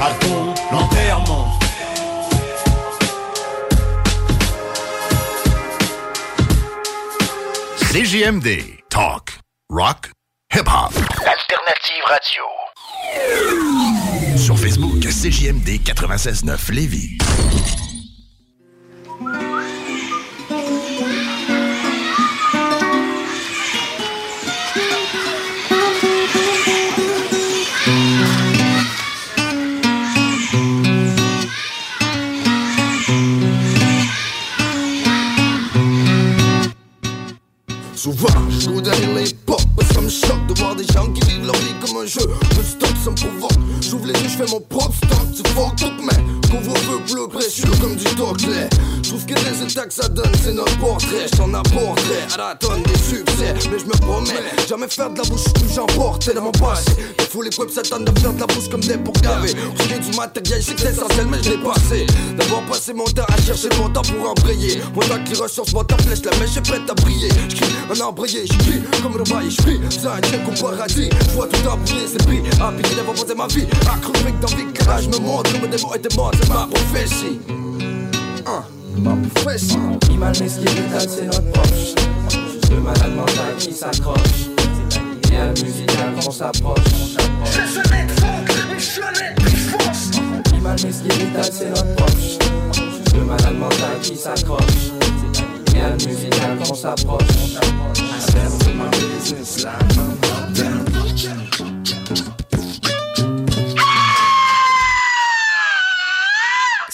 à ton enterrement. CJMD. Talk. Rock. Hip-hop. Alternative Radio. Sur Facebook, CJMD 96.9 Lévis. Souvent, je les portes Parce que ça me choque de voir des gens qui vivent leur vie comme un jeu ça me provoque J'ouvre les yeux, je mon propre stop C'est fort tout mais Couvre-feu bleu précieux comme du Toclet. Je trouve que les résultats que ça donne c'est notre portrait. J'en apporterai à la tonne des succès. Mais je me promets, jamais faire de la bouche que j'emportais dans mon passé. Il faut les peuples s'attendent de faire de la bouche comme des pour gaver. Souviens du matériel, c'est essentiel mais je l'ai passé. D'avoir passé mon temps à chercher mon temps pour embrayer. Mon temps qui ressource, mon temps flèche la mèche est prête à briller. J'cris un embrayé, j'cris comme le bail, j'cris Ça un check au paradis, j'vois tout embrayé, c'est pris pitié d'avoir posé ma vie, accro avec d'envie que là je me montre. Des mots et des mots, c'est ma prophétie. Hein, Ma prophétie. Vital c'est notre poche. Juste le malade mental qui s'accroche. C'est l'idéal musical qu'on s'approche. Je se mets fort, une chalette puis force Imal mais ce qui est vital c'est notre Juste le malade mental qui s'accroche. S'approche. I down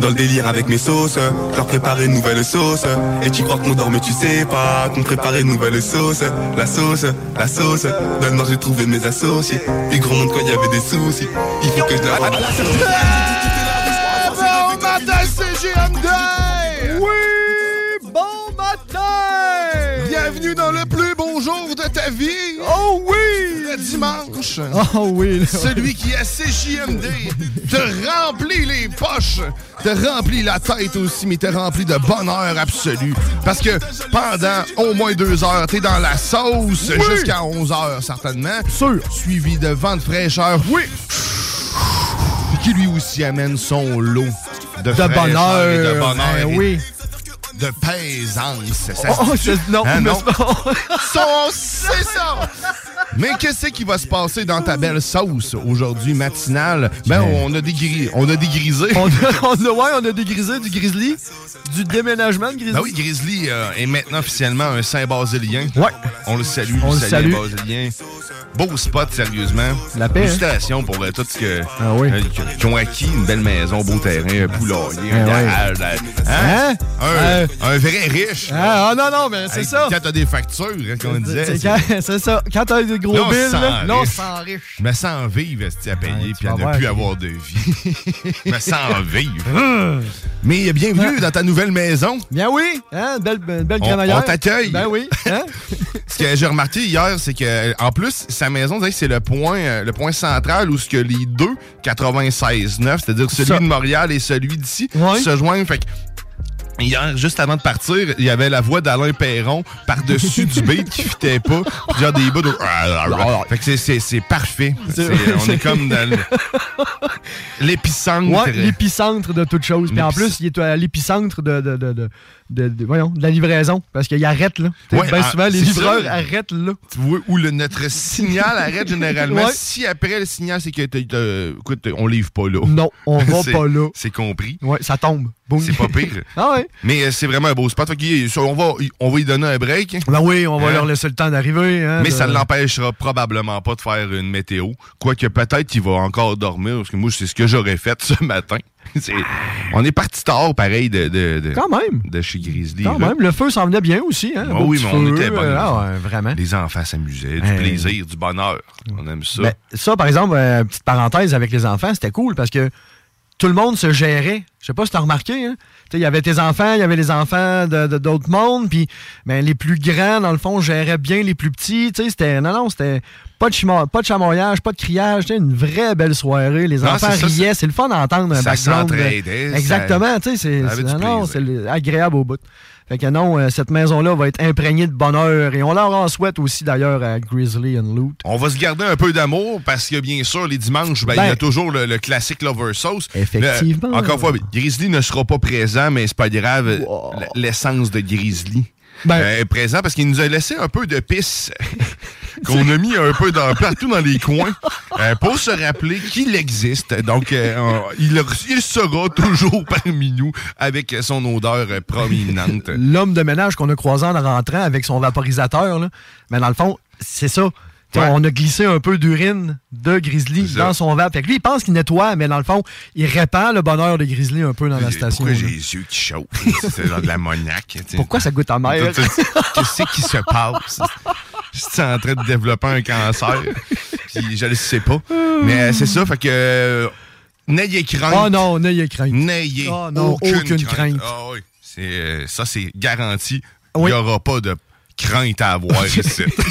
dans le délire avec mes sauces, leur préparer une nouvelle sauce. Et tu crois qu'on dort mais tu sais pas qu'on préparait une nouvelle sauce. La sauce, la sauce, dans le nord j'ai trouvé mes associés. Puis gros monde quand il y avait des soucis, il faut que je la... Bon matin, CGMD! Oui! Bon matin! Bienvenue dans le plus beau jour de ta vie! Oh oui! Le dimanche! Oh oui! Celui qui a CJMD te remplit les poches, te remplit la tête aussi, mais te remplit de bonheur absolu. Parce que pendant au moins deux heures, t'es dans la sauce Oui! jusqu'à 11 heures, certainement. Sûr! Suivi de vent de fraîcheur. Oui! Qui lui aussi amène son lot de, bonheur, et de bonheur. ben oui. De paisance. Ça se Oh, non, Hein, non? Ça, c'est ça! Mais qu'est-ce qui va se passer dans ta belle sauce aujourd'hui matinale? Ben, on a dégri... on a dégrisé. on, a, on a- ouais, on a dégrisé du grizzly, du déménagement de grizzly. Ben oui, Grizzly euh, est maintenant officiellement un Saint-Basilien. Ouais. On le salue, On le salue. Basilien. Beau spot, sérieusement. La paix, hein? Félicitations pour euh, tout ce que. Ah oui. euh, qui- qui ont acquis une belle maison, beau terrain, un poulailler, un Ah ouais. garage. euh, Hein? Un, Euh, un vrai riche. Ah, ah, non, non, mais c'est ça. Quand t'as des factures, hein, comme on disait. C'est ça. Quand t'as des gros Là, sent là, là, on riche. se sent riche. Je me sens vivre à payer puis à ne plus avoir de vie. Je me sens vivre. Mais bienvenue dans ta nouvelle maison. Bien oui, hein, belle, belle On- t'accueille. Ben oui. Hein? Ce que j'ai remarqué hier, c'est que en plus, sa maison, c'est le point, euh, le point central où ce que les deux 96.9, c'est-à-dire celui Ça. de Montréal et celui d'ici, se joignent. Fait que Hier, juste avant de partir, il y avait la voix d'Alain Perron par-dessus du beat qui fitait pas. Puis genre des bouts de... Fait que c'est- parfait. On est comme dans l'épicentre. Ouais, l'épicentre de toute chose. Puis en plus, il est à l'épicentre de, de, de, de, de- de- voyons, de la livraison. Parce qu'il arrête là. Ouais, ben ah, souvent, les livreurs ça. arrêtent là. Tu vois, où le, notre signal arrête généralement? Ouais. Si après le signal, c'est que écoute, on livre pas là. Non, on va pas là. C'est compris. Ouais, ça tombe. C'est pas pire. ah ouais? Mais euh, c'est vraiment un beau spot. Fait on, va, on va y donner un break. Ben oui, on va Hein? leur laisser le temps d'arriver. hein, Mais de- ça ne l'empêchera probablement pas de faire une météo. Quoique peut-être qu'il va encore dormir, parce que moi, c'est ce que j'aurais fait ce matin. On est parti tard, pareil, de, de, de- Quand même. de chez Grizzly. Quand là. même, le feu s'en venait bien aussi. Hein, beau oui, mais on feu, était euh, Ah ouais, vraiment. Les enfants s'amusaient, du plaisir, du bonheur. On aime ça. Ben, ça, par exemple, euh, petite parenthèse avec les enfants, c'était cool parce que tout le monde se gérait. Je sais pas si tu as remarqué. hein. Il y avait tes enfants, il y avait les enfants de d'autres mondes, puis ben, les plus grands, dans le fond, géraient bien les plus petits. C'était, non, non, c'était pas de, pas de chamoyage, pas de criage. Une vraie belle soirée. Les Non, enfants riaient. C'est le fun d'entendre un ça background. ça- Exactement. C'est, ça c'est- non, agréable au bout. Fait que non, euh, cette maison-là va être imprégnée de bonheur et on leur en souhaite aussi d'ailleurs à Grizzly and Loot. On va se garder un peu d'amour parce que bien sûr, les dimanches, ben, il y a Ben- toujours le, le classique Lover Sauce. Effectivement. Le- encore une fois, Grizzly ne sera pas présent, mais c'est pas grave. L'essence de Grizzly Ben- euh, présent parce qu'il nous a laissé un peu de pisse qu'on a mis un peu dans, partout dans les coins euh, pour se rappeler qu'il existe. Donc, euh, il, il sera toujours parmi nous avec son odeur prominente. l'homme de ménage qu'on a croisé en rentrant avec son vaporisateur, là, mais dans le fond, c'est ça. Ouais. On a glissé un peu d'urine de Grizzly dans son vape. Fait que lui, il pense qu'il nettoie, mais dans le fond, il répand le bonheur de Grizzly un peu dans la station. Pourquoi j'ai les yeux qui chauffent? C'est genre de l'ammoniaque. Pourquoi ça goûte amer? Qu'est-ce qui se passe? Je suis en train de développer un cancer. Puis je le sais pas. Mais euh, c'est ça, fait que. euh, N'ayez crainte. Oh non, n'ayez crainte. N'ayez Oh non, aucune, aucune crainte. crainte. Ah oui. Euh, ça, c'est garanti. Il Oui. n'y aura pas de crainte à avoir ici.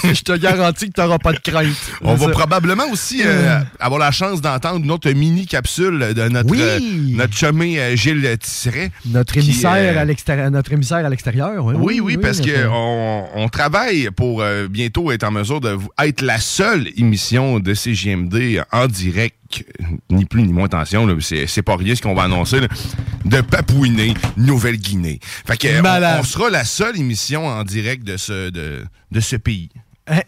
Je te garantis que tu n'auras pas de crainte. On va probablement aussi euh, avoir la chance d'entendre une autre mini-capsule de notre, Oui. euh, notre chumé euh, Gilles Tisseret. Notre émissaire, à l'extérieur, notre émissaire à l'extérieur. Oui, Oui, oui, parce notre- qu'on on travaille pour bientôt être en mesure de être la seule émission de CGMD en direct, ni plus ni moins attention, c'est pas rien ce qu'on va annoncer, là, de Papouiné, Nouvelle-Guinée. Fait que on, on sera la seule émission en direct de ce, de, de ce pays. Hein?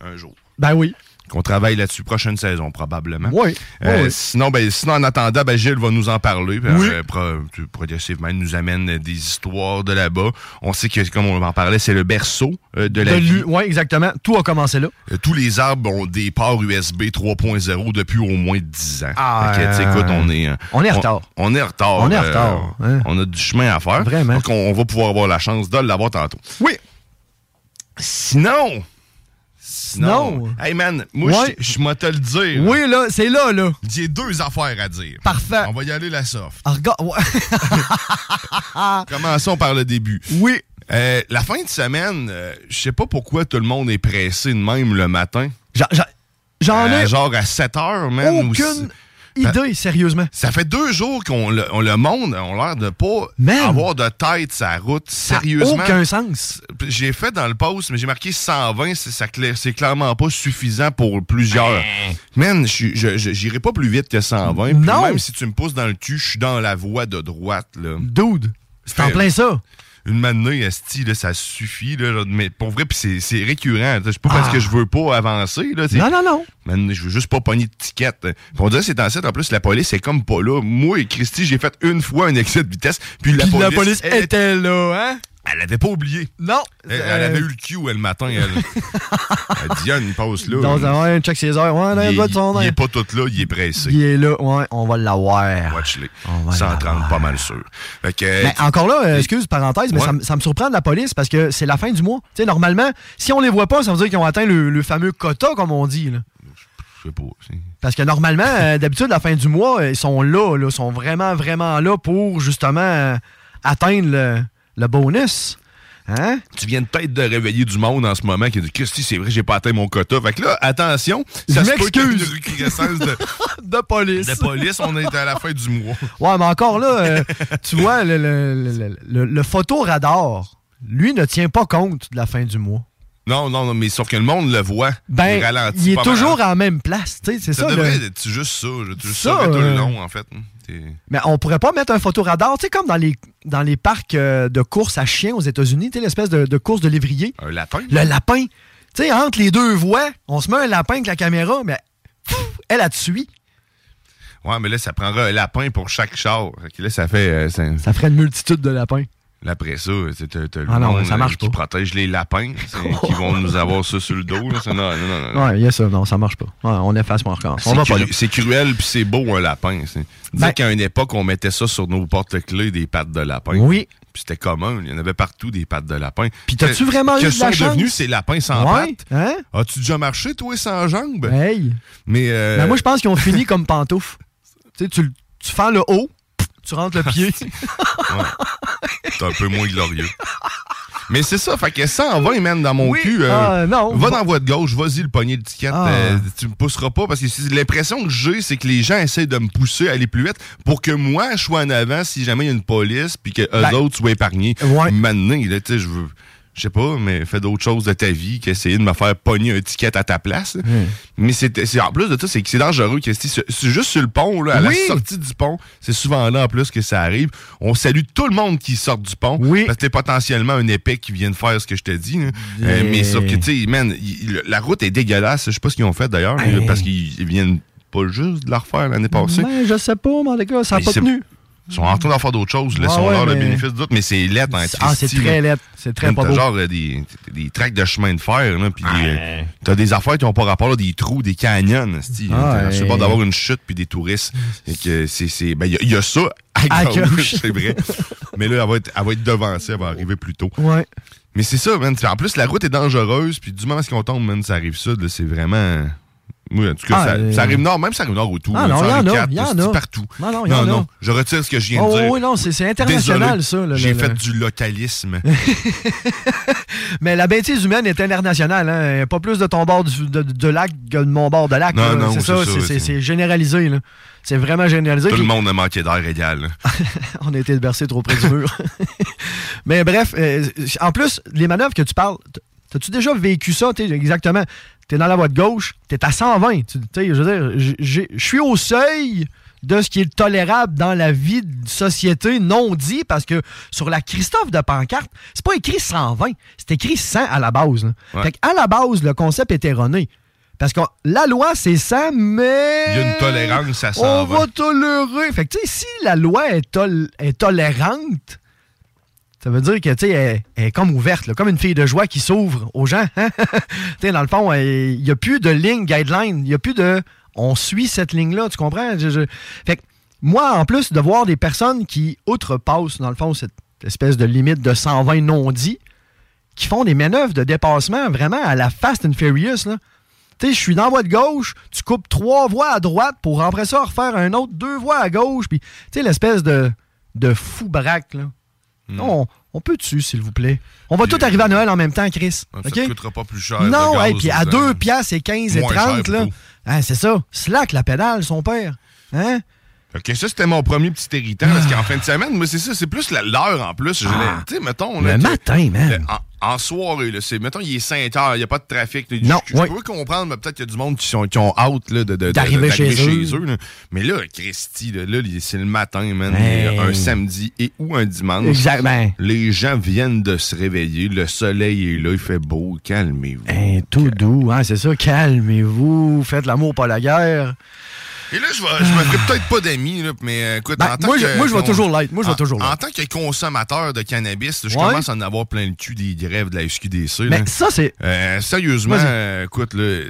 Un jour. Ben oui. Qu'on travaille là-dessus prochaine saison, probablement. Oui. Euh, oui, oui. Sinon, ben, sinon, en attendant, ben, Gilles va nous en parler. Puis, Oui. euh, pro- progressivement, il nous amène des histoires de là-bas. On sait que, comme on en parlait, c'est le berceau euh, de la De vie. ouais, exactement. Tout a commencé là. Tous les arbres ont des ports USB 3.0 depuis au moins 10 ans. Ah, sais, écoute, on est... on est en retard. On, est en retard. On est en retard, hein. On a du chemin à faire. Vraiment. Donc, on, on va pouvoir avoir la chance de l'avoir tantôt. Oui. Sinon... Sinon. Hey, man, moi, Ouais. je m'en te le dire. Oui, là, c'est là, là. J'ai deux affaires à dire. Parfait. On va y aller la soft. Ah, regarde. ouais. Commençons par le début. Oui. Euh, la fin de semaine, euh, je sais pas pourquoi tout le monde est pressé de même le matin. J'en- Euh, ai genre à 7 heures, man. aucune idée, sérieusement. Ça fait deux jours qu'on le, on- le monde a l'air de pas Man. avoir de tête sa route. Ça a Sérieusement. aucun sens. J'ai fait dans le post, mais j'ai marqué 120. C'est, ça cla- c'est clairement pas suffisant pour plusieurs. Man, je- je- j'irai pas plus vite que 120. puis Non. Même si tu me pousses dans le cul, je suis dans la voie de droite. Là. Dude, c'est en plein ça. Une manée, esti, là, ça suffit. Là, mais pour vrai, puis c'est, c'est récurrent. C'est pas parce que je veux pas avancer. Là, Non, non, non. Man, je veux juste pas pogner de ticket. On dirait que c'est en en plus, la police est comme pas là. Moi et Christy, j'ai fait une fois un excès de vitesse, puis la police, la police était là, hein? Elle avait pas oublié. Non. Elle, Euh, elle avait eu le cul elle, le matin. Elle, elle dit, il passe là. Dans un ouais, check ses heures. Ouais, il, est, il est pas tout là, il est pressé. Il est là. Ouais, on va l'avoir. Watch-les. On va 130, l'avoir. pas mal sûr. Fait que, Mais encore là, euh, excuse, parenthèse, mais Ouais. ça, me- ça me surprend de la police parce que c'est la fin du mois. Tu sais, normalement, si on les voit pas, ça veut dire qu'ils ont atteint le, le fameux quota, comme on dit. là. je sais pas. Parce que normalement, euh, d'habitude, la fin du mois, euh, ils sont là, là, sont vraiment, vraiment là pour justement euh, atteindre le, le bonus. Hein? Tu viens peut-être de réveiller du monde en ce moment qui dit Christy, c'est vrai, j'ai pas atteint mon quota. Fait que là, attention, ça Je se peut qu'il y ait une de, de police. de police. On est à la fin du mois. Ouais, mais encore là, euh, tu vois, le, le, le, le- le photoradar, lui, ne tient pas compte de la fin du mois. Non, non, non, mais sauf que le monde le voit. Ben, il ralentit il est pas toujours mal. à la même place, tu sais, c'est Ça, ça. devrait le- être juste ça. Je, je Ça, tout euh, le long, en fait. Mais on pourrait pas mettre un photoradar, tu sais, comme dans les, dans les parcs euh, de course à chiens aux États-Unis, tu sais, l'espèce de, de course de lévrier. Un lapin? Le lapin. Tu sais, entre les deux voies, on se met un lapin avec la caméra, mais pff, elle, te suit. Ouais, mais là, ça prendra un lapin pour chaque char. Là, ça fait. euh, ça- Ça ferait une multitude de lapins. Là, Après ça, t'as le Ah non, monde ça euh, marche qui protège les lapins, qui vont nous avoir ça sur le dos. Là. Non, non, non, non. Ouais, il y a ça, non, ça marche pas. Ouais, on efface, on recommence. On C'est cru- cruel puis c'est beau un lapin. c'est- Ben- qu'à une époque, on mettait ça sur nos porte-clés des pattes de lapin. Oui. Puis c'était commun. Il y en avait partout des pattes de lapin. Puis t'as-tu vraiment eu de la sont devenus ces lapins sans Ouais, pattes? hein? As-tu déjà marché, toi, sans jambes? Hey! Mais, euh, Ben, moi, je pense qu'ils ont fini comme pantoufles. tu sais, tu, tu fends le haut, tu rentres le pied. C'est un peu moins glorieux. Mais c'est ça, fait que 120, man, dans mon Oui, cul. euh, ah, non. Va dans de gauche, vas-y, le poignet de ticket. Ah. euh, tu me pousseras pas parce que l'impression que j'ai, c'est que les gens essayent de me pousser à aller plus vite pour que moi, je sois en avant si jamais il y a une police puis que eux Ben, autres soient épargnés. ouais. Maintenant, là, tu sais, je veux. Je sais pas, mais fais d'autres choses de ta vie qu'essayer de me faire pogner un ticket à ta place. Mais c'est en plus de ça, c'est que c'est dangereux. que C'est juste sur le pont, là, à Oui. la sortie du pont. C'est souvent là en plus que ça arrive. On salue tout le monde qui sort du pont. Parce que t'es potentiellement un épais qui vient de faire ce que je te dis. Euh, mais sauf que, tu sais, man, il- la route est dégueulasse. Je sais pas ce qu'ils ont fait d'ailleurs, Hey. parce qu'ils ils viennent pas juste de la refaire l'année passée. Ben, je sais pas, mais en tout cas, ça n'a pas tenu. Ils sont en train d'en faire d'autres choses. Ah Laissons-leur ouais, le mais- bénéfice du doute, mais c'est laid en Ah, c'est très laid. C'est très pas T'as beau. genre euh, des, des tracks de chemin de fer, là, puis des, euh, t'as des affaires qui ont pas rapport, là, des trous, des canyons, esti, Ah, le ouais. bord d'avoir une chute puis des touristes. Et que c'est, c'est, ben, il y, a- il y a ça à, À gauche, gauche. c'est vrai. Mais là, elle va être, elle va être devancée, elle va arriver plus tôt. Ouais. Mais c'est ça, man. En plus, la route est dangereuse, puis du moment qu'on tombe, man, ça arrive sud, là, c'est vraiment. Oui, en tout cas, Ah, ça, euh, ça arrive nord, même ça arrive nord autour. Ah là, non, il y en a, il y en a. partout. Non, non, il y en a. non, je retire ce que je viens Oh, de dire. oui, non, c'est- international, Désolé. ça, J'ai fait le- du localisme. Mais la bêtise humaine est internationale. Hein? Pas plus de ton bord du, de, de lac que de mon bord de lac. Non, là. non, c'est ça, c'est- généralisé. là. C'est vraiment généralisé. Tout le monde a manqué d'air égal. On a été bercé trop près du mur. Mais bref, euh, en plus, les manœuvres que tu parles, t'as-tu déjà vécu ça? t'sais, exactement. T'es dans la voie de gauche, t'es à 120. Tu sais, je veux dire, je suis au seuil de ce qui est tolérable dans la vie de société non dit parce que sur la Christophe de pancarte, c'est pas écrit 120, c'est écrit 100 à la base. là. Ouais. Fait à la base, le concept est erroné. Parce que la loi, c'est 100, mais... Il y a une tolérance à On 120. va tolérer. Fait que, tu sais, si la loi est, tol- est tolérante, ça veut dire que, est comme ouverte, comme une fille de joie qui s'ouvre aux gens. hein? dans le fond, elle- il n'y a plus de ligne guideline. Il n'y a plus de. On suit cette ligne-là, tu comprends? Fait que, moi, en plus de voir des personnes qui outrepassent, dans le fond, cette espèce de limite de 120 non-dit, qui font des manœuvres de dépassement vraiment à la Fast and Furious, je suis dans la voie de gauche, tu coupes trois voies à droite pour après ça refaire un autre deux voies à gauche, puis l'espèce de, de fou braque, là. On, on peut dessus, s'il vous plaît? On va tout arriver à Noël en même temps, Chris. Ça te coûtera pas plus cher. Non, hey, puis à ça. 2 piastres et 15 et Moins 30, cher, là. Hein, c'est ça. Slack la pédale, son père. Hein? Ok, ça, c'était mon premier petit irritant, parce qu'en fin de semaine, moi, c'est ça, c'est plus l'heure en plus. Ah. Tu sais, mettons. Le là, que- matin, man. le- en, en soirée, là, c'est, mettons, il est 5 heures, il n'y a pas de trafic. là, Non, je, peux comprendre, mais peut-être qu'il y a du monde qui, sont, qui ont hâte là, de, de- de- D'arriver chez eux. là. Mais là, Christy, là, c'est le matin, man, Hey. un samedi et ou un dimanche. Exactement. Les gens viennent de se réveiller, le soleil est là, il fait beau, calmez-vous. Hein, tout doux, hein, c'est ça. Calmez-vous, faites l'amour, pas la guerre. Et là, je, vais, je me ferai peut-être pas d'amis, là, mais euh, écoute, Ben, en tant moi, que... je- moi, je vais toujours l'être. Moi, je vais toujours En tant que consommateur de cannabis, je Ouais. commence à en avoir plein le cul des grèves de la SQDC. Mais là. ça, c'est. Euh, sérieusement, euh, écoute, là,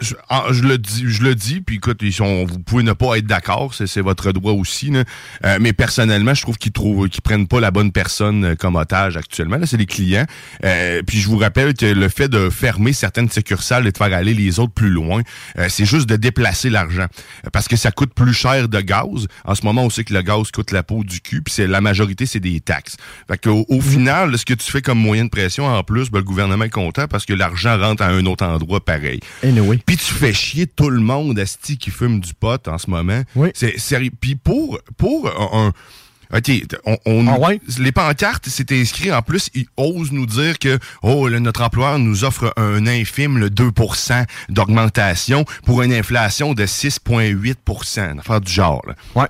je- je, ah, je le dis, je le dis, puis écoute, ils sont, vous pouvez ne pas être d'accord, c'est, votre droit aussi. là. Euh, mais personnellement, je trouve qu'ils trouvent, qu'ils prennent pas la bonne personne euh, comme otage actuellement. Là, c'est les clients. Euh, puis je vous rappelle que le fait de fermer certaines succursales et de faire aller les autres plus loin, euh, c'est juste de déplacer l'argent, parce que ça coûte plus cher de gaz. En ce moment, on sait que le gaz coûte la peau du cul, puis c'est la majorité, c'est des taxes. Fait qu'au au final, ce que tu fais comme moyen de pression en plus, ben, le gouvernement est content parce que l'argent rentre à un autre endroit pareil. Anyway. Puis tu fais chier tout le monde, Asti, qui fume du pot en ce moment. Oui. C'est sérieux. Puis pour, pour un... un- OK, on, on- Ah ouais? les pancartes, c'est inscrit en plus, ils osent nous dire que oh, là, notre employeur nous offre un infime le 2% d'augmentation pour une inflation de 6,8% une affaire du genre. là. Ouais.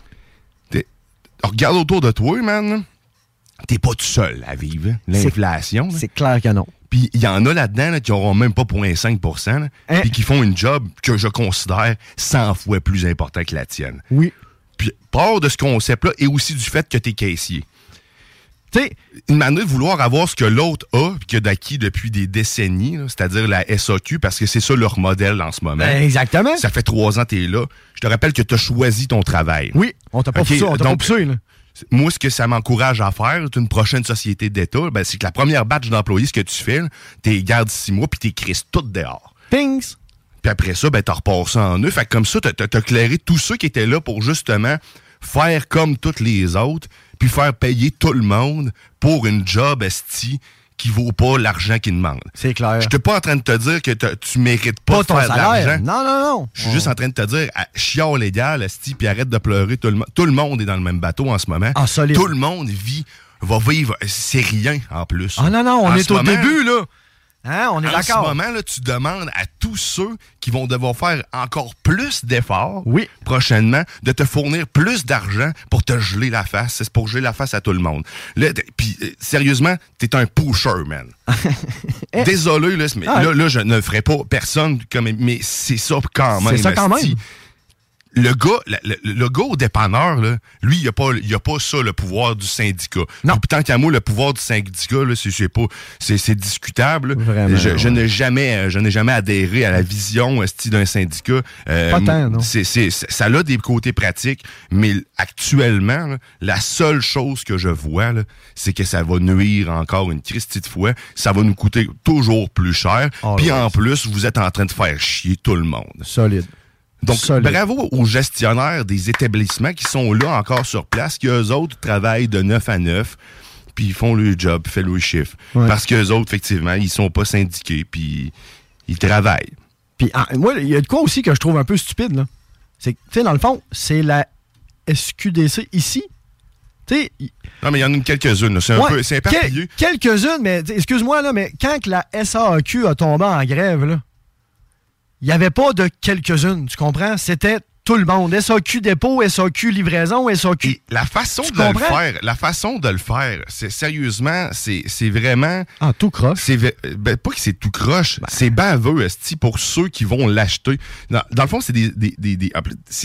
Regarde autour de toi, man. T'es pas tout seul à vivre l'inflation. C'est clair que non. Puis il y en a là-dedans là, qui auront même pas 0,5 là, Hein? qui font une job que je considère 100 fois plus important que la tienne. Oui. Puis part de ce concept-là et aussi du fait que t'es caissier. Tu sais, Une manière de vouloir avoir ce que l'autre a, puis qu'il a d'acquis depuis des décennies, c'est-à-dire la SAQ, parce que c'est ça leur modèle en ce moment. Ben, exactement. Ça fait trois ans que t'es là. Je te rappelle que tu as choisi ton travail. oui, on t'a pas Ok, poussé, on t'a pas poussé, là. Moi, ce que ça m'encourage à faire, une prochaine société d'État, ben, c'est que la première batch d'employés, ce que tu fais, t'es gardes six mois, puis t'es crises toutes dehors. Pings! Puis après ça, ben, t'as repars ça en eux. Fait que comme ça, t'as, t'as- t'as clairé tous ceux qui étaient là pour justement faire comme toutes les autres, puis faire payer tout le monde pour une job esti qui vaut pas l'argent qu'ils demandent. C'est clair. Je suis pas en train de te dire que tu mérites pas, Pas de ton faire de salaire. l'argent. Non, non, non. Je suis juste en train de te dire, chiale légal, esti, puis arrête de pleurer. Tout le, tout le monde est dans le même bateau en ce moment. En solide. Tout le monde vit, va vivre. C'est rien en plus. Ah non, non, on En est au moment, début, là. Hein, on est en ce d'accord. moment, là, tu demandes à tous ceux qui vont devoir faire encore plus d'efforts Oui. prochainement de te fournir plus d'argent pour te geler la face. C'est pour geler la face à tout le monde. Puis, euh, sérieusement, t'es un pusher, man. Désolé, là, mais Ah. là, là, je ne ferai pas personne comme. Mais c'est ça quand même. C'est ça quand même. Le gars, le, le- le gars au dépanneur, là, lui, il a pas, il a pas ça, le pouvoir du syndicat. Non. Puis tant qu'à moi, le pouvoir du syndicat, là, c'est, pas, c'est, c'est discutable. Vraiment, Je, je n'ai jamais, euh, je n'ai jamais adhéré à la vision esti, d'un syndicat. Euh, Pas tant, non. c'est, c'est- c'est- ça a des côtés pratiques, mais actuellement, là, la seule chose que je vois, là, c'est que ça va nuire encore une Christie de fois. Ça va nous coûter toujours plus cher. All Puis en plus, vous êtes en train de faire chier tout le monde. Solide. Donc, Solide. bravo aux gestionnaires des établissements qui sont là encore sur place, qui eux autres travaillent de 9 à 9, puis ils font le job, font le chiffre. Ouais. Parce qu'eux autres, effectivement, ils sont pas syndiqués, puis ils travaillent. Puis, ah, moi, il y a de quoi aussi que je trouve un peu stupide, là. C'est que, tu sais, dans le fond, c'est la SQDC ici. Non, mais il y en a une quelques-unes. là. C'est un peu, c'est. Quelques-unes, mais excuse-moi, là, mais quand que la SAQ a tombé en grève, là, il n'y avait pas de quelques-unes, tu comprends? C'était tout le monde. SAQ dépôt, SAQ livraison, SAQ. Et la façon Tu de le comprends? faire, la façon de le faire, c'est sérieusement, c'est vraiment. Ah, tout croche. C'est ben, pas que c'est tout croche, c'est baveux, esti, pour ceux qui vont l'acheter. Dans, dans le fond, c'est des, des, des, des-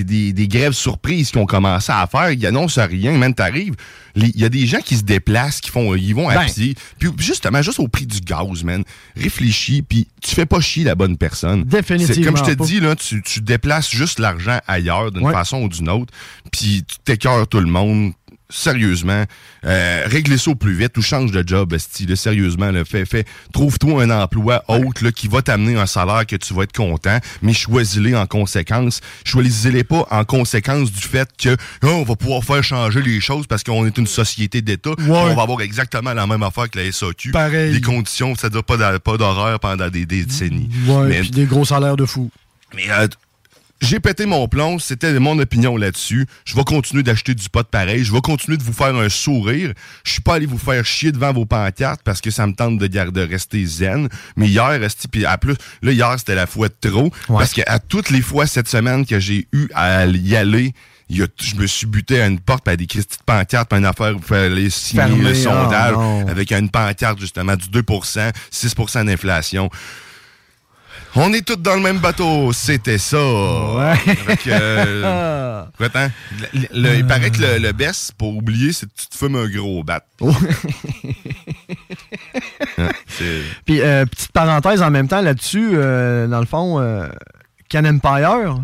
des, des grèves surprises qu'ils ont commencé à faire. Ils annoncent rien, même t'arrives. Il y a des gens qui se déplacent, qui font, ils vont à Ben. pied. Puis justement, juste au prix du gaz, man. Réfléchis, puis tu fais pas chier la bonne personne. Définitivement Comme je te dis, là, tu, tu déplaces juste l'argent ailleurs d'une Ouais. façon ou d'une autre, puis tu t'écœures tout le monde. Sérieusement, euh, réglez ça au plus vite ou change de job, esti, là, sérieusement, là, fais, fais, trouve-toi un emploi autre là, qui va t'amener un salaire que tu vas être content, mais choisis-les en conséquence. Choisis-les pas en conséquence du fait que oh, on va pouvoir faire changer les choses parce qu'on est une société d'État. On va avoir exactement la même affaire que la SAQ. Pareil. Les conditions, ça ne pas d'horaire pendant des, des décennies. Ouais, Mais- puis des gros salaires de fou. mais euh, j'ai pété mon plomb, c'était mon opinion là-dessus. Je vais continuer d'acheter du pot pareil. Je vais continuer de vous faire un sourire. Je suis pas allé vous faire chier devant vos pancartes parce que ça me tente de, garder, de rester zen. Mais hier, puis à plus, là, hier, c'était la fois de trop. Parce qu'à toutes les fois cette semaine que j'ai eu à y aller, il y a- je me suis buté à une porte, à des petites pancartes, puis une affaire, vous fallait signer Fermé, le ah, sondage avec une pancarte justement du 2% 6% d'inflation. On est tous dans le même bateau, c'était ça. Avec, euh, attends, le- le- il paraît que le, le best, pour oublier, c'est que tu te fumes un gros bat. Hein, Puis, euh, petite parenthèse en même temps là-dessus, euh, dans le fond, Can Empire,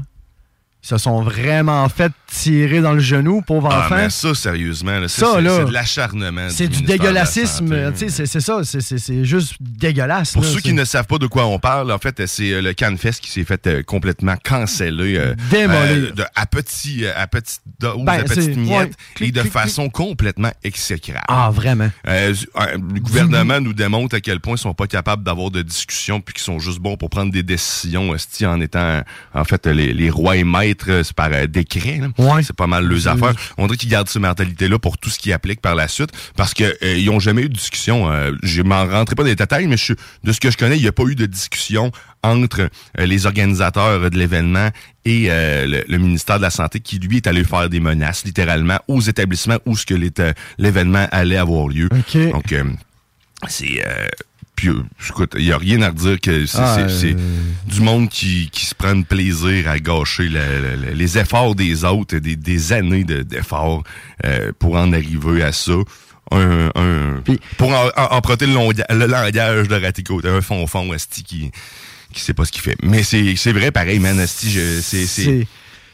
ils se sont vraiment fait tirer dans le genou, pauvre Ah, enfant. mais ça, sérieusement, là, ça, Ça, c'est de l'acharnement. C'est du dégueulassisme, c'est- ça, c'est- juste dégueulasse. Pour là, ceux qui ne savent pas de quoi on parle, en fait, c'est euh, le CanFest qui s'est fait euh, complètement canceller. euh, euh, à, petit, à petite dose, Ben, à petite miette, ouais. et de clic, façon complètement exécrable. Ah, vraiment. Le gouvernement nous démontre à quel point ils sont pas capables d'avoir de discussions puis qu'ils sont juste bons pour prendre des décisions en étant en fait les, les rois et maîtres euh, c'est par euh, décret. C'est pas mal leurs affaires. On dirait qu'ils gardent cette mentalité-là pour tout ce qui applique par la suite parce que euh, ils ont jamais eu de discussion. Euh, je m'en rentrerai pas dans les détails, mais je, de ce que je connais, il n'y a pas eu de discussion entre euh, les organisateurs de l'événement et euh, le, le ministère de la Santé qui, lui, est allé faire des menaces, littéralement, aux établissements où ce que l'événement allait avoir lieu. Donc, c'est... puis, écoute, il n'y a rien à redire que c'est Ah, euh, du monde qui, qui se prend plaisir à gâcher le- le- le- les efforts des autres, des, des années de- d'efforts euh, pour en arriver à ça. Un, un- pour en- en- emprunter le, le langage de Ratico, un fond-fond, esti, qui, qui sait pas ce qu'il fait. Mais c'est c'est vrai, pareil, man, esti, je- c'est...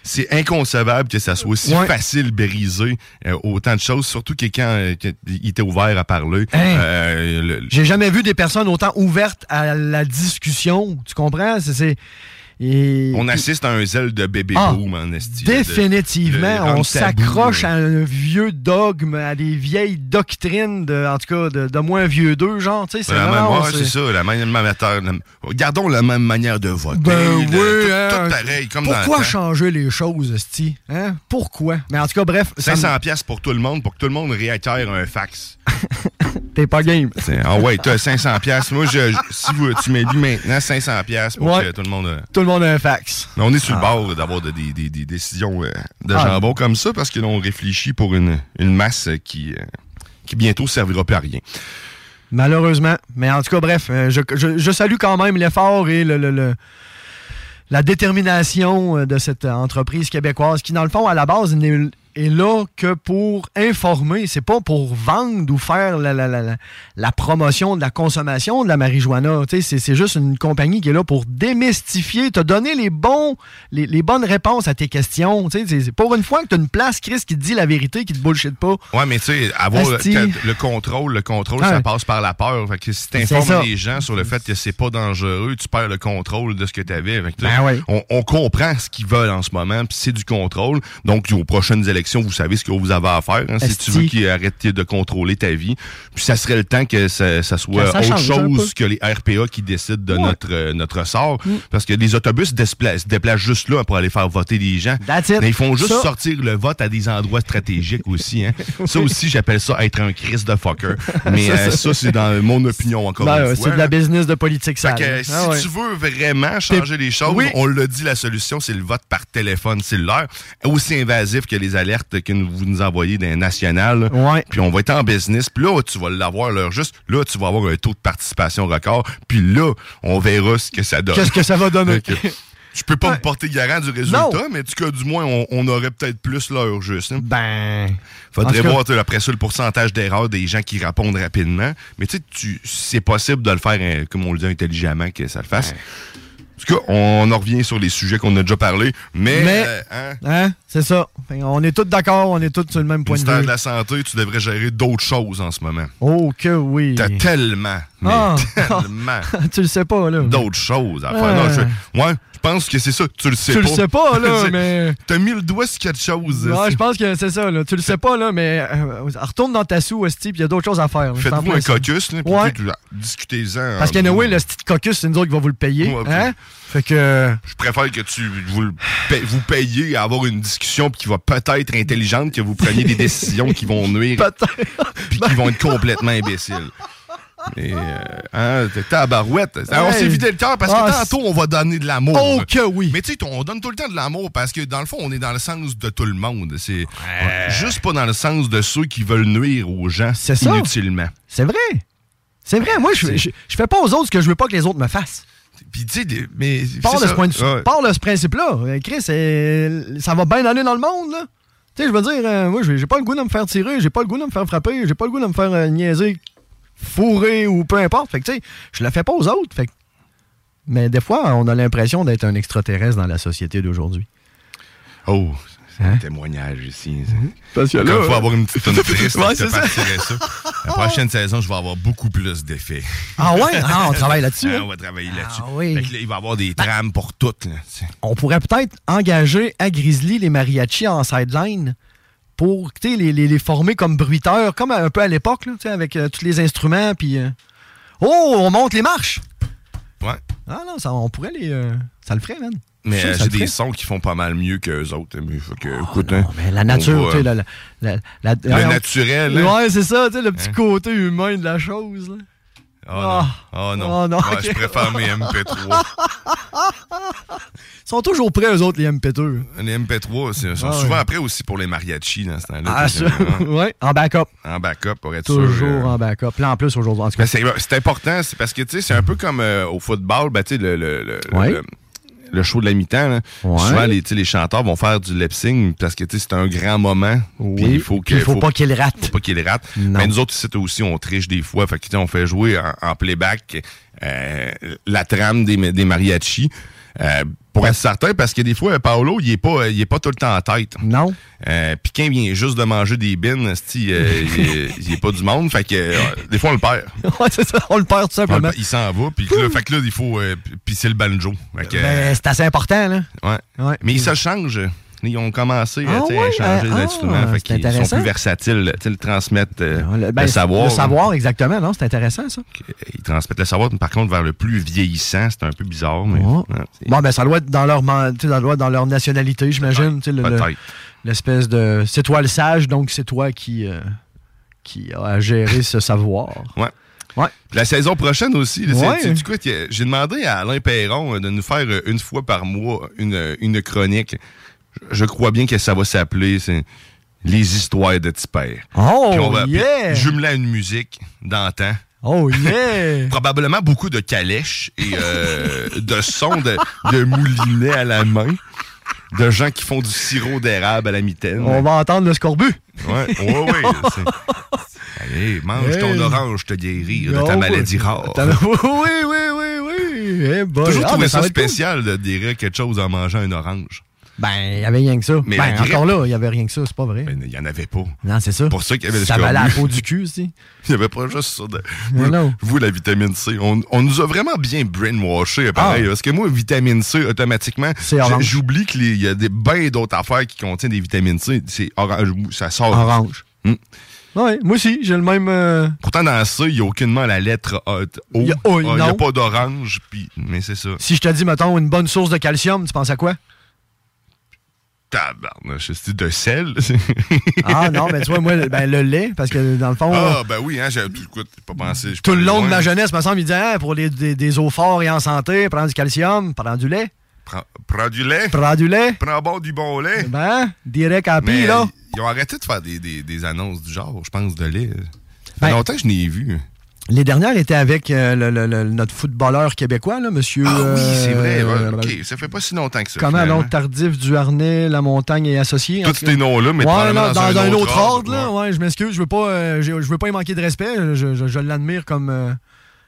c'est- inconcevable que ça soit aussi facile briser euh, autant de choses, surtout que quand euh, il était ouvert à parler. Hein? euh, J'ai jamais vu des personnes autant ouvertes à la discussion. Tu comprends? C'est. Et- on assiste à un zèle de bébé Ah, boom en esti. de- Définitivement, de on s'accroche à un vieux dogme, à des vieilles doctrines, de, en tout cas, de, moins vieux d'eux, genre, tu sais, c'est La même, vraiment... ouais, c'est ça, la même manière. la- gardons la même manière de voter. Ben oui, tout, hein. tout pareil, comme dans Pourquoi changer les choses, Sti? Hein? Pourquoi? Mais en tout cas, bref... ça me- 500 pièces pour tout le monde, pour que tout le monde réacquiert un fax. T'es pas game. Ah ouais, t'as 500 pièces. Moi, je, je- si vous, tu m'élis maintenant 500 pièces pour Ouais. que tout le monde... euh, Tout le monde a un fax. Mais on est sur le Ah. bord d'avoir de- des, des- des décisions euh, de Ah. jambon comme ça parce que l'on réfléchit pour une, une masse qui, euh, qui bientôt servira plus à rien. Malheureusement. Mais en tout cas, bref, je, je- je salue quand même l'effort et le, le- le- la détermination de cette entreprise québécoise qui, dans le fond, à la base, n'est est là que pour informer. C'est pas pour vendre ou faire la, la- la- la- promotion de la consommation de la marijuana. Tu C'est juste une compagnie qui est là pour démystifier, te donner les, bons, les, les bonnes réponses à tes questions. Tu C'est pour une fois que tu as une place, Chris, qui te dit la vérité, qui te bullshit pas. Ouais, mais tu sais, avoir le, contrôle, le contrôle, ça passe par la peur. Fait que si C'est ça. t'informes les gens sur le fait que c'est pas dangereux, tu perds le contrôle de ce que t'avais. Fait que, tu Ben ouais. on, on comprend ce qu'ils veulent en ce moment, puis c'est du contrôle. Donc, aux prochaines élections, vous savez ce que vous avez à faire. hein, si tu veux qu'ils arrêtent de contrôler ta vie. Puis ça serait le temps que ça, ça soit ça autre chose que les RPA qui décident de Ouais. notre, euh, notre sort. Mm. Parce que les autobus se déplacent, se déplacent juste là pour aller faire voter les gens. Mais ils font juste Ça- sortir le vote à des endroits stratégiques aussi. Hein. Ça aussi, j'appelle ça être un Chris de fucker. Mais Ça, euh, ça- ça, c'est dans mon opinion encore Ben, une fois. c'est de la business de politique Fait sale. que, si Ah ouais. tu veux vraiment changer les choses, Oui. on l'a dit, la solution, c'est le vote par téléphone cellulaire. Aussi invasif que les alertes que vous nous envoyez d'un national. Ouais. Puis on va être en business. Puis là, tu vas l'avoir l'heure juste. Là, tu vas avoir un taux de participation record. Puis là, on verra ce que ça donne. Qu'est-ce que ça va donner? Que, Je peux pas me porter garant du résultat, Non. mais en tout cas, du moins, on, on aurait peut-être plus l'heure juste. hein. Ben. Faudrait cas- voir sais, après ça le pourcentage d'erreurs des gens qui répondent rapidement. Mais tu sais, c'est possible de le faire, euh, comme on le dit, intelligemment, que ça le fasse. En tout cas, on en revient sur les sujets qu'on a déjà parlé. Mais, Mais- euh, hein, Hein? C'est ça. On est tous d'accord, on est tous sur le même point de vue. de la Santé, tu devrais gérer d'autres choses en ce moment. Oh que oui. T'as tellement, mais Ah. tellement tu le sais pas, là. d'autres choses à faire. Ouais. Non, je, ouais, je pense que c'est ça. Tu le sais Tu pas. le sais pas, là, mais- T'as mis le doigt sur quelque chose. Ouais, je pense que c'est ça, là. Tu le sais pas, là, mais euh, retourne dans ta sou, Esti, puis il y a d'autres choses à faire. Faites-vous un caucus, là, Ouais. tu- discutez-en. Parce qu'anyway, le petit caucus, c'est nous autres qui va vous le payer. Ouais, hein? Fait que. Je préfère que tu vous, le paye- vous payiez à avoir une discussion puis qui va peut-être intelligente, que vous preniez des décisions qui vont nuire puis qui vont être complètement imbéciles. Et, euh, hein, t'es tabarouette. On Ouais. s'est vidé le cœur parce que Ah, tantôt, on va donner de l'amour. Oh que oui! Mais tu sais, on donne tout le temps de l'amour parce que dans le fond, on est dans le sens de tout le monde. C'est juste pas dans le sens de ceux qui veulent nuire aux gens inutilement. C'est vrai. C'est vrai. Moi, je, je, je fais pas aux autres ce que je veux pas que les autres me fassent. Puis tu sais, mais. C'est de, ce de- Ouais. pars de ce principe-là. Euh, Chris, ça va bien aller dans le monde, là. Tu sais, je veux dire, euh, moi, j'ai j'ai pas le goût de me faire tirer, j'ai pas le goût de me faire frapper, j'ai pas le goût de me faire euh, niaiser, fourrer ou peu importe. Fait que, tu sais, je le fais pas aux autres. Fait que, mais des fois, on a l'impression d'être un extraterrestre dans la société d'aujourd'hui. Oh, c'est Hein? un témoignage ici. Parce que Il là, faut avoir une petite tonne triste Ouais, ça. La prochaine saison, je vais avoir beaucoup plus d'effets. Ah ouais? Ah, on travaille là-dessus, Ah, hein? on va travailler là-dessus. Ah oui. Fait que là, il va y avoir des trames pour toutes. là. On pourrait peut-être engager à Grizzly les mariachis en sideline pour les, les, les former comme bruiteurs, comme un peu à l'époque, avec euh, tous les instruments. Puis, euh, oh, on monte les marches! Ouais. Ah non, ça, on pourrait les. euh, ça le ferait, man. Mais euh, j'ai des sons qui font pas mal mieux qu'eux autres. Mais, fait que, écoute, hein, Mais la nature, tu sais, la, la, la- Le la- naturel, hein? Ouais, c'est ça, tu sais, le petit Hein? côté humain de la chose. Là. Oh non. Oh non. Oh non, Ouais, ok. Je préfère mes MP3. Ils sont toujours prêts, eux autres, les MP2. les MP3, c'est- sont Ah souvent ouais. après aussi pour les mariachis dans ce temps-là. Ah, ça, euh, ouais, en backup. En backup, pour être sûr. Toujours euh, en backup. Là, en plus, aujourd'hui, en tout cas. C'est c'est important, c'est parce que tu sais, c'est un peu comme euh, au football, ben, tu sais, le, le, le, Ouais. le- le show de la mi-temps. Ouais. Souvent, les, les chanteurs vont faire du lip sync parce que tu sais, c'est un grand moment. Oui. Puis il faut, il faut pas qu'il rate. faut pas qu'il rate. Non. Mais nous autres, ici aussi, on triche des fois. Fait que, tu sais, on fait jouer en, en playback euh, la trame des, des mariachis. euh, pour être certain, parce que des fois, Paolo, il est pas, il est pas tout le temps en tête. Non. Euh, Puis quand il vient juste de manger des bines, euh, il, est- il est pas du monde. Fait que euh, des fois, on le perd. ouais, c'est ça, on le perd tout simplement. il s'en va, puis là, fait que là, il faut euh, pisser le banjo. Ben, c'est assez important, là. ouais. Ouais. Mais ils se changent. Ils ont commencé euh, Ah ouais, à changer ah, d'instrument. ah, fait c'est qu'ils sont plus versatiles. Ils transmettent euh, Le, ben, le savoir. Le savoir, exactement, non? C'est intéressant, ça. Ils transmettent le savoir, par contre, vers le plus vieillissant. C'est un peu bizarre. Mais, c'est- Bon, ben, ça doit être dans leur, ça doit être dans leur nationalité, j'imagine. Peut-être. L'espèce de. C'est toi le sage, donc c'est toi qui, euh, qui a géré ce savoir. Ouais. Ouais. La saison prochaine aussi, Ouais. j'ai demandé à Alain Perron euh, de nous faire euh, une fois par mois une, euh, une chronique. Je, crois bien que ça va s'appeler Les histoires de Tipper. Oh, Puis on va yeah! jumeler à une musique d'antan. Oh, yeah! Probablement beaucoup de calèches et euh, de sons de, de moulinets à la main. De gens qui font du sirop d'érable à la mitaine. On va entendre le scorbut. Ouais, ouais, ouais. Allez, mange ton Hey. orange, te guérir de Oh, ta ouais. maladie rare. Oui, oui, oui, oui. Boy. toujours Ah, trouvé ça, cool. spécial de dire quelque chose en mangeant un orange. Ben, il y avait rien que ça. Mais ben, encore là, il y avait rien que ça, c'est pas vrai. Ben, il n'y en avait pas. non, c'est ça. pour ça qu'il y avait Ça valait la peau du cul aussi. Il n'y avait pas juste ça. De... Vous, non. vous, la vitamine C, on, on nous a vraiment bien brainwashé, pareil. Ah. Parce que moi, vitamine C, automatiquement, j'oublie qu'il y a des, bien d'autres affaires qui contiennent des vitamines C. C'est orange, ça sort. Orange. Hmm. Ouais, moi aussi, j'ai le même. euh, Pourtant, dans ça, il n'y a aucunement la lettre O. Il y a n'y a non. pas d'orange, puis- mais c'est ça. Si je te dis, mettons, une bonne source de calcium, tu penses à quoi? Tabarnouche, c'est de sel? Ah non, mais tu vois, moi, ben, le lait, parce que dans le fond, ah, ben oui, hein, j'ai pas pensé. tout le long de ma jeunesse, me semble, il disait, hein, pour les, des, des eaux fortes et en santé, prends du calcium, prends du lait. Prends, prends du lait? Prends du lait. Prends bon du bon lait. Ben, direct à pile, là. ils ont arrêté de faire des, des, des annonces du genre, je pense, de lait. Ça fait Ben, longtemps que je n'ai vu. Les dernières étaient avec euh, le- le- le- notre footballeur québécois, là, monsieur. Ah oui, c'est vrai. euh, ouais, ça fait pas si longtemps que ça. Comment donc Tardif, Duharnais, La Montagne et Associés? en Tous ces noms-là, mais ouais, probablement là, dans, dans, un, autre, autre ordre, là. ouais. Je m'excuse, je veux pas, euh, je, je veux pas y manquer de respect. Je, je- je l'admire comme. euh,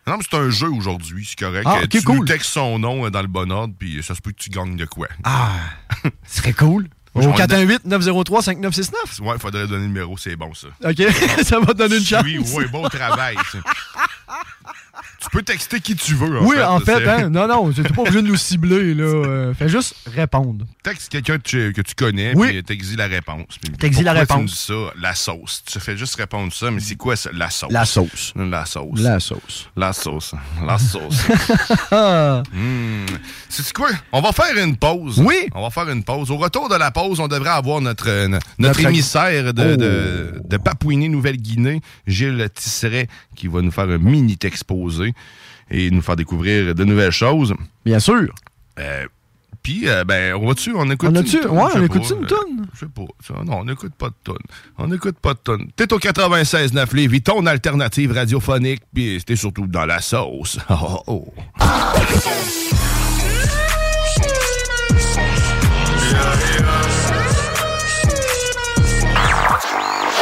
Non, mais c'est un jeu aujourd'hui, c'est correct. Ah, Euh, ok, tu cool. textes son nom euh, dans le bon ordre, puis ça se peut que tu gagnes de quoi. Ah, ce serait cool. Au On le 418-903-5969. Ouais, il faudrait donner le numéro, c'est bon, ça. OK, ça va te donner une chance. Oui, oui, bon travail. tu peux texter qui tu veux. En oui, fait, en fait, hein, non, non, tu n'es pas obligé de nous cibler, là. euh, fais juste répondre. Texte quelqu'un que tu, que tu connais, Oui. puis t'exiles la réponse. T'exiles la réponse. Tu me dis ça, la sauce. Tu fais juste répondre ça, mais c'est quoi ça, la sauce? La sauce. La sauce. La sauce. La sauce. La sauce. Ah, Hmm. C'est quoi? On va faire une pause. Oui. On va faire une pause. Au retour de la pause, on devrait avoir notre, euh, notre, Notre- émissaire de, Oh. de, de Papouinie-Nouvelle-Guinée, Gilles Tisseret, qui va nous faire un mini exposé et nous faire découvrir de nouvelles choses. bien sûr. Euh, Puis, euh, ben, on va-tu, on écoute On une ouais, Je sais on pas, écoute-tu une euh, toune? Je sais pas. Non, on n'écoute pas de tonne. On n'écoute pas de tonne. T'es au 96.9 Lévis, ton alternative radiophonique, puis t'es surtout dans la sauce. Oh, oh.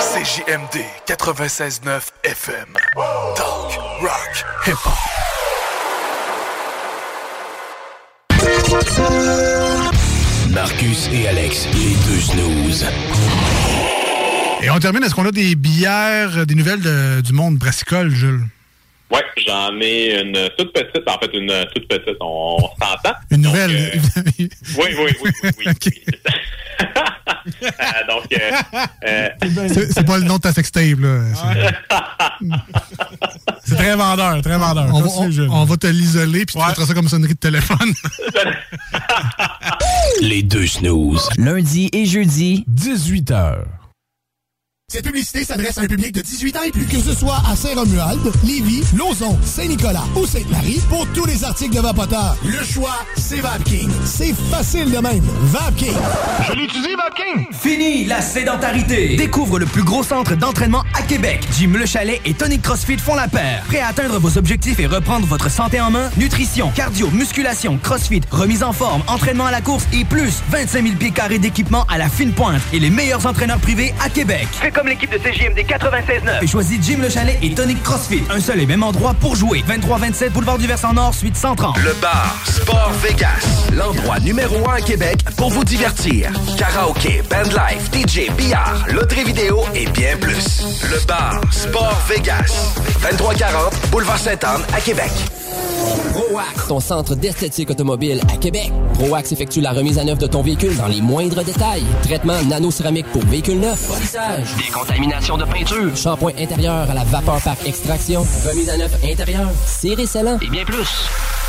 CJMD 96.9 FM. Talk, rock, hip-hop. Marcus et Alex, les deux snooze. Et on termine, est-ce qu'on a des bières, des nouvelles de- du monde brassicole, Jules? Ouais, j'en ai une toute petite, en fait, une toute petite, on, on s'entend. Une nouvelle? Oui, oui, oui, oui, oui. Euh, donc, euh, euh, C'est c'est pas le nom de ta sextape, là. C'est- très vendeur, très vendeur. On, va- on- on va te l'isoler, puis tu mettras ça comme sonnerie de téléphone. Les deux snooze. Lundi et jeudi, 18h. Cette publicité s'adresse à un public de 18 ans et plus. Que ce soit à Saint-Romuald, Lévis, Lauson, Saint-Nicolas ou Sainte-Marie, pour tous les articles de Vapoteur, le choix, c'est VapKing. C'est facile de même. VapKing. Je l'utilise, VapKing. Fini la sédentarité! Découvre le plus gros centre d'entraînement à Québec. Jim Le Chalet et Tonic CrossFit font la paire. Prêt à atteindre vos objectifs et reprendre votre santé en main? Nutrition, cardio, musculation, CrossFit, remise en forme, entraînement à la course et plus 25 000 pieds carrés d'équipement à la fine pointe et les meilleurs entraîneurs privés à Québec. Comme l'équipe de CJMD 96.9 et choisis Jim Le Chalet et Tonic CrossFit. Un seul et même endroit pour jouer. 23-27 Boulevard du Versant Nord, suite 130. Le bar Sport Vegas, l'endroit numéro un à Québec pour vous divertir. Karaoke, bandlife, DJ, billard, loterie vidéo et bien plus. Le bar Sport Vegas, 2340 Boulevard Sainte-Anne à Québec. ProAx, ton centre d'esthétique automobile à Québec. ProAx effectue la remise à neuf de ton véhicule dans les moindres détails. Traitement nano-céramique pour véhicule neuf, polissage, décontamination de peinture, shampoing intérieur à la vapeur par extraction, remise à neuf intérieur, serré scellant et bien plus.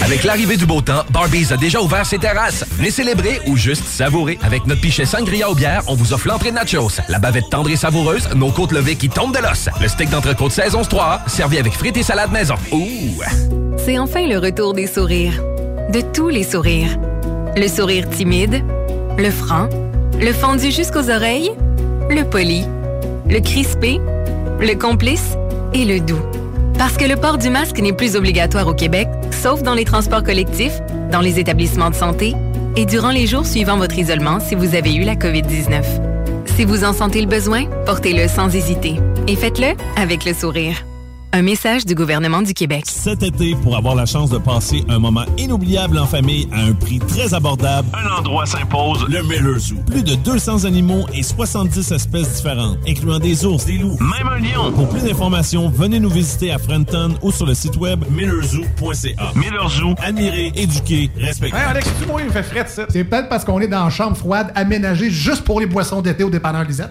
Avec l'arrivée du beau temps, Barbies a déjà ouvert ses terrasses. Venez célébrer ou juste savourer. Avec notre pichet sangria aux bières, on vous offre l'entrée de nachos, la bavette tendre et savoureuse, nos côtes levées qui tombent de l'os, le steak d'entrecôte saison 3, servi avec frites et salade maison. Ouh! C'est enfin le retour des sourires. De tous les sourires. Le sourire timide, le franc, le fendu jusqu'aux oreilles, le poli, le crispé, le complice et le doux. Parce que le port du masque n'est plus obligatoire au Québec, sauf dans les transports collectifs, dans les établissements de santé et durant les jours suivant votre isolement si vous avez eu la COVID-19. Si vous en sentez le besoin, portez-le sans hésiter et faites-le avec le sourire. Un message du gouvernement du Québec. Cet été, pour avoir la chance de passer un moment inoubliable en famille à un prix très abordable, un endroit s'impose, le Miller Zoo. Plus de 200 animaux et 70 espèces différentes, incluant des ours, des loups, même un lion. Pour plus d'informations, venez nous visiter à Frenton ou sur le site web millerzoo.ca. Miller Zoo, admirer, éduquer, respecter. Hey Alex, tu moi, il me fait frais de ça. C'est peut-être parce qu'on est dans une chambre froide aménagée juste pour les boissons d'été au dépanneur Lisette.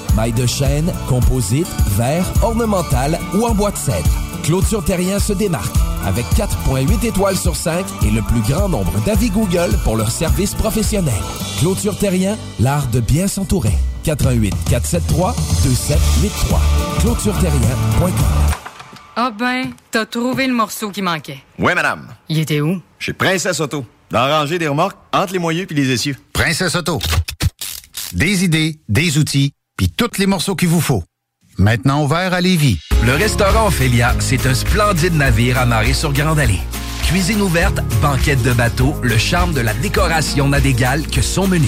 Maille de chêne, composite, verre, ornemental ou en bois de cèdre. Clôture Terrien se démarque avec 4.8 étoiles sur 5 et le plus grand nombre d'avis Google pour leur service professionnel. Clôture Terrien, l'art de bien s'entourer. 88 473 2783. ClôtureTerrien.com Ah ben, t'as trouvé le morceau qui manquait. Oui, madame. Il était où? Chez Princesse Auto. Dans la rangée des remorques, entre les moyeux puis les essieux. Princesse Auto. Des idées, des outils, puis tous les morceaux qu'il vous faut. Maintenant ouvert à Lévis. Le restaurant Ophélia, c'est un splendide navire amarré sur Grande Allée. Cuisine ouverte, banquette de bateau, le charme de la décoration n'a d'égal que son menu.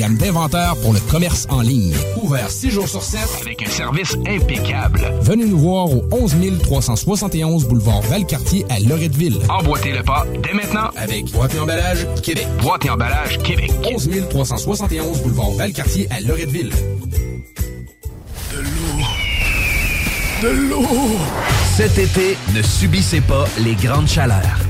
gamme d'inventaire pour le commerce en ligne. Ouvert 6 jours sur 7 avec un service impeccable. Venez nous voir au 11 371 boulevard Valcartier à Loretteville. Emboîtez le pas dès maintenant avec Boîte et Emballage Québec. Boîte et Emballage Québec. 11 371 boulevard Valcartier à Loretteville. De l'eau. De l'eau. Cet été, ne subissez pas les grandes chaleurs.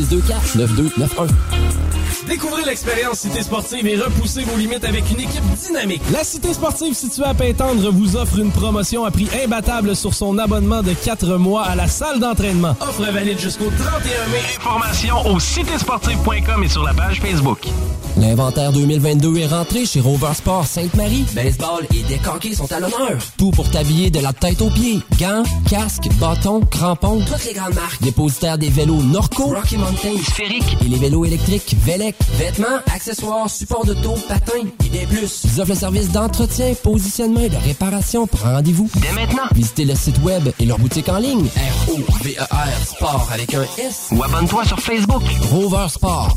624 9291. Découvrez l'expérience Cité Sportive et repoussez vos limites avec une équipe dynamique. La Cité Sportive située à Pintendre vous offre une promotion à prix imbattable sur son abonnement de 4 mois à la salle d'entraînement. Offre valide jusqu'au 31 mai. Informations au citésportive.com et sur la page Facebook. L'inventaire 2022 est rentré chez Rover Sport Sainte-Marie. Baseball et décanqués sont à l'honneur. Tout pour t'habiller de la tête aux pieds. Gants, casques, bâtons, crampons. Toutes les grandes marques. Dépositaire des vélos Norco, Rocky Sphérique et les vélos électriques Velec. Vêtements, accessoires, supports de dos, patins et des plus. Ils offrent le service d'entretien, positionnement et de réparation. Prends rendez-vous dès maintenant. Visitez le site web et leur boutique en ligne. R-O-V-E-R Sport avec un S. Ou abonne-toi sur Facebook. Rover Sport.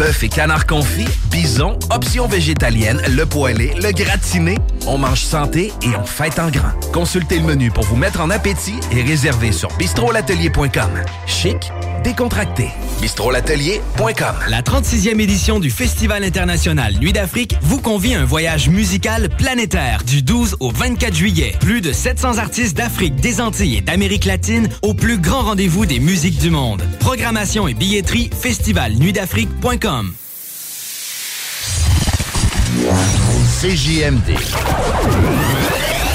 Bœuf et canard confit, bison, options végétaliennes, le poêlé, le gratiné, On mange santé et on fête en grand. Consultez le menu pour vous mettre en appétit et réservez sur bistrolatelier.com. Chic, décontracté. bistrolatelier.com. La 36e édition du Festival international Nuit d'Afrique vous convie à un voyage musical planétaire du 12 au 24 juillet. Plus de 700 artistes d'Afrique, des Antilles et d'Amérique latine au plus grand rendez-vous des musiques du monde. Programmation et billetterie festivalnuitdafrique.com. CJMD.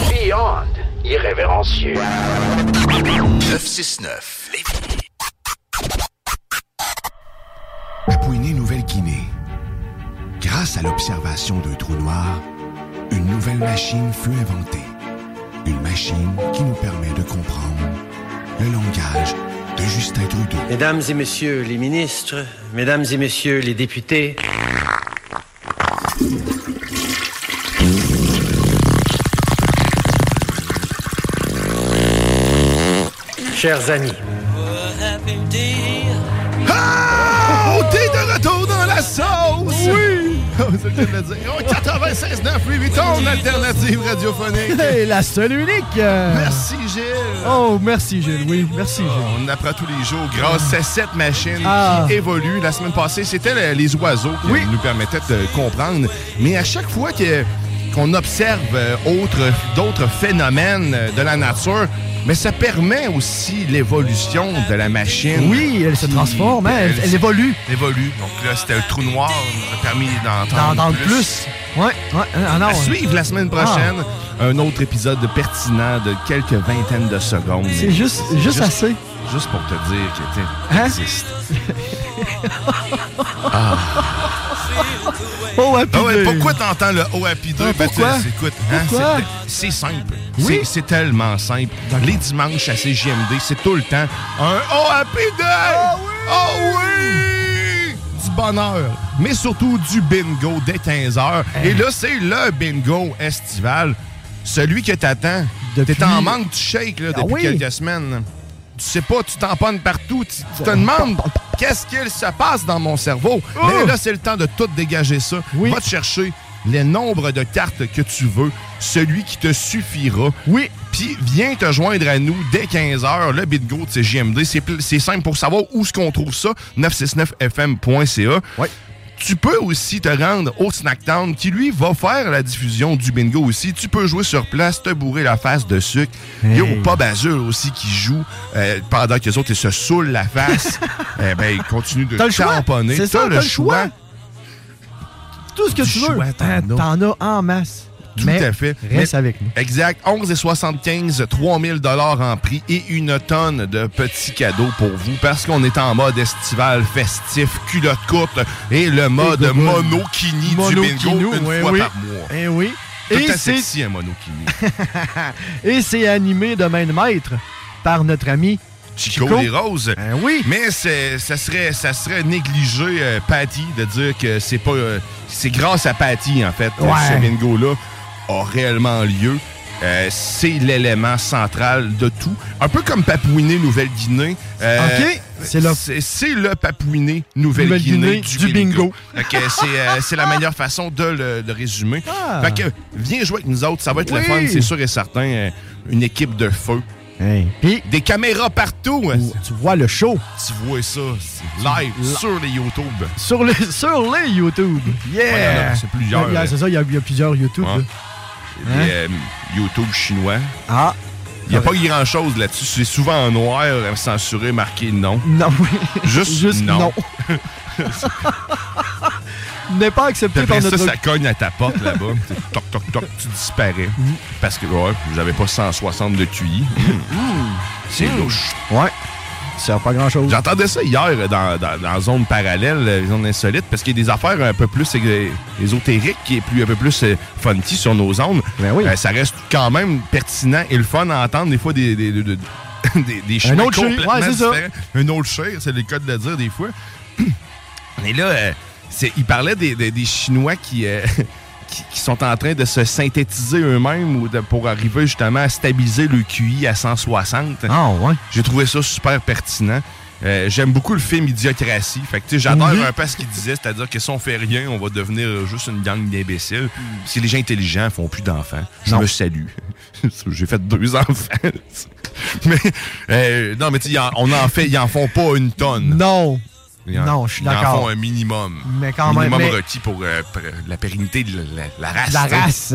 Beyond irrévérencieux. 969. Papouinie Nouvelle-Guinée. Grâce à l'observation d'un trou noir, une nouvelle machine fut inventée. Une machine qui nous permet de comprendre le langage de Justin Trudeau. Mesdames et messieurs les ministres, mesdames et messieurs les députés, chers amis, Ah! On est de retour dans la sauce! Oui! C'est le cas de le dire. Oh, 96.9 Louis Vuitton, alternative radiophonique. Hey, la seule unique! euh. Merci, Gilles. Oh, merci, Gilles. Oui, merci, Gilles. On apprend tous les jours grâce à cette machine Ah. qui évolue. La semaine passée, c'était le- les oiseaux qui nous permettaient de comprendre. Mais à chaque fois que- qu'on observe euh, autre- d'autres phénomènes euh, de la nature, mais ça permet aussi l'évolution de la machine. Oui, elle se transforme, hein, elle- elle évolue. Évolue. Donc là, c'était le trou noir, nous a permis Dans, d'entendre dans le plus. Ouais, ouais. Ah, non, à suivre la semaine prochaine, un autre épisode pertinent de quelques vingtaines de secondes. C'est juste- juste assez. Juste pour te dire que tu Hein? existes. ah. Oh, Happy Ah ouais, pourquoi t'entends le Oh Happy Day? Ah, pourquoi? hein, c'est- simple. Oui? C'est- tellement simple. Les dimanches à CGMD, c'est tout le temps un Oh Happy Day! Oh oui! Du bonheur, mais surtout du bingo dès 15h. Et là, c'est le bingo estival. Celui que t'attends. T'es en manque du shake là, Ah depuis oui? quelques semaines. Tu sais pas, tu tamponnes partout. Tu, tu te demandes qu'est-ce qu'il se passe dans mon cerveau. Oh! Mais là, c'est le temps de tout dégager ça. Va te chercher les nombres de cartes que tu veux, celui qui te suffira. Oui. Puis viens te joindre à nous dès 15h, le bingo de CGMD. C'est pl- C'est simple pour savoir où est-ce qu'on trouve ça, 969fm.ca. Tu peux aussi te rendre au Snacktown qui, lui, va faire la diffusion du bingo aussi. Tu peux jouer sur place, te bourrer la face de sucre. Il y a au Pub Azul aussi qui joue euh, pendant que les autres ils se saoulent la face. eh ben, ils continuent de le tamponner. T'as t'as le choix. Tout ce que Du tu veux. Hein. T'en as en masse. Tout Mais à fait. Reste Mais- avec nous. Exact. 11,75, 3000 dollars en prix et une tonne de petits cadeaux pour vous parce qu'on est en mode estival, festif, culotte courte et le mode Et monokini du bingo une ouais, fois oui. par mois. Eh oui. Tout Et c'est sexy, un monokini. et c'est animé de main de maître par notre ami Chico, Chico. les roses. oui. Mais ça serait, ça serait négliger euh, Patty de dire que c'est pas. euh, c'est grâce à Patty, en fait, Ouais. ce bingo-là a réellement lieu. Euh, c'est l'élément central de tout. Un peu comme Papouiné Nouvelle-Guinée. Euh, OK. C'est le- c'est le Papouiné Nouvelle-Guinée du, du bingo. c'est euh, c'est la meilleure façon de le de résumer. Ah. Fait que viens jouer avec nous autres, ça va être le Oui. fun, c'est sûr et certain. Une équipe de feu. Des caméras partout. Tu vois le show. Tu vois ça, live sur les YouTube. Sur, le, sur les YouTube. Yeah! c'est plusieurs. C'est ça, il y, a, il y a plusieurs YouTube. Ouais. Hein? euh, YouTube chinois. Ah. Il n'y a pas grand-chose là-dessus. C'est souvent en noir, censuré, marqué non. Non, oui. Juste, Juste non. non. N'est pas accepté après par ça, notre... ça cogne à ta porte là-bas. Toc, toc, toc, tu disparais. Parce que, ouais, j'avais pas 160 de QI. C'est Mm. louche. Ouais. Ça sert pas grand-chose. J'entendais ça hier euh, dans, dans, dans zone parallèle, euh, zone insolite, parce qu'il y a des affaires un peu plus euh, ésotériques est plus, un peu plus euh, funky sur nos ondes. Euh, ça reste quand même pertinent et le fun à entendre des fois des, des, des, des, des- des chemins autre complètement ouais, ça. Un autre shit, c'est le cas de le dire des fois. Et là, euh, il parlait des, Chinois qui, euh, qui, qui sont en train de se synthétiser eux-mêmes ou de- pour arriver justement à stabiliser le QI à 160. Ah ouais. J'ai trouvé ça super pertinent. Euh, J'aime beaucoup le film Idiocratie. Fait que, tu sais, j'adore Oui. un peu ce qu'il disait, c'est-à-dire que si on fait rien, on va devenir juste une gang d'imbéciles. Si les gens intelligents font plus d'enfants, je me salue. J'ai fait deux enfants. mais, euh, non, mais tu on en fait, ils en font pas une tonne. Non. En- Non, je suis Ils en d'accord. font un minimum. Mais quand même, minimum requis pour euh, pour, la pérennité de la, race. La race.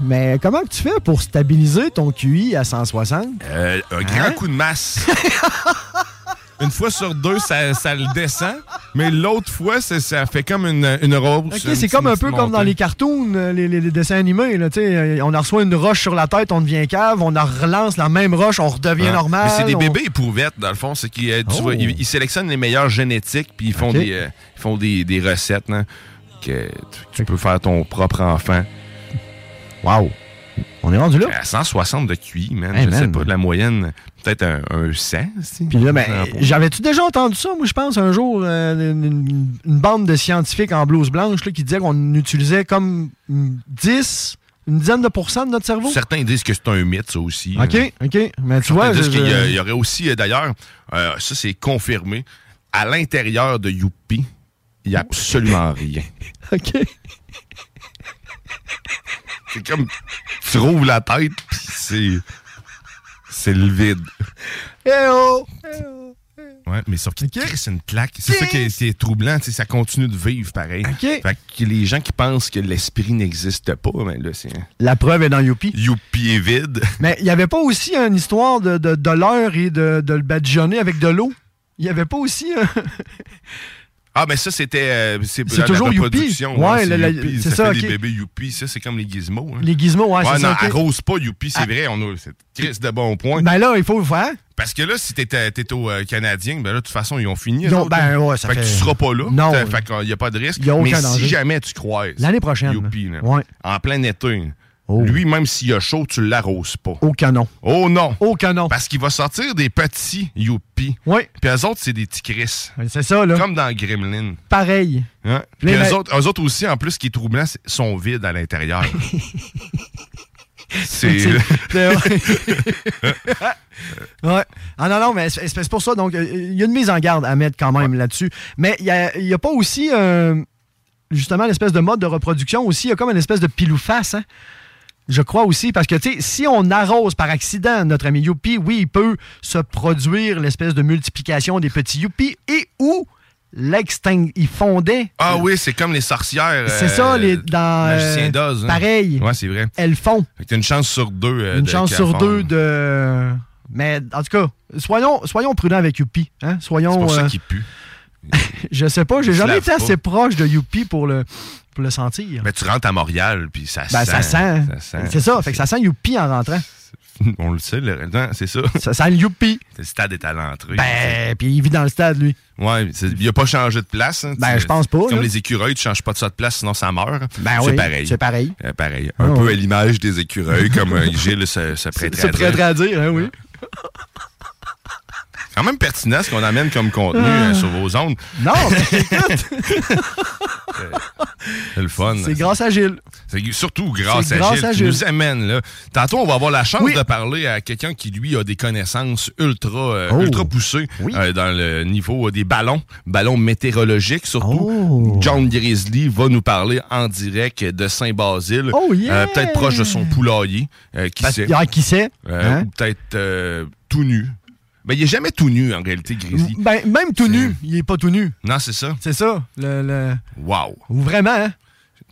Mais comment tu fais pour stabiliser ton QI à 160? Euh, un grand Hein? coup de masse. une fois sur deux, ça, ça le descend, mais l'autre fois, ça fait comme une, une rose. Ok, c'est comme un peu comme dans les cartoons, euh, les, les- les dessins animés. Là, euh, on en reçoit une roche sur la tête, on devient cave, on en relance la même roche, on redevient normal. C'est des on- bébés éprouvettes, dans le fond. C'est qu'ils euh, Oh. ils, ils sélectionnent les meilleurs génétiques, puis ils font, des, euh, ils font des, des recettes là, que tu, tu peux faire ton propre enfant. Wow! On est rendu là? À 160 de QI, man. Hey, je sais pas, de la moyenne, peut-être un, un 100. si. Puis là, ben, j'avais-tu déjà entendu ça, moi, je pense, un jour, euh, une, bande de scientifiques en blouse blanche là, qui disaient qu'on utilisait comme mm, 10, une dizaine de pourcents de notre cerveau? Certains disent que c'est un mythe, ça aussi. OK, hein. OK. Mais tu vois, Ils disent je- qu'il y, a- je- il y aurait aussi, euh, d'ailleurs, euh, ça c'est confirmé, à l'intérieur de Youpi, il n'y a absolument rien. OK. C'est comme, tu rouvres la tête, puis c'est, c'est le vide. Eh oh! Ouais, mais sauf qu'il crisse une claque. C'est ça qui est, qui est troublant, tu sais, ça continue de vivre pareil. Fait que les gens qui pensent que l'esprit n'existe pas, ben là, c'est... La preuve est dans Youpi. Youpi est vide. Mais il n'y avait pas aussi une histoire de, de, de l'heure et de, de le badigeonner avec de l'eau? Il n'y avait pas aussi un... Ah, mais ça, c'était... euh, c'est la- toujours la Youpi. reproduction. Ouais, Youpi, c'est ça, ça, fait ok. des bébés Youpi. Ça, c'est comme les gizmos. hein. Les gizmos, ouais, c'est ça, non. Ah. arrose pas Youpi, c'est vrai. On a cette crise de bon point. Ben là, il faut le faire. Parce que là, si t'étais t'étais au euh, Canadien, ben là, de toute façon, ils ont fini. Autres, ben là. ouais, ça fait, que fait- tu seras pas là. Non. Fait qu'il n'y a pas de risque. Il y a aucun Mais danger. si jamais tu croises. L'année prochaine. Youpi, là, Ouais. en plein été, Oh. lui, même s'il y a chaud, tu l'arroses pas. Au canon. Oh non! Au canon. Parce qu'il va sortir des petits Youpi. Oui. Puis eux autres, c'est des petits Chris. C'est ça, là. Comme dans Gremlin. Pareil. Hein? Les Puis eux ma- autres, eux autres aussi, en plus, ce qui est troublant, sont vides à l'intérieur. c'est. C'est- ouais. Ah non, non, mais c'est pour ça. Donc, il y a une mise en garde à mettre quand même là-dessus. Mais il n'y a, pas aussi, euh, justement, l'espèce de mode de reproduction aussi. Il y a comme une espèce de pile ou face, hein? Je crois aussi, parce que, tu sais, si on arrose par accident notre ami Youpi, oui, il peut se produire l'espèce de multiplication des petits Youpi et ou l'extinct, il fondait. Ah oui, c'est comme les sorcières. C'est euh, ça, les, dans. Magicien euh, d'Oz. hein. Pareil. Ouais, c'est vrai. Elles font. Fait que t'as une chance sur deux. euh, Une de- chance sur deux de. Mais en tout cas, soyons, soyons prudents avec Youpi. Hein? Soyons. C'est pour ça euh, qu'il pue. je sais pas, j'ai jamais été pas. assez proche de Youpi pour le, pour le sentir. Ben, tu rentres à Montréal, puis ça Ben, sent. ça sent. ça sent. C'est ça, fait que ça sent Youpi en rentrant. On le sait, le c'est ça. Ça sent le Youpi. Le stade est à l'entrée. Ben, puis il vit dans le stade, lui. Ouais, il a pas changé de place. hein. Ben, je pense pas, Comme là. les écureuils, tu changes pas de ça de place, sinon ça meurt. Ben c'est oui, pareil. c'est pareil. Euh, pareil. Ah Un peu ouais. à l'image des écureuils, comme euh, Gilles se, se prêterait Se à dire. prêterait à dire, hein, oui. Quand même pertinent ce qu'on amène comme contenu Ah. euh, sur vos ondes. Non, mais écoute, C'est le fun. c'est grâce à Gilles. C'est surtout grâce à grâce Gilles à qui Gilles. nous amène là. Tantôt, on va avoir la chance Oui. de parler à quelqu'un qui, lui, a des connaissances ultra, euh, Oh. ultra poussées euh, dans le niveau des ballons, ballons météorologiques surtout. Oh. John Grizzly va nous parler en direct de Saint-Basile. Oh, yeah! Peut-être proche de son poulailler. qui Parce- sait. ah, qui sait? Hein? Ou peut-être tout nu. Ben, il est jamais tout nu, en réalité, Grizzly. Ben, même tout nu, il est pas tout nu. Non, c'est ça. C'est ça. Le, le- Wow. Ou vraiment, hein?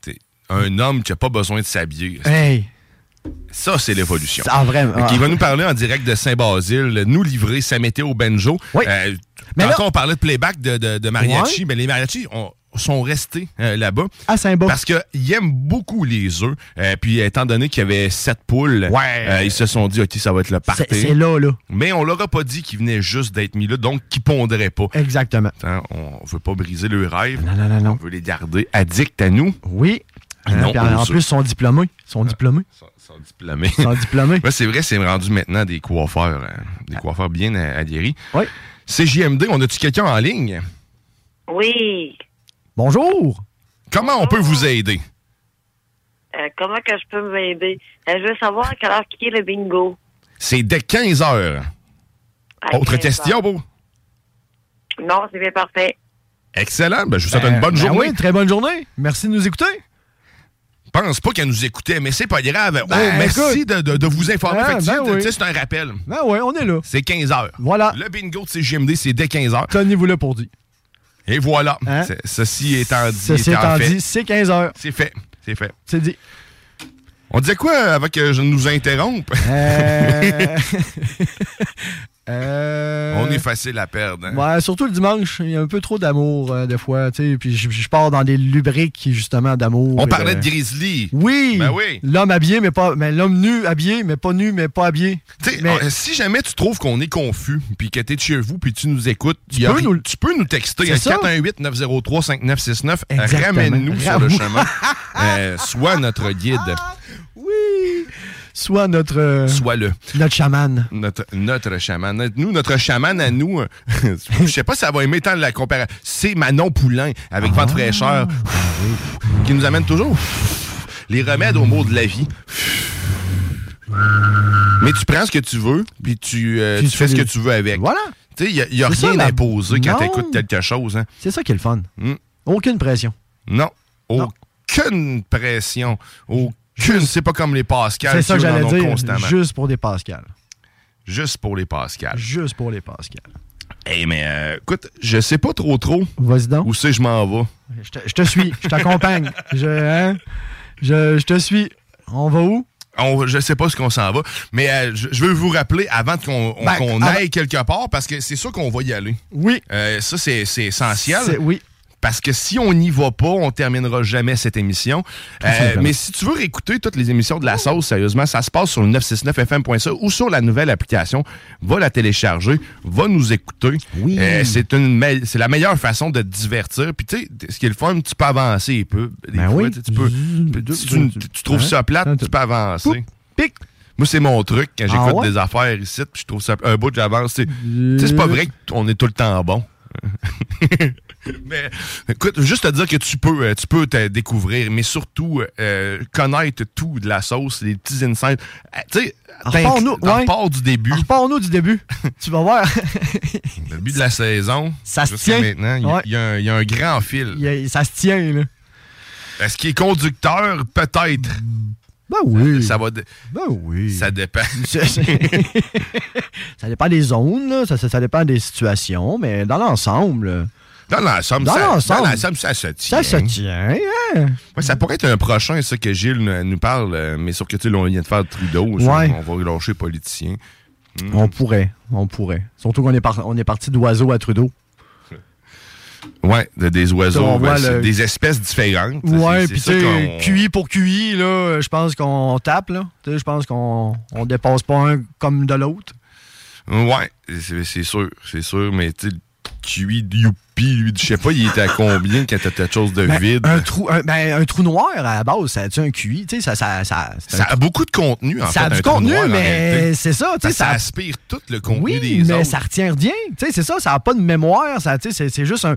T'es un homme qui a pas besoin de s'habiller. Hey! Ça, c'est l'évolution. Ah, vraiment. Fait qu'il va nous parler en direct de Saint-Basile, nous livrer sa météo banjo. Oui. Euh, Mais là- on parlait de playback de, de, de mariachi. Ouais. Mais les mariachis ont- sont restés euh, là-bas. À Saint-Bas. Parce qu'ils aiment beaucoup les œufs. Euh, puis, étant donné qu'il y avait sept poules, Ouais. euh, ils se sont dit, OK, ça va être le party. C'est c'est là, là. Mais on leur a pas dit qu'ils venaient juste d'être mis là, donc qu'ils pondraient pas. Exactement. Hein, on veut pas briser leurs rêves. Non, non, non, non. On veut les garder addicts à nous. Oui. Ah non, en, en plus, ils sont diplômés. Ils sont diplômés. Ils sont diplômés. Sont diplômés. Ouais, c'est vrai, c'est rendu maintenant des coiffeurs, des coiffeurs bien a- aguerris. Oui. CJMD, on a-tu quelqu'un en ligne? Oui. Bonjour. Comment on peut vous aider? Euh, comment que je peux m'aider? Euh, je veux savoir à quelle heure qui est le bingo. C'est dès 15 heures. À Autre 15 question, heures. beau? Non, c'est bien parfait. Excellent. Ben, je vous souhaite Ben, une bonne ben journée. oui, très bonne journée. Merci de nous écouter. Je pense pas qu'elle nous écoutait, mais c'est pas grave. Ben, oh, merci écoute. de, de- de vous informer. Ah, ben oui. c'est un rappel. Ben oui, on est là. C'est 15 h. Voilà. Le bingo de CGMD, c'est dès 15 h. Tenez-vous là pour dire. Et voilà. Hein? Ceci étant dit, Ceci étant dit, c'est 15 heures. C'est fait. C'est fait. C'est dit. On disait quoi avant que je nous interrompe? Euh... euh, On est facile à perdre. hein? Ouais, surtout le dimanche, il y a un peu trop d'amour euh, des fois, tu sais, puis je, je pars dans des lubriques justement d'amour. On parlait de Grizzly. Oui. Ben oui. L'homme habillé mais pas mais l'homme nu habillé mais pas nu mais pas habillé. Tu Mais- euh, si jamais tu trouves qu'on est confus, puis que t'es de chez vous, puis tu nous écoutes, Tu a peux ri- nous- tu peux nous texter à ça. 418-903-5969. Exactement. Ramène-nous sur le chemin. Euh, sois notre guide. Oui. Soit notre euh, le. notre chaman. Notre, notre chaman. Nous, notre chaman à nous, euh, je sais pas si ça va aimer tant la comparaison. C'est Manon Poulain avec Ah. Vente fraîcheur qui nous amène toujours les remèdes aux maux de la vie. Mais tu prends ce que tu veux, puis tu, euh, Puis tu tu fais ce que tu veux avec. Voilà. Tu sais, il n'y a, rien la- d'imposé quand tu écoutes quelque chose. Hein. C'est ça qui est le fun. Mm. Aucune pression. Non. Aucune pression. Aucune. C'est pas comme les Pascal. C'est ça que j'allais dire. constamment. Juste pour des Pascal. Juste pour les Pascal. Juste pour les Pascal. Hey, mais euh, écoute, je sais pas trop trop Vas-y donc. où c'est je m'en vais. Je te, je te suis, je t'accompagne. je, hein, je, je te suis. On va où? On, je sais pas ce qu'on s'en va, mais euh, je, je veux vous rappeler avant qu'on on- Ben, aille quelque part, parce que c'est sûr qu'on va y aller. Oui. Euh, ça, c'est essentiel. Oui. Parce que si on n'y va pas, on terminera jamais cette émission. Euh, mais si tu veux réécouter toutes les émissions de la sauce, sérieusement, ça se passe sur le 969fm.ca ou sur la nouvelle application. Va la télécharger, va nous écouter. Oui. Euh, c'est une c'est la meilleure façon de te divertir. Puis tu sais, ce qui est le fun, tu peux avancer un peu. Ben fois, oui. tu peux. Si tu, tu trouves Hein? ça plate, tu peux avancer. Pic. Moi, c'est mon truc quand Ah j'écoute ouais? des affaires ici, puis je trouve ça un bout, j'avance. tu sais. Tu sais, C'est pas vrai qu'on est tout le temps bon. mais écoute, juste te dire que tu peux, euh, tu peux te découvrir, mais surtout euh, connaître tout de la sauce, les petits insights. Euh, tu sais, Repars-nous, ouais. du début, Repars-nous du début. tu vas voir. le début de la saison. Ça se tient. maintenant, il y a- Ouais. y, un- il y a un grand fil. A- ça se tient, là. Est-ce qu'il est conducteur? Peut-être. Ben oui. Ça va. Ben oui. Ça dépend. Ça dépend des zones, là. Ça, ça, ça dépend des situations, mais dans l'ensemble, là, Dans l'ensemble, Dans ça, l'ensemble. dans l'ensemble, ça se tient. ça se tient. hein? Ouais, ça pourrait être un prochain, ça, que Gilles nous- parle, euh, mais sur que tu sais, là, on vient de faire Trudeau. ça, Ouais. On va lâcher politicien. Hmm. On pourrait. On pourrait. Surtout qu'on est, par- on est parti d'oiseau à Trudeau. Ouais, de- des oiseaux, On voit ben, c'est le- des espèces différentes. Ouais, puis tu QI pour QI, là, je pense qu'on tape, là. Je pense qu'on on dépasse pas un comme de l'autre. Ouais, c'est c'est sûr, c'est sûr, mais tu QI lui, je sais pas, il était à combien quand t'as quelque chose de Ben, vide? Un trou, un, ben, un trou noir, à la base, ça a-tu un QI? Tu sais, ça, ça, ça, Ça a beaucoup de contenu, en ça fait. a un du contenu, noir, mais c'est ça, ça ça- aspire tout le contenu Oui, des mais autres. ça retient rien. Tu sais, c'est ça, ça n'a pas de mémoire. Ça, tu sais, c'est, juste un,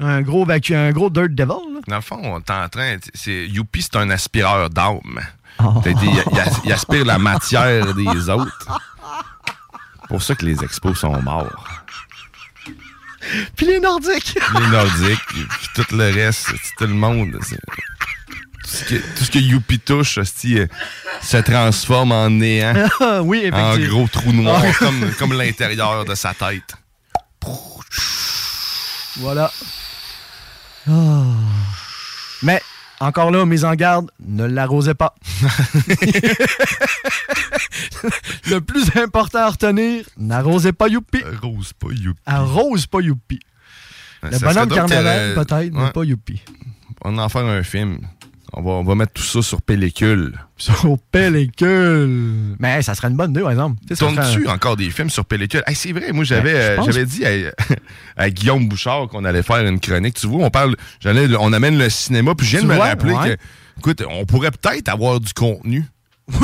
un gros vacu, un gros dirt devil. là. Dans le fond, on est en train. Youpi, c'est un aspireur d'âme. Oh. Il aspire la matière des autres. C'est pour ça que les expos sont morts. Puis les Nordiques. Les Nordiques, puis tout le reste, tout le monde. c'est- Tout ce que, tout ce que Youpi touche, euh, se transforme en néant. oui, En effectivement. gros trou noir, comme, comme l'intérieur de sa tête. Voilà. Ah. Mais, encore là, mise en garde, ne l'arrosez pas. Le plus important à retenir, n'arrosez pas Youpi. Arrose pas Youpi. Arrose pas Youpi. Le Ça bonhomme carnaval, peut-être, mais pas Youpi. On va en faire un film. On va, on va mettre tout ça sur pellicule. Sur pellicule. Mais ça serait une bonne idée, par exemple. Tu sais, ça serait Tournes-tu encore des films sur pellicule? Hey, c'est vrai, moi j'avais Ben, je euh, pense- j'avais dit à, à Guillaume Bouchard qu'on allait faire une chronique. Tu vois, on parle, j'allais, on amène le cinéma, puis je viens de me vois, rappeler ouais. que, écoute, on pourrait peut-être avoir du contenu.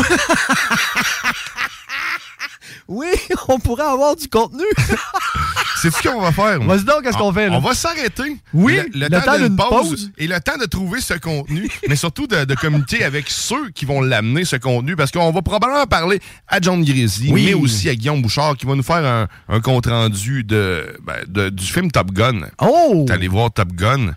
Oui, on pourrait avoir du contenu. C'est ce qu'on va faire. Vas-y donc, qu'est-ce qu'on fait, là? On va s'arrêter. Oui, le, le temps d'une d'une pause. Et le temps de trouver ce contenu, mais surtout de, de communiquer avec ceux qui vont l'amener, ce contenu, parce qu'on va probablement parler à John Grizzly, Oui. mais aussi à Guillaume Bouchard, qui va nous faire un, un compte-rendu de, ben, de- du film Top Gun. Oh! T'es allé voir Top Gun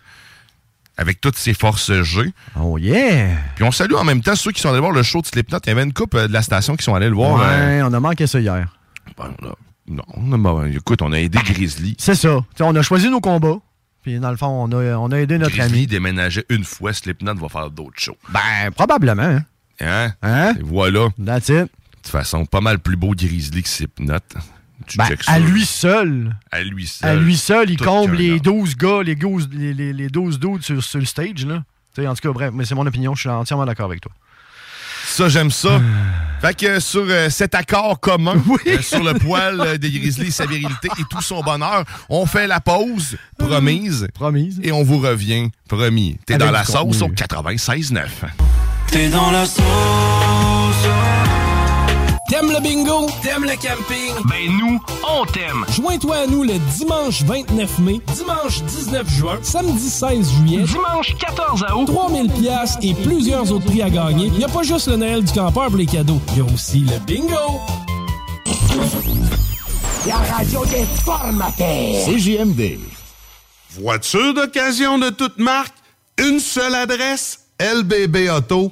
avec toutes ses forces G. Oh yeah! Puis on salue en même temps ceux qui sont allés voir le show de Slipknot. Il y avait une couple euh, de la station qui sont allés le voir. ouais, euh, on a manqué ça hier. Non, on a- écoute, on a aidé Grizzly. C'est ça. T'sais, on a choisi nos combats. Puis dans le fond, on a, on a aidé notre Grizzly ami. déménageait une fois, Slipknot va faire d'autres shows. Ben, probablement. hein. Hein? Hein? Et voilà. That's it. De toute façon, pas mal plus beau Grizzly que Slipknot. Tu Ben, à lui seul. À lui seul. À lui seul, il comble les homme. 12 gars, les 12, les, les, les 12 dudes sur, sur le stage. Là. T'sais, en tout cas, bref, mais c'est mon opinion, je suis entièrement d'accord avec toi. Ça, j'aime ça. Fait que euh, sur euh, cet accord commun, euh, sur le poil euh, des Grizzlies, sa virilité et tout son bonheur, on fait la pause promise. Promise. Et on vous revient, promis. T'es Avec dans la sauce au contenu. 96.9. T'es dans la sauce. T'aimes le bingo? T'aimes le camping? Ben nous, on t'aime. Joins-toi à nous le dimanche 29 mai, dimanche 19 juin, samedi 16 juillet, dimanche 14 août, 3000 pièces et plusieurs autres prix à gagner. Il n'y a pas juste le Noël du campeur pour les cadeaux, il y a aussi le bingo. La radio des formateurs. CJMD. Voiture d'occasion de toute marque, une seule adresse, lbbauto.com.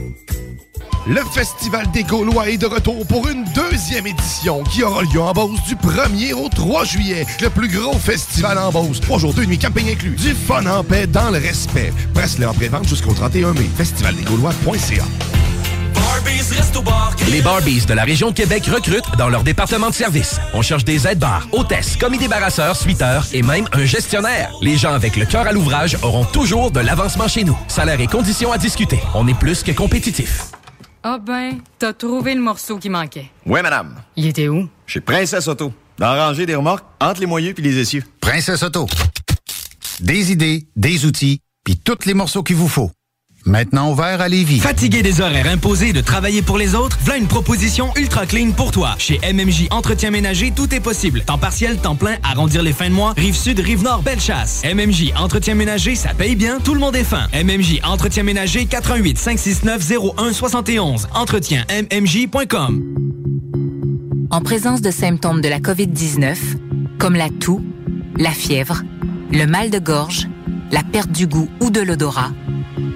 Le Festival des Gaulois est de retour pour une deuxième édition qui aura lieu en Beauce du 1er au 3 juillet. Le plus gros festival en Beauce. Trois jours, deux nuits, camping inclus. Du fun en paix dans le respect. Presse-le en pré-vente jusqu'au 31 mai. Festivaldesgaulois.ca Les Barbies de la région de Québec recrutent dans leur département de service. On cherche des aides-bars, hôtesses, commis débarrasseurs, suiteurs et même un gestionnaire. Les gens avec le cœur à l'ouvrage auront toujours de l'avancement chez nous. Salaire et conditions à discuter. On est plus que compétitif. Ah ben, t'as trouvé le morceau qui manquait. Oui, madame. Il était où? Chez Princesse Auto. Dans la rangée des remorques, entre les moyeux puis les essieux. Princesse Auto. Des idées, des outils, puis tous les morceaux qu'il vous faut. Maintenant ouvert à Lévis. Fatigué des horaires imposés de travailler pour les autres? Voilà une proposition ultra clean pour toi. Chez MMJ Entretien Ménager, tout est possible. Temps partiel, temps plein, arrondir les fins de mois, rive sud, rive nord, belle chasse. MMJ Entretien Ménager, ça paye bien, tout le monde est fin. MMJ Entretien Ménager, 88 569 0171. Entretien MMJ.com. En présence de symptômes de la COVID-19, comme la toux, la fièvre, le mal de gorge, la perte du goût ou de l'odorat,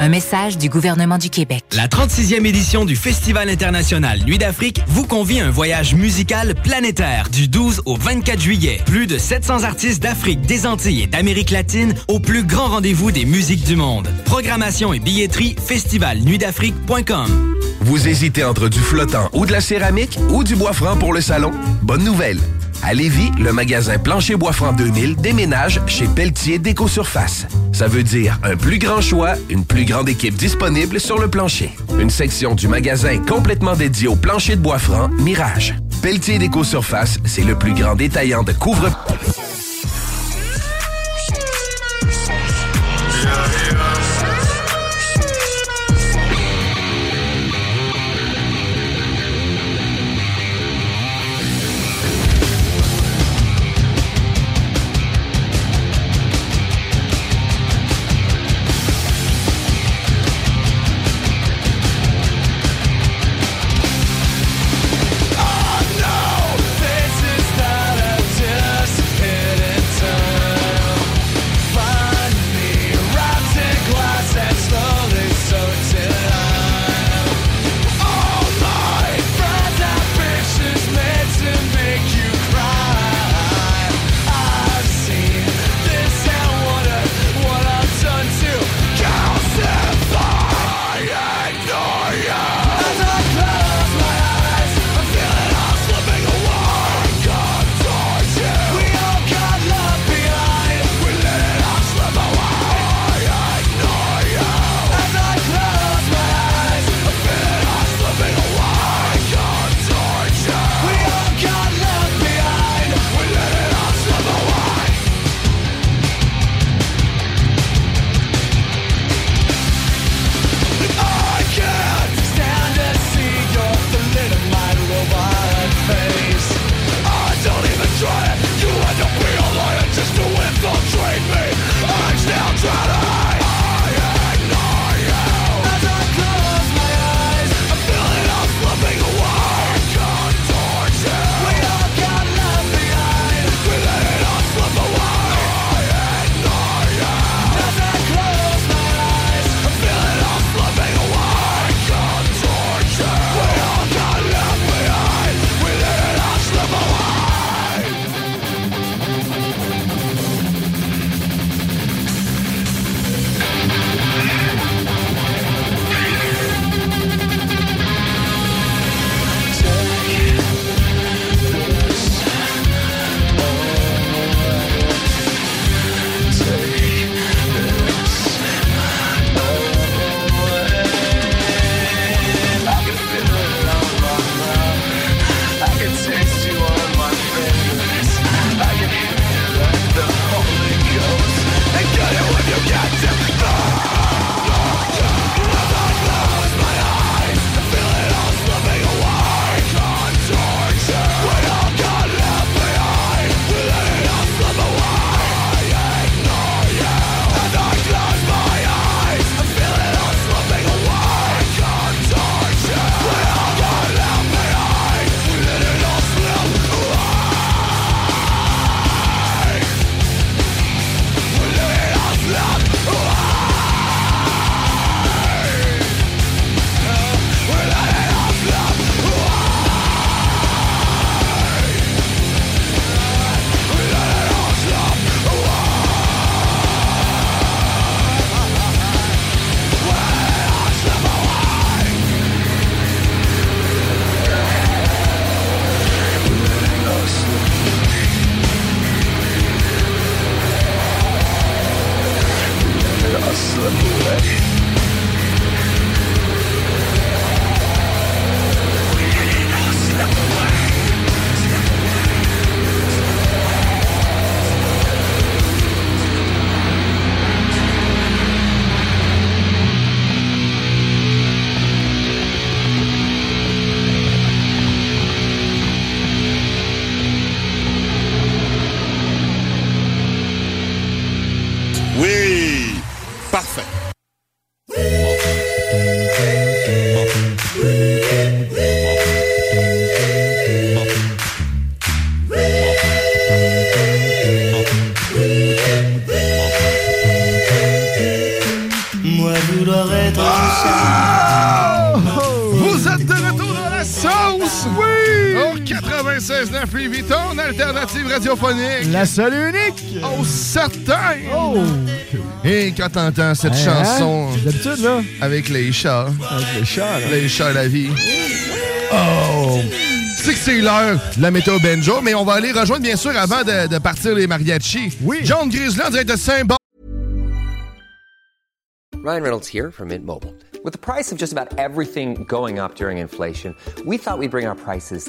Un message du gouvernement du Québec. La 36e édition du Festival international Nuit d'Afrique vous convie à un voyage musical planétaire du 12 au 24 juillet. Plus de 700 artistes d'Afrique, des Antilles et d'Amérique latine au plus grand rendez-vous des musiques du monde. Programmation et billetterie festivalnuitdafrique.com. Vous hésitez entre du flottant ou de la céramique ou du bois franc pour le salon? Bonne nouvelle! À Lévis, le magasin Plancher Bois Franc 2000 déménage chez Pelletier Déco Surface. Ça veut dire un plus grand choix, une plus grande équipe disponible sur le plancher. Une section du magasin complètement dédiée au plancher de bois franc Mirage. Pelletier Déco Surface, c'est le plus grand détaillant de couvre radiophonique. La seule et unique! Oh, certain! Oh! Et quand t'entends cette Hein, chanson... hein? D'habitude, là. Avec les chats. Avec les chats, là. Les chats, la vie. Oh! C'est que c'est l'heure de la météo Benjo, mais on va aller rejoindre, bien sûr, avant de, de partir les mariachis. Oui. John Grizzly, en direct de Saint-Bon. Ryan Reynolds here from Mint Mobile. With the price of just about everything going up during inflation, we thought we'd bring our prices.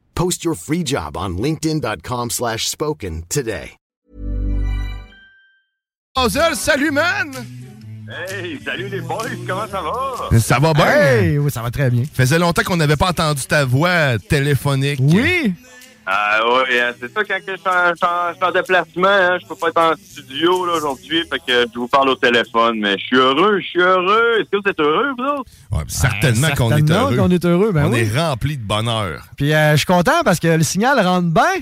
Post your free job on linkedin.com slash spoken today. Salut, man! Hey, salut les boys, comment ça va? Ça va bien? Hey, oui, ça va très bien. Faisait longtemps qu'on n'avait pas entendu ta voix téléphonique. Oui! Ah oui, hein, c'est ça, quand je suis en, déplacement, hein, je peux pas être en studio là, aujourd'hui, fait que je vous parle au téléphone, mais je suis heureux, je suis heureux. Est-ce que vous êtes heureux, vous autres? Ouais, certainement Ben, qu'on est certainement heureux. qu'on est heureux, ben On oui. est rempli de bonheur. Puis euh, je suis content parce que le signal rentre bien.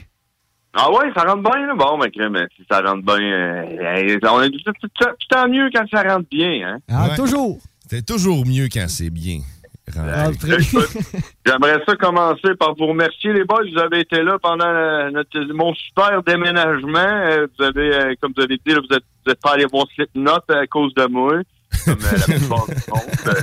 Ah ouais, ça rentre bien, là? Bon, ben, crème, mais si ça rentre bien, euh, on est tout, tout- tout- tout en mieux quand ça rentre bien, hein? Ah, Ouais. toujours. C'est toujours mieux quand c'est bien. Écoute, J'aimerais ça commencer par vous remercier, les boys. Vous avez été là pendant notre, mon super déménagement. Euh, Vous avez, euh, comme vous avez dit, vous êtes, vous êtes pas allé voir Slipknot à cause de moi. Comme euh, la plupart du monde.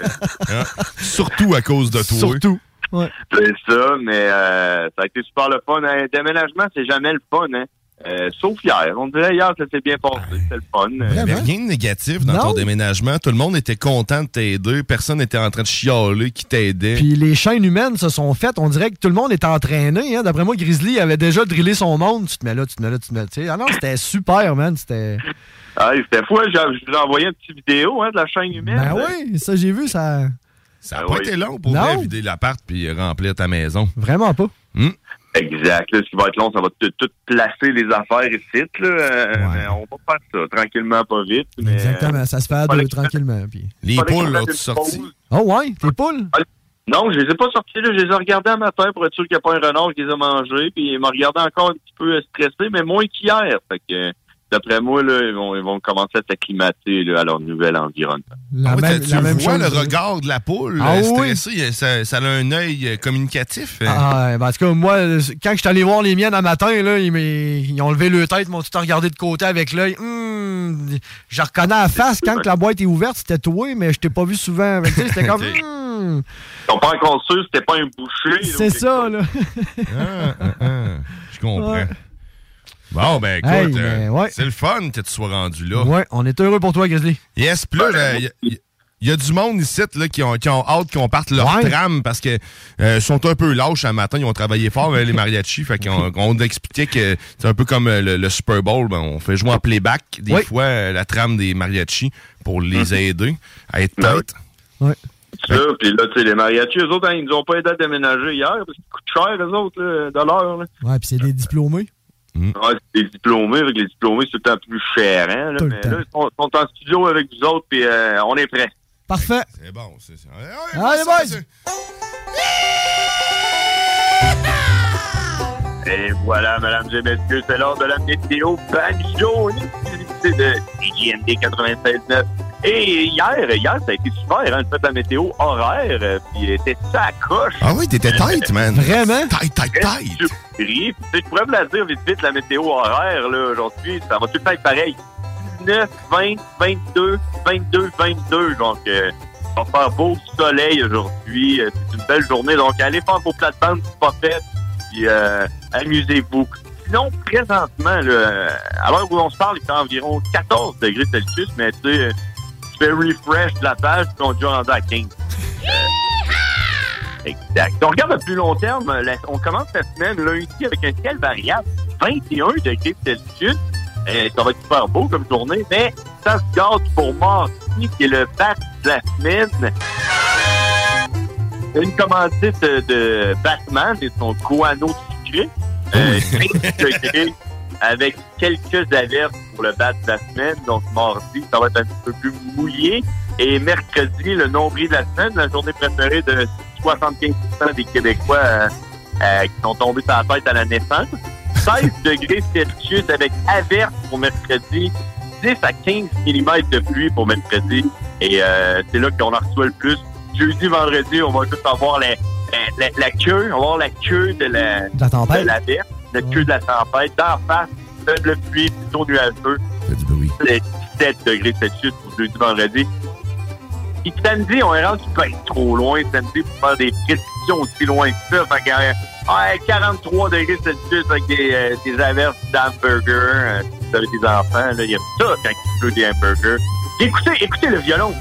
euh, Surtout à cause de toi. Surtout. Ouais. C'est ça, mais euh, ça a été super le fun. Un déménagement, c'est jamais le fun, hein. Euh, sauf hier. On dirait hier que ça s'est bien passé. C'était le fun. Il n'y avait rien de négatif dans Non. ton déménagement. Tout le monde était content de t'aider. Personne n'était en train de chialer qui t'aidait. Puis les chaînes humaines se sont faites. On dirait que tout le monde est entraîné. Hein. D'après moi, Grizzly avait déjà drillé son monde. Tu te mets là, tu te mets là, tu te mets là. Ah non, c'était super, man. C'était. Ah, c'était fou. hein. J'ai- Je vous ai envoyé une petite vidéo hein, de la chaîne humaine. Ben oui, ça, j'ai vu, ça. Ça n'a Ah pas oui. été long pour vider l'appart puis remplir ta maison. Vraiment pas. Hmm. Exact. Là, ce qui va être long, ça va tout, tout placer les affaires ici. Là. Euh, mais on va faire ça tranquillement, pas vite. Mais, Exactement, ça se fait à deux, tranquillement. Puis... Les poules, là, tu une sorti? pause? Oh ouais, tes poules? Non, je les ai pas sortis. Là. Je les ai regardés un matin pour être sûr qu'il n'y a pas un renard qui les a mangés. Puis ils m'ont regardé encore un petit peu stressé, mais moins qu'hier. Fait que, d'après moi, là, ils, vont, ils vont commencer à s'acclimater là, à leur nouvel environnement. La Ah oui, même, tu la même vois chose. le regard de la poule Ah euh, oui. stressée, ça, ça a un œil euh, communicatif. euh. Ah, ben, en tout cas, moi, quand je suis allé voir les miennes un matin, là, ils, m'ont- ils ont levé le tête, m'ont tout regardé de côté avec l'œil. Hum, je reconnais à la face quand que la boîte est ouverte, c'était toi, mais je t'ai pas vu souvent. C'était comme. Hum, Ils sont pas encore sûrs c'était pas un boucher. c'est ça, là. Ah, ah, ah. Je comprends. Ouais. Bon, ben écoute, Hey, euh, mais ouais. c'est le fun que tu sois rendu là. Ouais, on est heureux pour toi, Grizzly. Yes, puis là, il y, a- y a du monde ici là, qui, ont, qui ont hâte qu'on parte leur Ouais. tram parce que euh, sont un peu lâches un matin. Ils ont travaillé fort, euh, les mariachis. Fait qu'on on expliquait que c'est un peu comme euh, le, le Super Bowl. ben, on fait jouer en playback des Oui. fois euh, la trame des mariachis pour les aider à être Ben tête. Ça, puis là, tu sais, les mariachis, eux autres, hein, ils nous ont pas aidé à déménager hier, parce qu'ils coûtent cher, eux autres, là, de l'heure. Ouais, puis c'est des diplômés. Ouais, c'est des diplômés, avec les diplômés, c'est tout le temps plus cher, hein, là, Tout le mais temps. là, ils sont, sont en studio avec vous autres, puis euh, on est prêts. Parfait. C'est bon, c'est ça. Allez, boys! Et voilà, mesdames et messieurs, c'est l'heure de la météo banjo, exclusivité de IGMD 96.9. Et hier, hier, ça a été super, hein, le fait de la météo horaire, euh, puis c'était ça à coche. Ah oui, t'étais tight, man. Vraiment? Tight, tight, tight. Surpris. Puis, tu sais, je pourrais vous la dire vite, vite, la météo horaire, là, aujourd'hui, ça va tout le temps être pareil. 19, 20, 22, 22, 22, donc... Euh, on va faire beau soleil aujourd'hui. Euh, C'est une belle journée. Donc, allez faire vos plates-bandes si pas fait. Puis, euh, amusez-vous. Sinon, présentement, là, à l'heure où on se parle, il fait environ 14 degrés Celsius, mais tu sais, tu fais refresh de la page, puis on est déjà rendu à 15. Euh, exact. On regarde à plus long terme, la- on commence la semaine lundi avec un ciel variable, 21 degrés Celsius. Euh, ça va être super beau comme journée, mais ça se garde pour mardi, qui est le bat de la semaine. Une commandite de Batman et son guano sucré. Euh, 15 degrés avec quelques averses pour le bat de la semaine. Donc, mardi, ça va être un petit peu plus mouillé. Et mercredi, le nombril de la semaine, la journée préférée de 75% des Québécois euh, euh, qui sont tombés sur la tête à la naissance. 16 degrés Celsius avec averse pour mercredi. 10 à 15 mm de pluie pour mercredi. Et euh, c'est là qu'on en reçoit le plus. Jeudi, vendredi, on va juste avoir la, la, la queue. On va avoir la queue de la, De la tempête. de queue de la tempête. D'en face, de la pluie plutôt nuageux. du bruit. 17 degrés Celsius pour jeudi, vendredi. Puis samedi, on est rendu pas trop loin samedi pour faire des prédictions aussi loin que ça. Fait que, euh, ouais, 43 degrés Celsius avec des, euh, des averses d'hamburger. Euh, vous avez des enfants, là, il y a ça quand il pleut des hamburgers. Écoutez, écoutez le violon.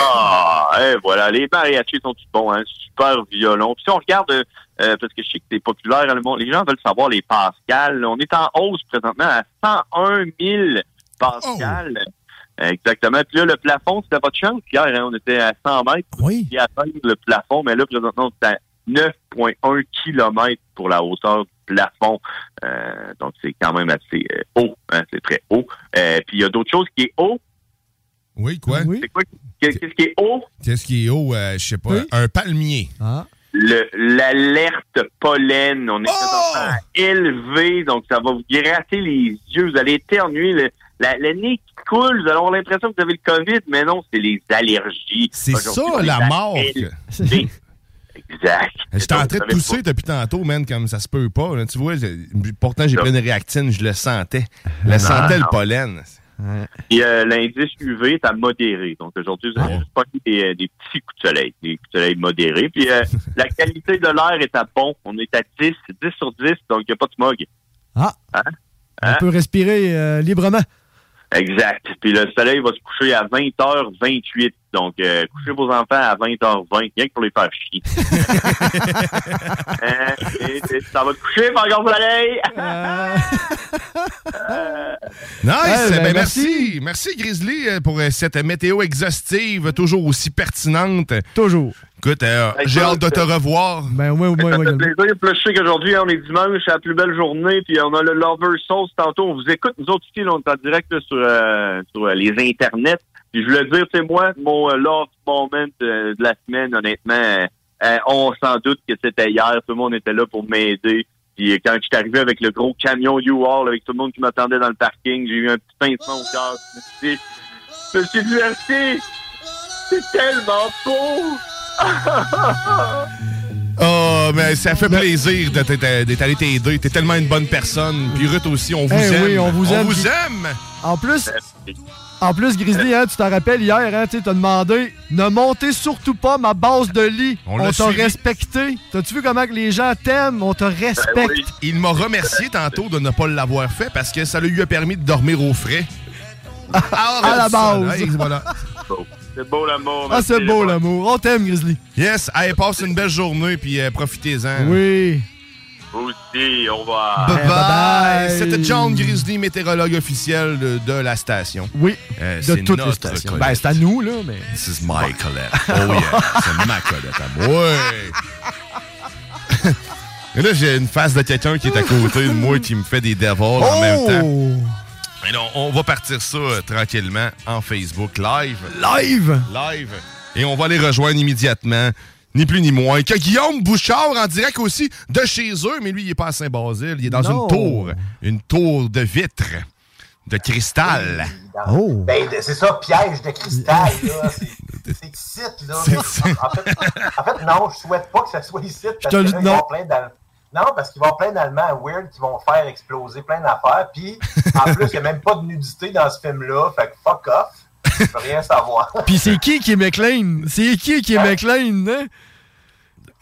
Ah, et voilà, les mariachis sont tous bons, hein, super violon. Puis si on regarde, euh, parce que je sais que c'est populaire, hein, le monde, les gens veulent savoir les pascals. On est en hausse présentement à 101 000 pascals. Exactement. Puis là, le plafond, c'était pas de chance. Hier, hein, on était à 100 mètres. Oui. Puis atteindre le plafond, mais là, présentement, on est à 9,1 km pour la hauteur du plafond. Euh, donc, c'est quand même assez euh, haut. Hein, c'est très haut. Euh, puis il y a d'autres choses qui est haut. Oui, quoi? C'est quoi? Qu'est-ce qui est haut? Qu'est-ce qui est haut? euh, je sais pas. Un palmier. Le- L'alerte pollen. On est à élevé, donc ça va vous gratter les yeux. Vous allez éternuer. Le, la- le nez qui coule, vous allez avoir l'impression que vous avez le COVID, mais non, c'est les allergies. C'est ça, la mort. Exact. J'étais en train de pousser depuis tantôt, man, comme ça se peut pas. là. Tu vois, pourtant, j'ai plein de réactines, je le sentais. Je le sentais, le non. Pollen. Et euh, l'indice UV est à modéré. Donc aujourd'hui, vous avez juste pas des, euh, des petits coups de soleil, des coups de soleil modérés. Puis euh, la qualité de l'air est à bon. On est à 10, 10 sur 10, donc il n'y a pas de smog. Ah, Hein? on Hein? peut respirer euh, librement. Exact. Puis le soleil va se coucher à 20h28. Donc, euh, couchez vos enfants à 20h20, rien que pour les faire chier. Hein? Et- et ça va te coucher, par exemple, soleil! Nice! Eh, ben, ben, merci. merci. Grizzly, euh, pour euh, cette météo exhaustive, toujours aussi pertinente. Toujours. Écoute, euh, j'ai hâte de te revoir. Ben, ouais, Ça fait plaisir. Puis je sais qu'aujourd'hui, on est dimanche, c'est la plus belle journée, puis on a le Lover Sauce tantôt. On vous écoute, nous autres ici, là, on est en direct là, sur, euh, sur euh, les internets. Puis je voulais dire, c'est moi, mon euh, love moment de la semaine, honnêtement, euh, euh, on s'en doute que c'était hier. Tout le monde était là pour m'aider. Puis quand je suis arrivé avec le gros camion U-Haul, avec tout le monde qui m'attendait dans le parking, j'ai eu un petit pincement au cœur. Je me suis dit, c'est tellement beau! Oh, mais ça fait plaisir d'être allé t'aider. T'es tellement une bonne personne. Puis Ruth aussi, on vous Eh aime. oui, on vous aime. vous aime! En plus, en plus Grizzly, hein, tu t'en rappelles hier, hein, tu as demandé ne montez surtout pas ma base de lit. On t'a respecté. T'as-tu vu comment que les gens t'aiment? On te respecte. Il m'a remercié tantôt de ne pas l'avoir fait parce que ça lui a permis de dormir au frais. à la base. Voilà. C'est beau l'amour. Ah, c'est beau l'amour. On t'aime, Grizzly. Yes, allez, passe une belle journée puis euh, profitez-en. Oui. Vous aussi, au revoir. Bye bye. bye. C'était John Grizzly, météorologue officiel de, de la station. Oui. Euh, de c'est toutes les stations. Colette. Ben, c'est à nous, là, mais. This is my Colette. Oh yeah, c'est ma Colette à moi. Ouais. Et là, j'ai une face de quelqu'un qui est à côté de moi qui me fait des devoirs en même temps. Oh! Et là, on va partir ça euh, tranquillement en Facebook Live. Live! Live. Et on va les rejoindre immédiatement. Ni plus ni moins que Guillaume Bouchard en direct aussi de chez eux, mais lui, il est pas à Saint-Basile. Il est dans Non. une tour. Une tour de vitres. De cristal. Dans- Oh. Ben, c'est ça, piège de cristal, là. C'est ici, là. En fait, en fait, non, je souhaite pas que ça soit ici. Parce te que là, non. plein Non, parce qu'il va y avoir plein d'Allemands weird qui vont faire exploser plein d'affaires. Puis, en plus, il n'y a même pas de nudité dans ce film-là. Fait que fuck off. Je veux rien savoir. Puis c'est qui qui est McLean? C'est qui qui est McLean, hein?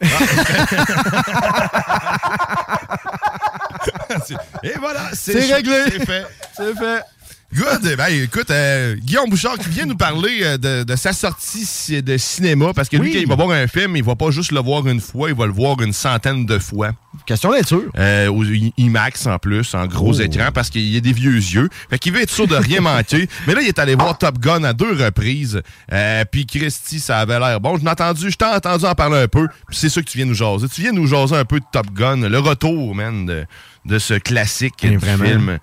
Et voilà, C'est réglé. C'est fait. C'est fait. Good. Ben, écoute, euh, Guillaume Bouchard qui vient nous parler euh, de, de sa sortie de cinéma parce que lui, quand il va voir un film, il va pas juste le voir une fois, il va le voir une centaine de fois. Question d'être sûr. Euh, au IMAX en plus, en gros Oh. écran, parce qu'il y a des vieux yeux. Fait qu'il veut être sûr de rien manquer. Mais là, il est allé voir Top Gun à deux reprises. Puis Christy, ça avait l'air bon. Je l'ai entendu, je t'ai entendu en parler un peu. Puis c'est ça que tu viens nous jaser. Tu viens nous jaser un peu de Top Gun, le retour, man, de, de ce classique vraiment. film.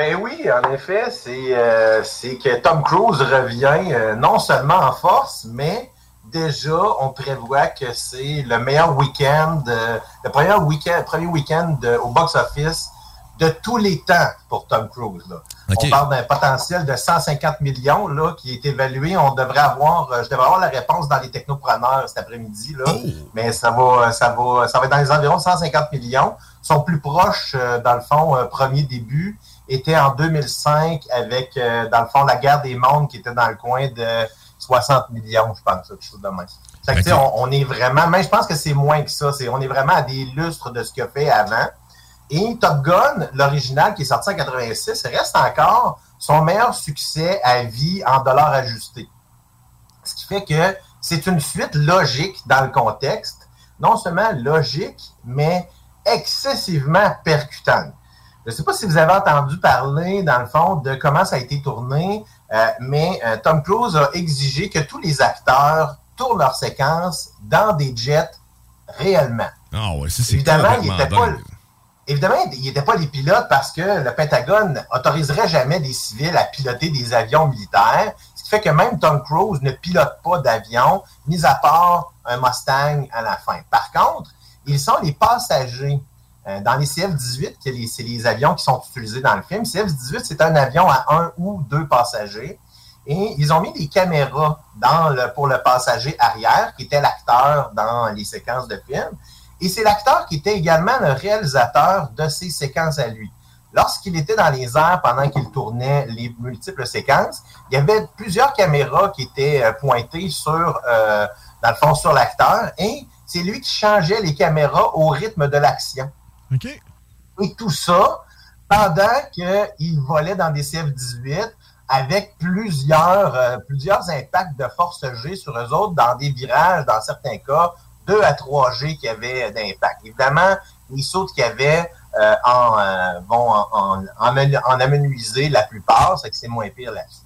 Ben oui, en effet, c'est euh, que Tom Cruise revient euh, non seulement en force, mais déjà, on prévoit que c'est le meilleur week-end, euh, le premier week-end, premier week-end au box-office de tous les temps pour Tom Cruise. là. On parle d'un potentiel de 150 millions là, qui est évalué. On devrait avoir, je devrais avoir la réponse dans les technopreneurs cet après-midi. là. Mais ça va, ça va, ça va être dans les environs de 150 millions. Son plus proche, euh, dans le fond, premier début, était en 2005 avec, euh, dans le fond, la guerre des mondes qui était dans le coin de 60 millions, je pense, quelque chose de même. Fait que, on, on est vraiment, mais je pense que c'est moins que ça. C'est, on est vraiment à des lustres de ce qu'il a fait avant. Et Top Gun, l'original qui est sorti en 86, reste encore son meilleur succès à vie en dollars ajustés. Ce qui fait que c'est une suite logique dans le contexte, non seulement logique, mais excessivement percutante. Je ne sais pas si vous avez entendu parler, dans le fond, de comment ça a été tourné, euh, mais euh, Tom Cruise a exigé que tous les acteurs tournent leurs séquences dans des jets réellement. Ah ouais, ça c'est Évidemment, il complètement était pas, dingue. évidemment, il n'était pas les pilotes parce que le Pentagone autoriserait jamais des civils à piloter des avions militaires. Ce qui fait que même Tom Cruise ne pilote pas d'avion, mis à part un Mustang à la fin. Par contre, ils sont les passagers. Euh, dans les CF-18, que les- c'est les avions qui sont utilisés dans le film. CF-18, c'est un avion à un ou deux passagers. Et ils ont mis des caméras dans le, pour le passager arrière, qui était l'acteur dans les séquences de film. Et c'est l'acteur qui était également le réalisateur de ces séquences à lui. Lorsqu'il était dans les airs pendant qu'il tournait les multiples séquences, il y avait plusieurs caméras qui étaient euh, pointées sur, euh, dans le fond, sur l'acteur. Et c'est lui qui changeait les caméras au rythme de l'action. OK. Et tout ça pendant qu'il volait dans des CF-18 avec plusieurs, euh, plusieurs impacts de force G sur eux autres dans des virages, dans certains cas, 2 à 3 G qui avaient d'impact. Évidemment, les sautes qu'il y avait euh, en, euh, vont en, en, la plupart, c'est que c'est moins pire là-dessus.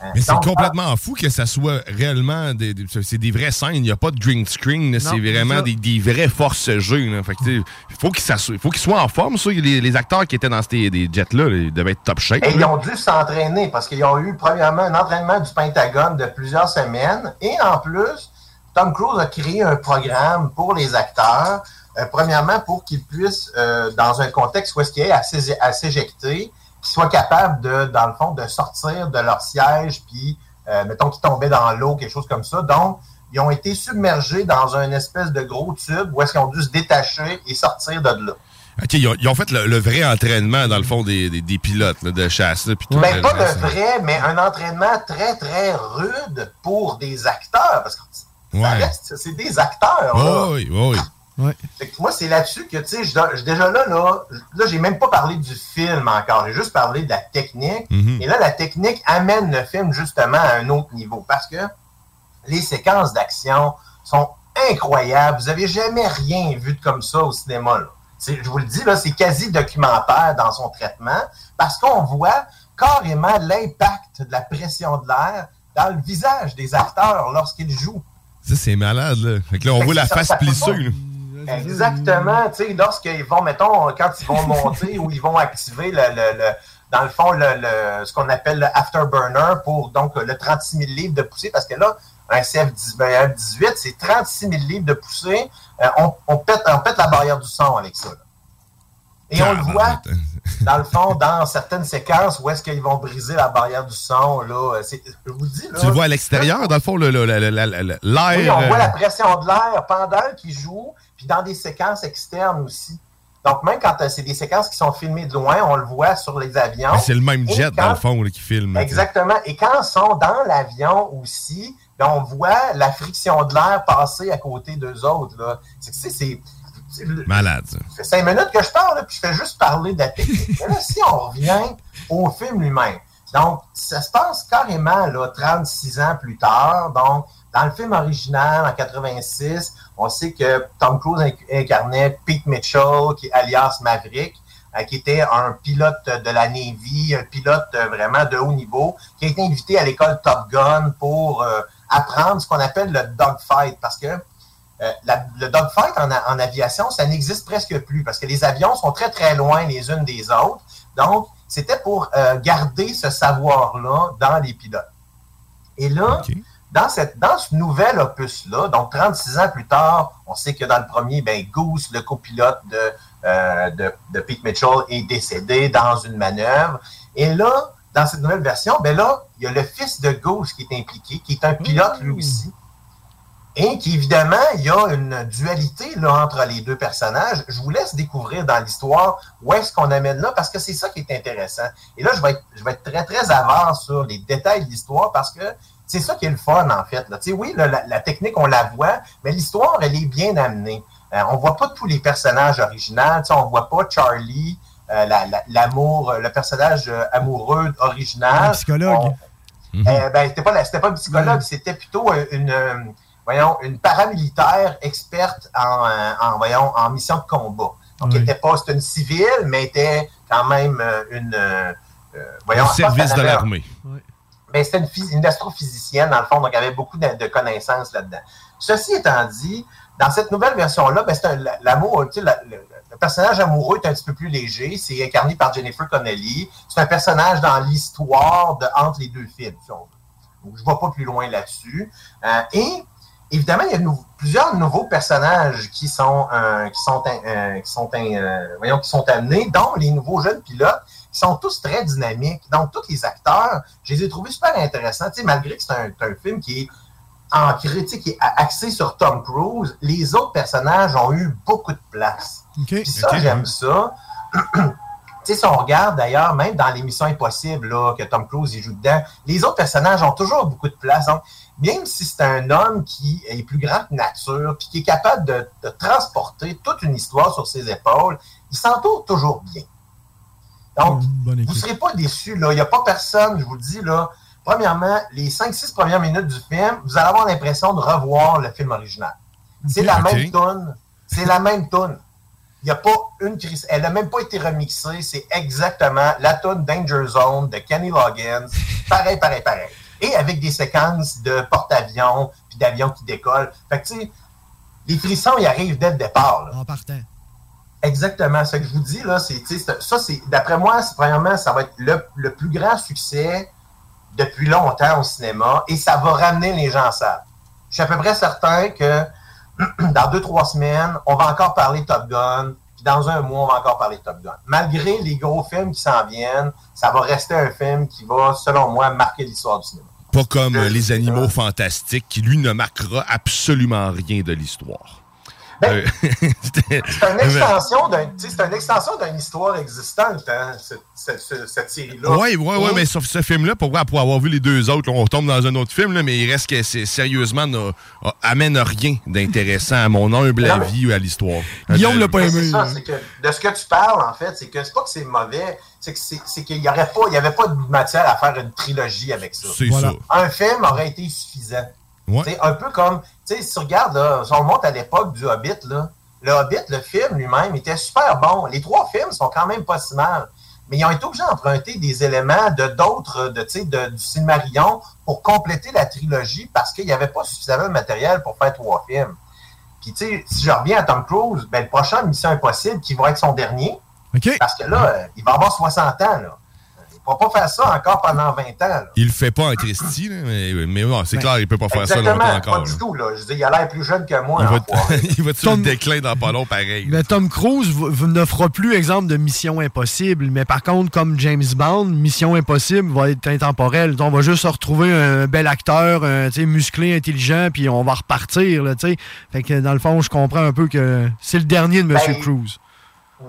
Euh, Mais c'est complètement fou que ça soit réellement des, des- c'est des vraies scènes. Il n'y a pas de green screen. C'est vraiment des, des vraies forces là. Fait que, il faut il faut qu'ils soient en forme. Ça. Les, les acteurs qui étaient dans ces jets-là, ils devaient être top shape. Et ils ont dû s'entraîner parce qu'ils ont eu premièrement un entraînement du Pentagone de plusieurs semaines et en plus, Tom Cruise a créé un programme pour les acteurs, euh, premièrement pour qu'ils puissent, euh, dans un contexte où est-ce qu'il est à s'é- à s'éjecter, soient capables de, dans le fond, de sortir de leur siège, puis euh, mettons qu'ils tombaient dans l'eau, quelque chose comme ça. Donc, ils ont été submergés dans un espèce de gros tube où est-ce qu'ils ont dû se détacher et sortir de là. OK, ils ont, ils ont fait le, le vrai entraînement, dans le fond, des, des- des pilotes là, de chasse. là, tout Ben, pas le vrai, mais un entraînement très, très rude pour des acteurs. Parce que ça Ouais. reste, c'est des acteurs. là. Oui, oui, oui. Moi, c'est là-dessus que, tu sais, déjà là, là, là j'ai même pas parlé du film encore. J'ai juste parlé de la technique. Mhm. Et là, la technique amène le film justement à un autre niveau. Parce que les séquences d'action sont incroyables. Vous avez jamais rien vu de comme ça au cinéma. Là. Je vous le dis, là, c'est quasi documentaire dans son traitement parce qu'on voit carrément l'impact de la pression de l'air dans le visage des acteurs lorsqu'ils jouent. Ça, c'est malade. Là. Fait que là, on Fait voit la ça- face plissée. Exactement, tu sais, lorsqu'ils vont, mettons, quand ils vont monter ou ils vont activer le, le- le- dans le fond, le, le- ce qu'on appelle le afterburner pour donc le 36 000 livres de poussée, parce que là, un CF18, c'est 36 000 livres de poussée. Euh, on, on pète, on pète la barrière du son avec ça. là. Et on le voit, dans le fond, dans certaines séquences où est-ce qu'ils vont briser la barrière du son. Là, je vous dis, là, Tu le vois à l'extérieur, dans le fond, le- le- le- le- le- l'air. Oui, on voit la euh, pression de l'air pendant qu'il joue, puis dans des séquences externes aussi. Donc, même quand euh, c'est des séquences qui sont filmées de loin, on le voit sur les avions. c'est le même Et jet, quand- dans le fond, là, qui filme. Exactement. Et quand ils sont dans l'avion aussi, ben, on voit la friction de l'air passer à côté d'eux autres. c'est- Malade, ça. fait cinq minutes que je parle, puis je fais juste parler de la technique. Mais là, si on revient au film lui-même, donc, ça se passe carrément là, 36 ans plus tard. Donc, dans le film original, en 86, on sait que Tom Cruise inc- incarnait Pete Mitchell, qui est alias Maverick, euh, qui était un pilote de la Navy, un pilote euh, vraiment de haut niveau, qui a été invité à l'école Top Gun pour euh, apprendre ce qu'on appelle le dogfight, parce que euh, la- le dogfight en, aviation, ça n'existe presque plus parce que les avions sont très, très loin les unes des autres. Donc, c'était pour euh, garder ce savoir-là dans les pilotes. Et là, dans, cette, dans ce nouvel opus-là, donc 36 ans plus tard, on sait que dans le premier, ben, Goose, le copilote de, euh, de, de Pete Mitchell, est décédé dans une manœuvre. Et là, dans cette nouvelle version, ben là, il y a le fils de Goose qui est impliqué, qui est un pilote lui aussi. Et qu'évidemment, il y a une dualité là, entre les deux personnages. Je vous laisse découvrir dans l'histoire où est-ce qu'on amène là, parce que c'est ça qui est intéressant. Et là, je vais être, je vais être très, très avant sur les détails de l'histoire, parce que c'est ça qui est le fun, en fait. Là. Tu sais, Oui, là, la, la technique, on la voit, mais l'histoire, elle est bien amenée. Euh, on voit pas tous les personnages originaux. Tu sais, on voit pas Charlie, euh, la- la- l'amour, euh, le personnage euh, amoureux original. Un psychologue. On- euh, ben, c'était pas, pas une psychologue, c'était plutôt une, voyons, une paramilitaire experte en, euh, en, voyons, en mission de combat. Donc, elle était pas, c'était une civile, mais était quand même euh, une, euh, euh, voyons, Au service de l'armée. ben, c'était une, phys- une astrophysicienne, dans le fond, donc elle avait beaucoup de, de connaissances là-dedans. Ceci étant dit, dans cette nouvelle version-là, ben, c'est un- l'amour, tu sais, la- le, le personnage amoureux est un petit peu plus léger. C'est incarné par Jennifer Connelly. C'est un personnage dans l'histoire de entre les deux films, si on veut. Donc, je ne vais pas plus loin là-dessus. Euh, et évidemment, il y a nou- plusieurs nouveaux personnages qui sont, euh, qui sont, euh, qui sont, euh, voyons, qui sont amenés, dont les nouveaux jeunes pilotes, qui sont tous très dynamiques. Donc, tous les acteurs, je les ai trouvés super intéressants. Tu sais, malgré que c'est un, un film qui est sais, qui est axé sur Tom Cruise, les autres personnages ont eu beaucoup de place. Puis ça, Ok. j'aime ça. tu sais, si on regarde d'ailleurs, même dans l'émission Impossible, là, que Tom Cruise il joue dedans, les autres personnages ont toujours beaucoup de place. Donc, même si c'est un homme qui est plus grand que nature, puis qui est capable de, de transporter toute une histoire sur ses épaules, il s'entoure toujours bien. Donc, vous ne serez pas déçus. là. Il n'y a pas personne, je vous le dis, là. Premièrement, les 5-6 premières minutes du film, vous allez avoir l'impression de revoir le film original. C'est la même tune. C'est la même tune. Il n'y a pas une crise. Elle n'a même pas été remixée. C'est exactement la tune Danger Zone de Kenny Loggins. Pareil, pareil, pareil. Et avec des séquences de porte-avions puis d'avions qui décollent. Fait que, tu sais, les frissons, ils arrivent dès le départ. là. En partant. Exactement. Ce que je vous dis, là, c'est, ça, c'est, d'après moi, c'est, premièrement, ça va être le, le plus grand succès depuis longtemps au cinéma et ça va ramener les gens en salle. Je suis à peu près certain que dans deux, trois semaines, on va encore parler Top Gun, puis dans un mois, on va encore parler Top Gun. Malgré les gros films qui s'en viennent, ça va rester un film qui va, selon moi, marquer l'histoire du cinéma. Pas comme euh, Les Animaux Fantastiques, qui lui ne marquera absolument rien de l'histoire. Euh, C'est une extension d'un, une d'une histoire existante, hein, cette, cette- cette- cette série-là. Oui, oui, oui, Et- mais sauf ce film-là, pour, pour avoir vu les deux autres, là, on tombe dans un autre film, là, mais il reste que c'est sérieusement a- amène rien d'intéressant à mon humble avis ou à l'histoire. Guillaume l'a pas aimé. Ça, que de ce que tu parles, en fait, c'est que c'est pas que c'est mauvais, c'est qu'il y aurait pas, il y avait pas de matière à faire une trilogie avec ça. C'est Voilà. ça. Un film aurait été suffisant. Ouais. C'est un peu comme, tu sais, si tu regardes, là, si on remonte à l'époque du Hobbit, là, le Hobbit, le film lui-même, était super bon. Les trois films sont quand même pas si mal. Mais ils ont été obligés d'emprunter des éléments de d'autres, de, tu sais, de, du Silmarillion pour compléter la trilogie parce qu'il n'y avait pas suffisamment de matériel pour faire trois films. Puis, tu sais, si je reviens à Tom Cruise, ben, le prochain Mission Impossible, qui va être son dernier, parce que là, euh, il va avoir 60 ans, là. pourra pas faire ça encore pendant 20 ans. là. Il le fait pas en Christie, mais, mais bon, c'est Ben, clair, il peut pas faire ça longtemps encore. pas du tout. Là. Je dis, il a l'air plus jeune que moi. Il va, il va sur le déclin dans pas long, pareil. Mais Tom Cruise ne fera plus exemple de Mission Impossible. Mais par contre, comme James Bond, Mission Impossible va être intemporelle. On va juste se retrouver un bel acteur, un, musclé, intelligent, puis on va repartir. Là, fait que dans le fond, je comprends un peu que c'est le dernier de M. Ben, Cruise.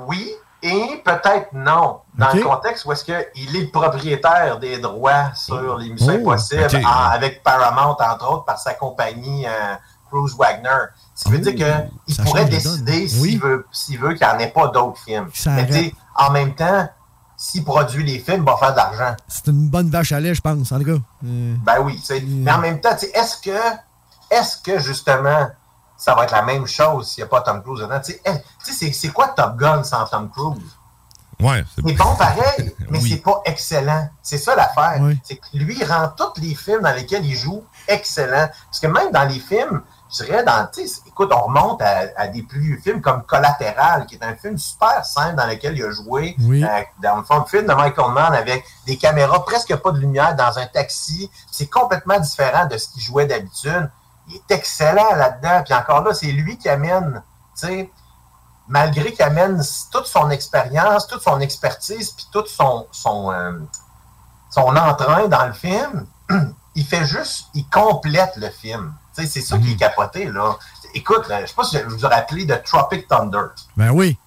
Oui et peut-être non. Dans le contexte où est-ce qu'il est le propriétaire des droits sur les Missions Oh, Impossibles, ok. en- avec Paramount, entre autres, par sa compagnie euh, Cruise Wagner. Ce qui veut dire qu'il pourrait décider s'il veut, s'il veut qu'il n'y en ait pas d'autres films. Ça Mais arrête. tu sais, en même temps, s'il produit les films, il va faire de l'argent. C'est une bonne vache à lait, je pense, en tout cas. Euh, Ben oui, mais en même temps, tu sais, est-ce que, est-ce que justement, ça va être la même chose s'il n'y a pas Tom Cruise dedans? Tu sais, c'est- c'est quoi Top Gun sans Tom Cruise? Ouais, C'est bon pareil, mais c'est pas excellent. C'est ça l'affaire. C'est que lui, il rend tous les films dans lesquels il joue excellents. Parce que même dans les films, je dirais, dans, écoute, on remonte à, à des plus vieux films comme Collatéral, qui est un film super simple dans lequel il a joué. Oui. euh, dans le fond, un film de Michael Mann avec des caméras, presque pas de lumière dans un taxi. C'est complètement différent de ce qu'il jouait d'habitude. Il est excellent là-dedans. Puis encore là, c'est lui qui amène, tu sais, malgré qu'il amène toute son expérience, toute son expertise, puis tout son, son, euh, son entrain dans le film, il fait juste, il complète le film. Tu sais, c'est ça qui est capoté, là. Écoute, là, je sais pas si vous vous rappelez de Tropic Thunder. Ben oui.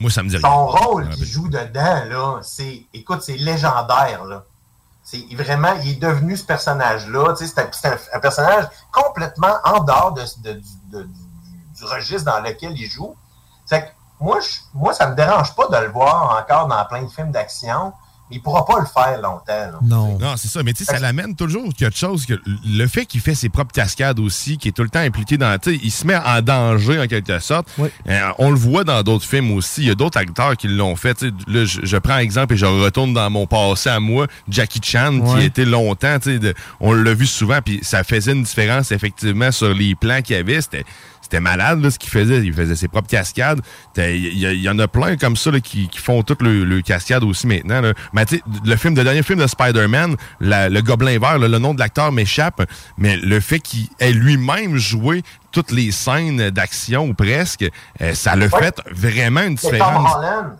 Moi, ça me dit rien. Son rôle qu'il joue dedans, là, c'est, écoute, c'est légendaire, là. C'est vraiment, il est devenu ce personnage-là. C'est un, personnage complètement en dehors de, de- du, registre dans lequel il joue. Que moi, je, moi, ça me dérange pas de le voir encore dans plein de films d'action, il pourra pas le faire longtemps. là. Non. Non, c'est ça. Mais tu sais, ça l'amène toujours quelque chose que le fait qu'il fait ses propres cascades aussi, qui est tout le temps impliqué dans. Tu sais, il se met en danger en quelque sorte. Euh, on le voit dans d'autres films aussi. Il y a d'autres acteurs qui l'ont fait. Tu sais, là, je, je prends exemple et je retourne dans mon passé à moi, Jackie Chan, qui était longtemps. tu sais, on l'a vu souvent, puis ça faisait une différence effectivement sur les plans qu'il y avait. C'était c'était malade là, ce qu'il faisait. Il faisait ses propres cascades. Il y, en a plein comme ça là, qui, qui font toutes le, le cascade aussi maintenant. là. Mais le film, le dernier film de Spider-Man, le Gobelin Vert, là, le nom de l'acteur m'échappe, mais le fait qu'il ait lui-même joué toutes les scènes d'action ou presque, euh, ça Ouais. fait vraiment une C'est Tom différence. Holland.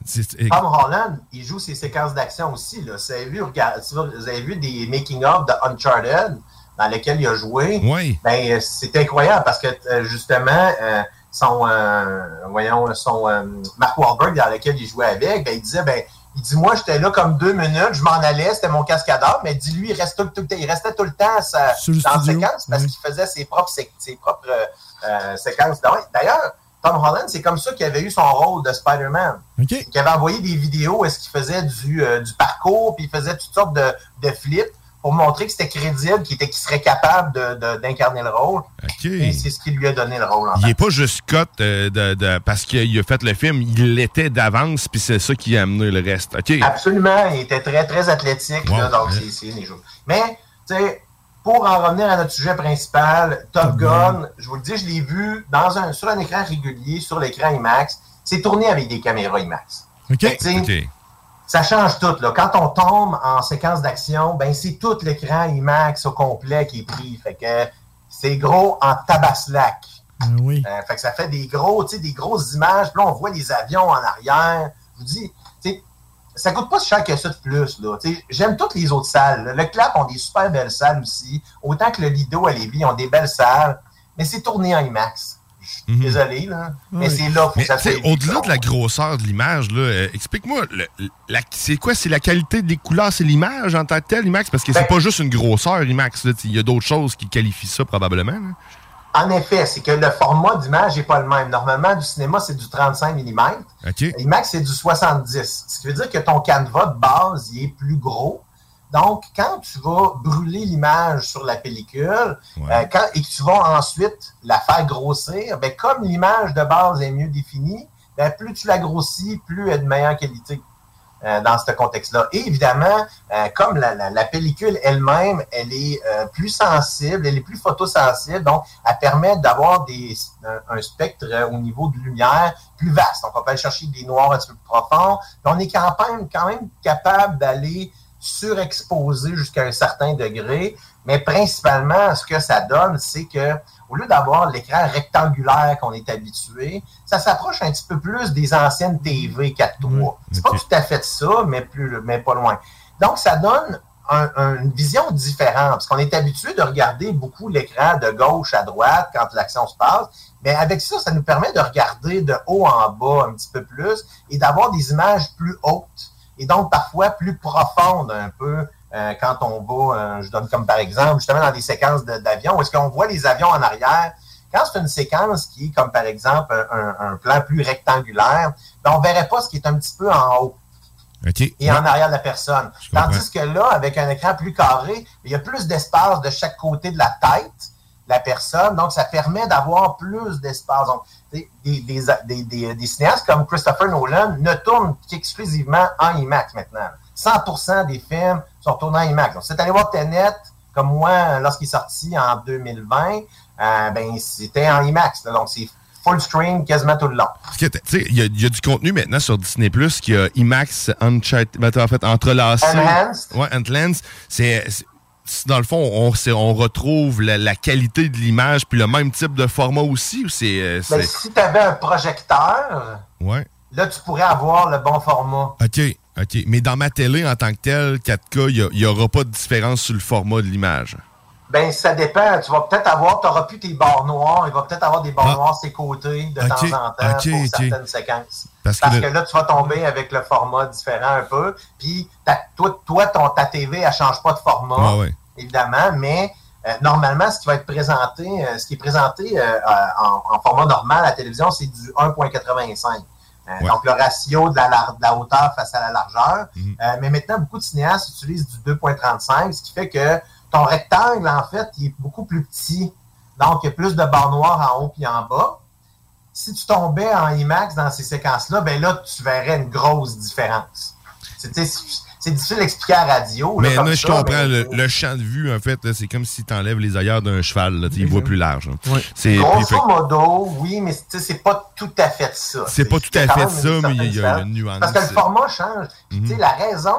Tom Holland, il joue ses séquences d'action aussi. Là. Vous, avez vu, si vous avez vu des making-of de Uncharted? Dans lesquels il a joué. Oui. Ben, euh, c'est incroyable parce que euh, justement, euh, son, euh, voyons, son euh, Mark Wahlberg dans lequel il jouait avec, ben, il disait, ben, il dit, moi, j'étais là comme deux minutes, je m'en allais, c'était mon cascadeur, mais dis-lui, il, reste tout, le temps- il restait tout le temps sa- dans la séquence parce oui. qu'il faisait ses propres, sé- ses propres séquences. D'ailleurs, Tom Holland, c'est comme ça qu'il avait eu son rôle de Spider-Man. Qui avait envoyé des vidéos où est-ce qu'il faisait du, euh, du parcours, puis il faisait toutes sortes de, de flips pour montrer que c'était crédible, qu'il serait capable de- de- d'incarner le rôle. Et c'est ce qui lui a donné le rôle. en Il est pas juste Scott euh, de, parce qu'il a fait le film, il l'était d'avance, puis c'est ça qui a amené le reste. Absolument, il était très, très athlétique. Wow, là, donc, ouais. c'est-. Mais, tu sais, pour en revenir à notre sujet principal, Top Gun, je vous le dis, je l'ai vu dans un, sur un écran régulier, sur l'écran IMAX. C'est tourné avec des caméras IMAX. OK. Fait Ça change tout. Là. Quand on tombe en séquence d'action, ben c'est tout l'écran IMAX au complet qui est pris. Fait que c'est gros en tabaslac. oui. Euh, fait que ça fait des gros, des grosses images. Puis là, on voit les avions en arrière. Je vous dis, ça coûte pas si cher que ça de plus. Là. J'aime toutes les autres salles. là. Le Clap ont des super belles salles aussi. Autant que le Lido à Lévis ont des belles salles. Mais c'est tourné en IMAX. Suis désolé, là. Mais c'est là que ça soit. au-delà de la grosseur de l'image, là, euh, explique-moi, c'est quoi? C'est la qualité des couleurs, c'est l'image en tant que telle, IMAX? Parce que Ben c'est pas juste une grosseur, IMAX. Il y a d'autres choses qui qualifient ça, probablement. là. En effet, c'est que le format d'image n'est pas le même. Normalement, du cinéma, c'est du 35 mm. OK. IMAX, c'est du 70. Ce qui veut dire que ton canevas de base, il est plus gros. Donc, quand tu vas brûler l'image sur la pellicule euh, quand- et que tu vas ensuite la faire grossir, ben, comme l'image de base est mieux définie, ben, plus tu la grossis, plus elle est de meilleure qualité euh, dans ce contexte-là. Et évidemment, euh, comme la, la- la pellicule elle-même, elle est plus sensible, elle est plus photosensible, donc elle permet d'avoir des, un, un spectre au niveau de lumière plus vaste. Donc, on peut aller chercher des noirs un petit peu plus profonds. Mais on est quand même, quand même capable d'aller surexposé jusqu'à un certain degré. Mais principalement, ce que ça donne, c'est que au lieu d'avoir l'écran rectangulaire qu'on est habitué, ça s'approche un petit peu plus des anciennes TV 4.3. C'est pas tout à fait ça, mais, plus, mais pas loin. Donc, ça donne une vision différente, parce qu'on est habitué de regarder beaucoup l'écran de gauche à droite quand l'action se passe, mais avec ça, ça nous permet de regarder de haut en bas un petit peu plus et d'avoir des images plus hautes et donc parfois plus profondes un peu euh, quand on va, euh, je donne comme par exemple, justement dans des séquences d'avions, est-ce qu'on voit les avions en arrière? Quand c'est une séquence qui est comme par exemple un, plan plus rectangulaire, ben, on ne verrait pas ce qui est un petit peu en haut. Et en arrière de la personne. Tandis que là, avec un écran plus carré, il y a plus d'espace de chaque côté de la tête la personne. Donc, ça permet d'avoir plus d'espace. Des, des, cinéastes comme Christopher Nolan ne tournent qu'exclusivement en IMAX maintenant. 100% des films sont tournés en IMAX. Donc, c'est allé voir Tenet, comme moi, lorsqu'il est sorti en 2020, euh, ben, c'était en IMAX. donc, c'est full screen quasiment tout le long. Il y, a du contenu maintenant sur Disney Plus qui a IMAX Uncharted, ben, en fait, entrelacé. Enhanced. Ouais, Enhanced. C'est dans le fond, on, on retrouve la, qualité de l'image puis le même type de format aussi? Ou c'est, euh, ben, si tu avais un projecteur, ouais. là, tu pourrais avoir le bon format. OK, OK. Mais dans ma télé, en tant que telle, 4K, il n'y aura pas de différence sur le format de l'image. Ben, ça dépend. Tu vas peut-être avoir, tu n'auras plus tes barres noires. Il va peut-être avoir des barres ah. noires ses côtés de temps en temps pour certaines séquences. Parce, que, là, tu vas tomber avec le format différent un peu. Puis, toi, toi ton, ta TV, elle ne change pas de format, ah évidemment, mais euh, normalement, ce qui va être présenté, euh, ce qui est présenté euh, en, format normal à la télévision, c'est du 1.85. Donc, le ratio de la, de la, hauteur face à la largeur. Mhm. mais maintenant, beaucoup de cinéastes utilisent du 2.35, ce qui fait que ton rectangle, en fait, il est beaucoup plus petit. Donc, il y a plus de barres noires en haut et en bas. Si tu tombais en IMAX dans ces séquences-là, ben là, tu verrais une grosse différence. C'est difficile d'expliquer à la radio. mais là, je comprends. le, champ de vue, en fait, c'est comme si tu enlèves les ailleurs d'un cheval. Là, il voit plus large. Ouais. Grosso modo, oui, mais c'est pas tout à fait ça. C'est pas tout à fait ça, mais il y, a une nuance. Parce que le format change. Tu sais, mhm. la raison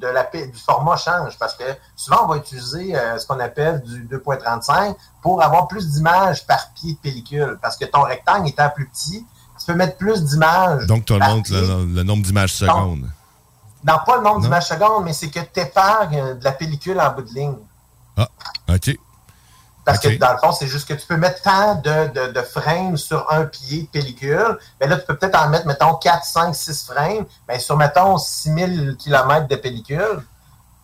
de la, du format change parce que souvent on va utiliser euh, ce qu'on appelle du 2.35 pour avoir plus d'images par pied de pellicule parce que ton rectangle étant plus petit, tu peux mettre plus d'images. Donc tu augmentes le, nombre d'images secondes. Non, pas le nombre d'images secondes, mais c'est que tu épargnes de la pellicule en bout de ligne. Ah, OK. Parce que dans le fond, c'est juste que tu peux mettre tant de, de, frames sur un pied de pellicule. Mais là, tu peux peut-être en mettre, mettons, 4, 5, 6 frames. Mais sur, mettons, 6000 km de pellicule,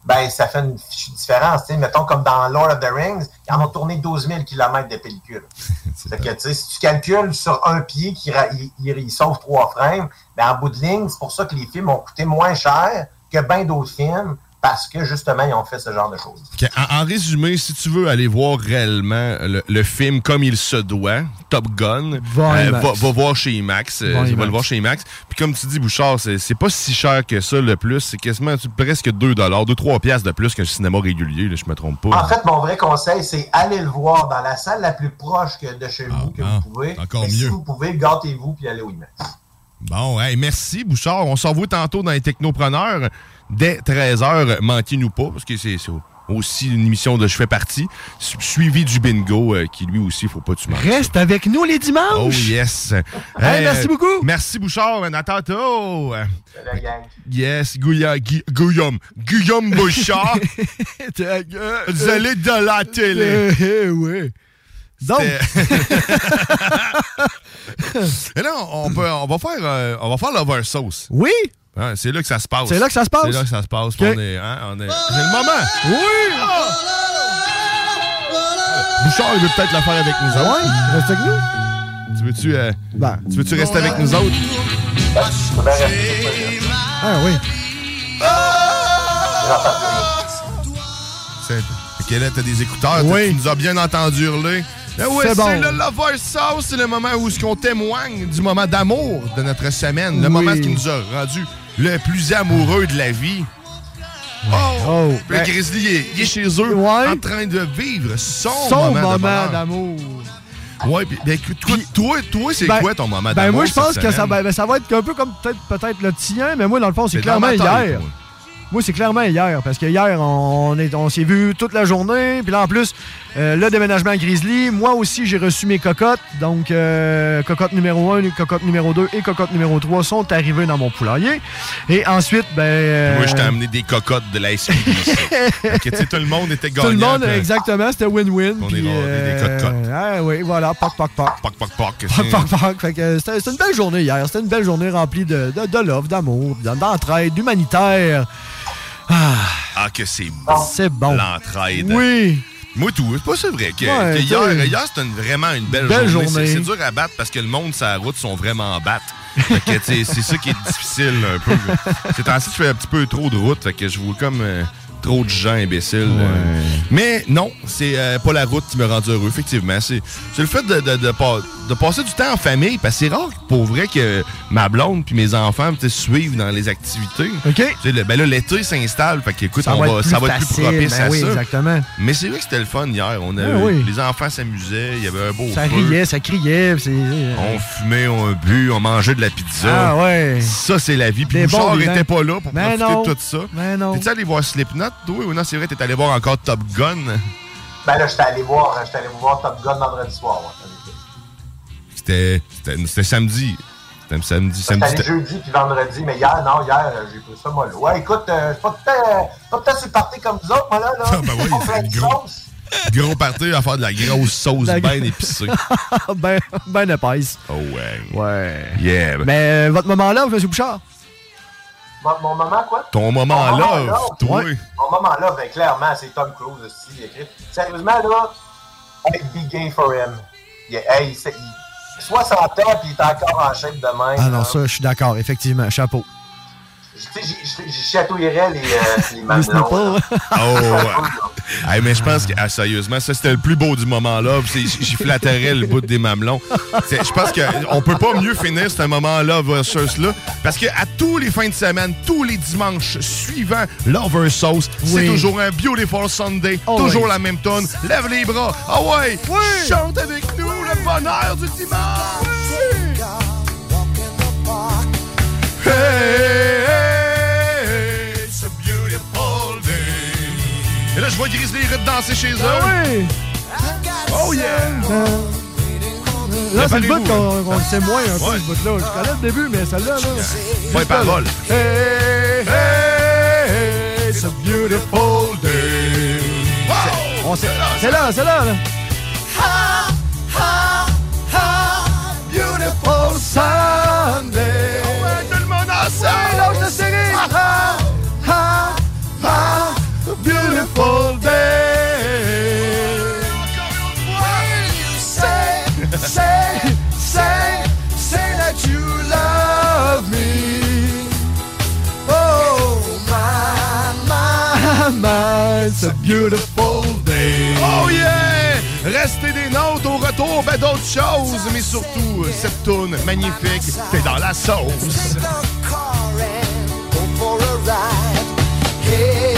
ben, ça fait une différence. Mettons, comme dans Lord of the Rings, ils en ont tourné 12 000 km de pellicule. que, si tu calcules sur un pied qu'il il, il, sauve 3 frames, ben, en bout de ligne, c'est pour ça que les films ont coûté moins cher que bien d'autres films parce que justement, ils ont fait ce genre de choses. En, résumé, si tu veux aller voir réellement le, film comme il se doit, Top Gun, va, euh, voir chez IMAX. Euh, va, le voir chez IMAX. Puis comme tu dis, Bouchard, c'est pas si cher que ça le plus. C'est quasiment presque 2 2-3 piastres de plus qu'un cinéma régulier, je me trompe pas. En fait, mon vrai conseil, c'est aller le voir dans la salle la plus proche que de chez vous que vous ah, pouvez. Encore mieux. Si vous pouvez, gâtez-vous puis allez au IMAX. Bon, merci Bouchard. On s'en va tantôt dans les technopreneurs dès 13h. Manquez-nous pas, parce que c'est aussi une émission de Je fais partie, suivi du bingo, euh, qui lui aussi, il faut pas que tu manques. Reste avec nous les dimanches. Oh yes. merci beaucoup. Merci Bouchard. À tantôt. Gang. Yes, Guillaume. Guillaume Bouchard. Vous allez dans la télé. Eh, oui. Donc. Et là, on, peut, on va faire, euh, on va faire l'over sauce. Oui. Hein, c'est là que ça se passe. C'est là que ça se passe? C'est là que ça se passe. On est, hein, on est... C'est le moment. Oui. Ah! Bouchard, il veut peut-être la faire avec nous autres. Oui, reste avec nous. Tu veux-tu euh, ben. tu veux-tu rester avec nous autres? Ah oui. C'est... Ok, là, t'as des écouteurs. Oui. Tu nous as bien entendu hurler. Ben oui, c'est bon. le Lover Sauce, c'est le moment où on témoigne du moment d'amour de notre semaine, le moment qui nous a rendu le plus amoureux de la vie. Oh! oh le ben, Grizzly, il est, chez eux en train de vivre son, son moment, d'amour. Ouais, puis, ben, toi, toi, c'est ben, quoi ton moment d'amour? Ben, moi, je pense que ça, ben, ça va être un peu comme peut-être peut le tien, mais moi, dans le fond, c'est clairement hier. Moi, c'est clairement hier, parce que hier, on, est, on s'est vu toute la journée. Puis là, en plus, euh, le déménagement à Grizzly. Moi aussi, j'ai reçu mes cocottes. Donc, euh, cocotte numéro 1, cocotte numéro 2 et cocotte numéro 3 sont arrivées dans mon poulailler. Et ensuite, ben. euh, Moi, je t'ai amené des cocottes de la SQDC. Ok, tu sais, tout le monde était gagnant. Tout le monde, exactement, c'était win-win. On est des- cocottes. Ah oui, voilà, poc, poc, poc. Poc, poc, poc. Poc, poc, poc. Fait que c'était c'était une belle journée hier. C'était une belle journée remplie de, de, de love, d'amour, d'entraide, d'humanitaire. Ah, que c'est bon. C'est bon. L'entraide. Oui. Moi, tout. C'est pas ça vrai. Que, Ouais, que hier, hier c'était une- vraiment une belle, Belle journée. journée. C'est- dur à battre parce que le monde sur la route sont vraiment que, t'sais, c'est ça qui est difficile un peu. C'est temps-ci, je fais un petit peu trop de route. Fait que je vois comme euh, trop de gens imbéciles. euh. Mais non, c'est euh, pas la route qui me rend heureux, effectivement. C'est le fait de, de, de pas- de passer du temps en famille. Parce que c'est rare, pour vrai, que ma blonde puis mes enfants t'sais, suivent dans les activités. OK. Le- ben là, l'été s'installe. Fait que, écoute, Ça on va va- être plus ça va être plus propice ben à oui, ça. exactement. Mais c'est vrai que c'était le fun hier. On a, oui. Les enfants s'amusaient, il y avait un beau Ça feu. riait, ça criait. c'est- On fumait, on bu, on mangeait de la pizza. Ah ouais. Ça, c'est la vie. Puis Bouchard bons vivants. était pas là pour Mais profiter non. de tout ça. Non. T'es-tu allé voir Slipknot, toi? Ou non, c'est vrai, t'es allé voir encore Top Gun? Ben là, j'étais allé voir, j'étais allé voir Top Gun vendredi soir. ouais. C'était c'était- c'était samedi. C'était samedi. Samedi c'était- jeudi puis vendredi, mais hier, non, hier, euh, j'ai pris ça mollo. Ouais, écoute, euh, pas tout à fait parti comme vous autres, moi, là. là. Ah, ben oui, On c'est fait une une gros- sauce. Gros party à faire de la grosse sauce La- bien épicée. ben, ben épaisse. Oh ouais. Ouais. Yeah. Mais euh, votre moment-là, M. Bouchard? Mon, mon moment, quoi? Ton moment Mon moment toi. Mon moment là, ben clairement, c'est Tom Cruise aussi. écrit. Sérieusement, là, hey, be gay for him. Il, hey, il- 60 ans, puis il est encore en shape de même. Ah non, là. ça, je suis d'accord, effectivement. Chapeau. J'ai chatouillerais les, euh, mamelons. Oh, ouais. Hey, mais je pense que, ah, sérieusement, ça c'était le plus beau du moment-là. J'y flatterais le bout des mamelons. Je pense qu'on peut pas mieux finir ce moment-là versus là. Parce que à tous les fins de semaine, tous les dimanches suivants, Lover Sauce, c'est Oui. toujours un Beautiful Sunday. Oh, toujours oui. la même tonne. Lève les bras. Ah ouais! Chante avec nous le bonheur du dimanche! It's a beautiful day. Et là, je vois Grizzly Rude danser chez eux. oui! Oh yeah! Là, c'est le bout qu'on sait moins un ce bout-là. Je connais le début, mais celle-là, là. Pas là, là. Hey, hey, it's a beautiful day. Sait- C'est là, c'est là, là. Beautiful Sunday. Beautiful day. Say, say, say, say that you love me. Oh, my, my, my, it's a beautiful day. Oh yeah! Restez des notes au retour, ben d'autres choses, mais surtout euh, cette tourne magnifique, t'es dans la sauce. hey,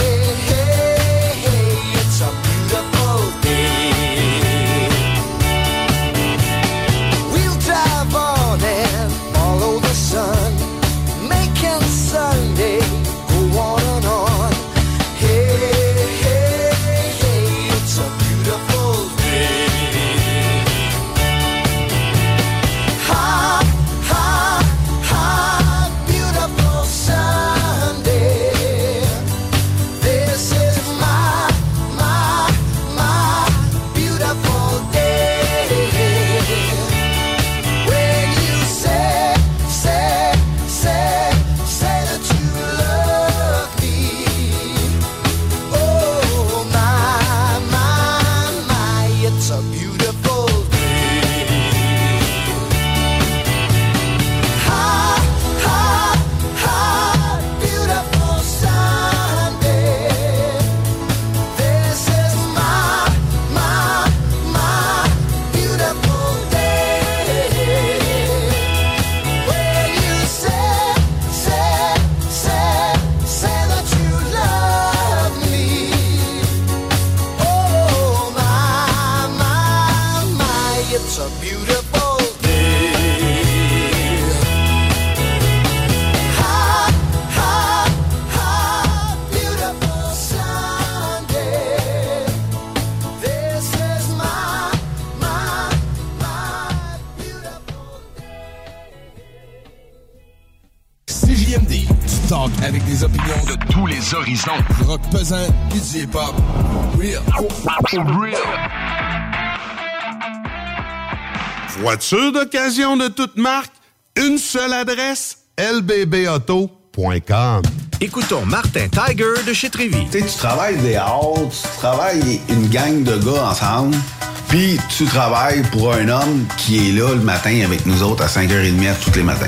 les horizons. Du rock pesant, du hip-hop. Real. Real. Voiture d'occasion de toute marque, une seule adresse, lbbauto.com. Écoutons Martin Tiger de chez Trévy. Tu sais, tu travailles des heures, tu travailles une gang de gars ensemble, puis tu travailles pour un homme qui est là le matin avec nous autres à 5h30 tous les matins.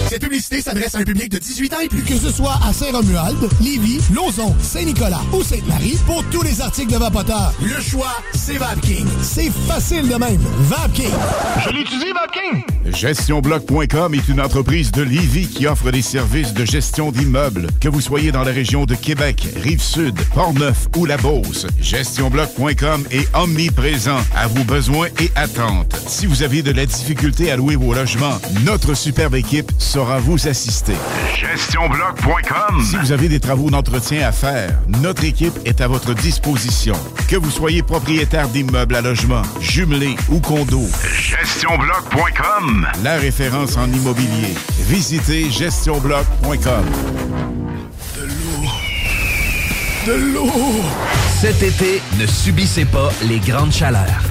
Cette publicité s'adresse à un public de 18 ans et plus. Que ce soit à Saint-Romuald, Lévis, Lauson, Saint-Nicolas ou Sainte-Marie, pour tous les articles de Vapoteur, le choix, c'est VapKing. C'est facile de même. VapKing. Je l'utilise, VapKing. GestionBloc.com est une entreprise de Lévis qui offre des services de gestion d'immeubles, que vous soyez dans la région de Québec, Rive-Sud, Portneuf ou La Beauce. GestionBloc.com est omniprésent à vos besoins et attentes. Si vous avez de la difficulté à louer vos logements, notre superbe équipe saura vous assister. GestionBloc.com Si vous avez des travaux d'entretien à faire, notre équipe est à votre disposition. Que vous soyez propriétaire d'immeubles à logement, jumelés ou condos. GestionBloc.com la référence en immobilier. Visitez gestionbloc.com. De l'eau. De l'eau. Cet été, ne subissez pas les grandes chaleurs.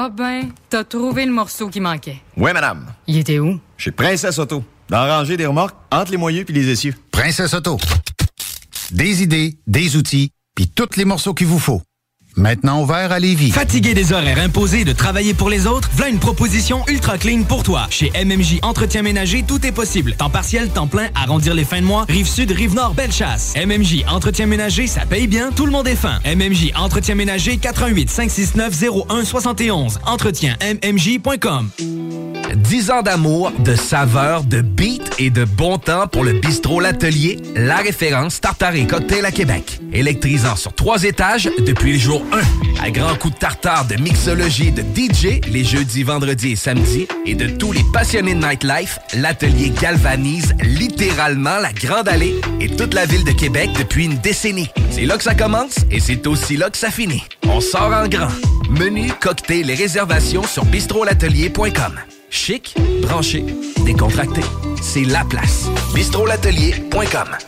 Ah ben, t'as trouvé le morceau qui manquait. Ouais, madame. Il était où? Chez Princesse Auto. Dans la rangée des remorques, entre les moyeux puis les essieux. Princesse Auto. Des idées, des outils, puis tous les morceaux qu'il vous faut. Maintenant ouvert à Lévis. Fatigué des horaires imposés de travailler pour les autres, voilà une proposition ultra clean pour toi. Chez MMJ Entretien Ménager, tout est possible. Temps partiel, temps plein, arrondir les fins de mois, rive sud, rive nord, belle chasse. MMJ Entretien Ménager, ça paye bien, tout le monde est fin. MMJ Entretien Ménager, 88 569 01 71. Entretien MMJ.com. 10 ans d'amour, de saveur, de beat et de bon temps pour le bistrot L'Atelier, la référence tartare et cocktail à Québec. Électrisant sur trois étages depuis le jour 1. À grands coups de tartare, de mixologie, de DJ, les jeudis, vendredis et samedis, et de tous les passionnés de nightlife, L'Atelier galvanise littéralement la Grande Allée et toute la ville de Québec depuis une décennie. C'est là que ça commence et c'est aussi là que ça finit. On sort en grand. Menu, cocktail et réservations sur bistrolatelier.com. Chic, branché, décontracté. C'est la place. bistrolatelier.com.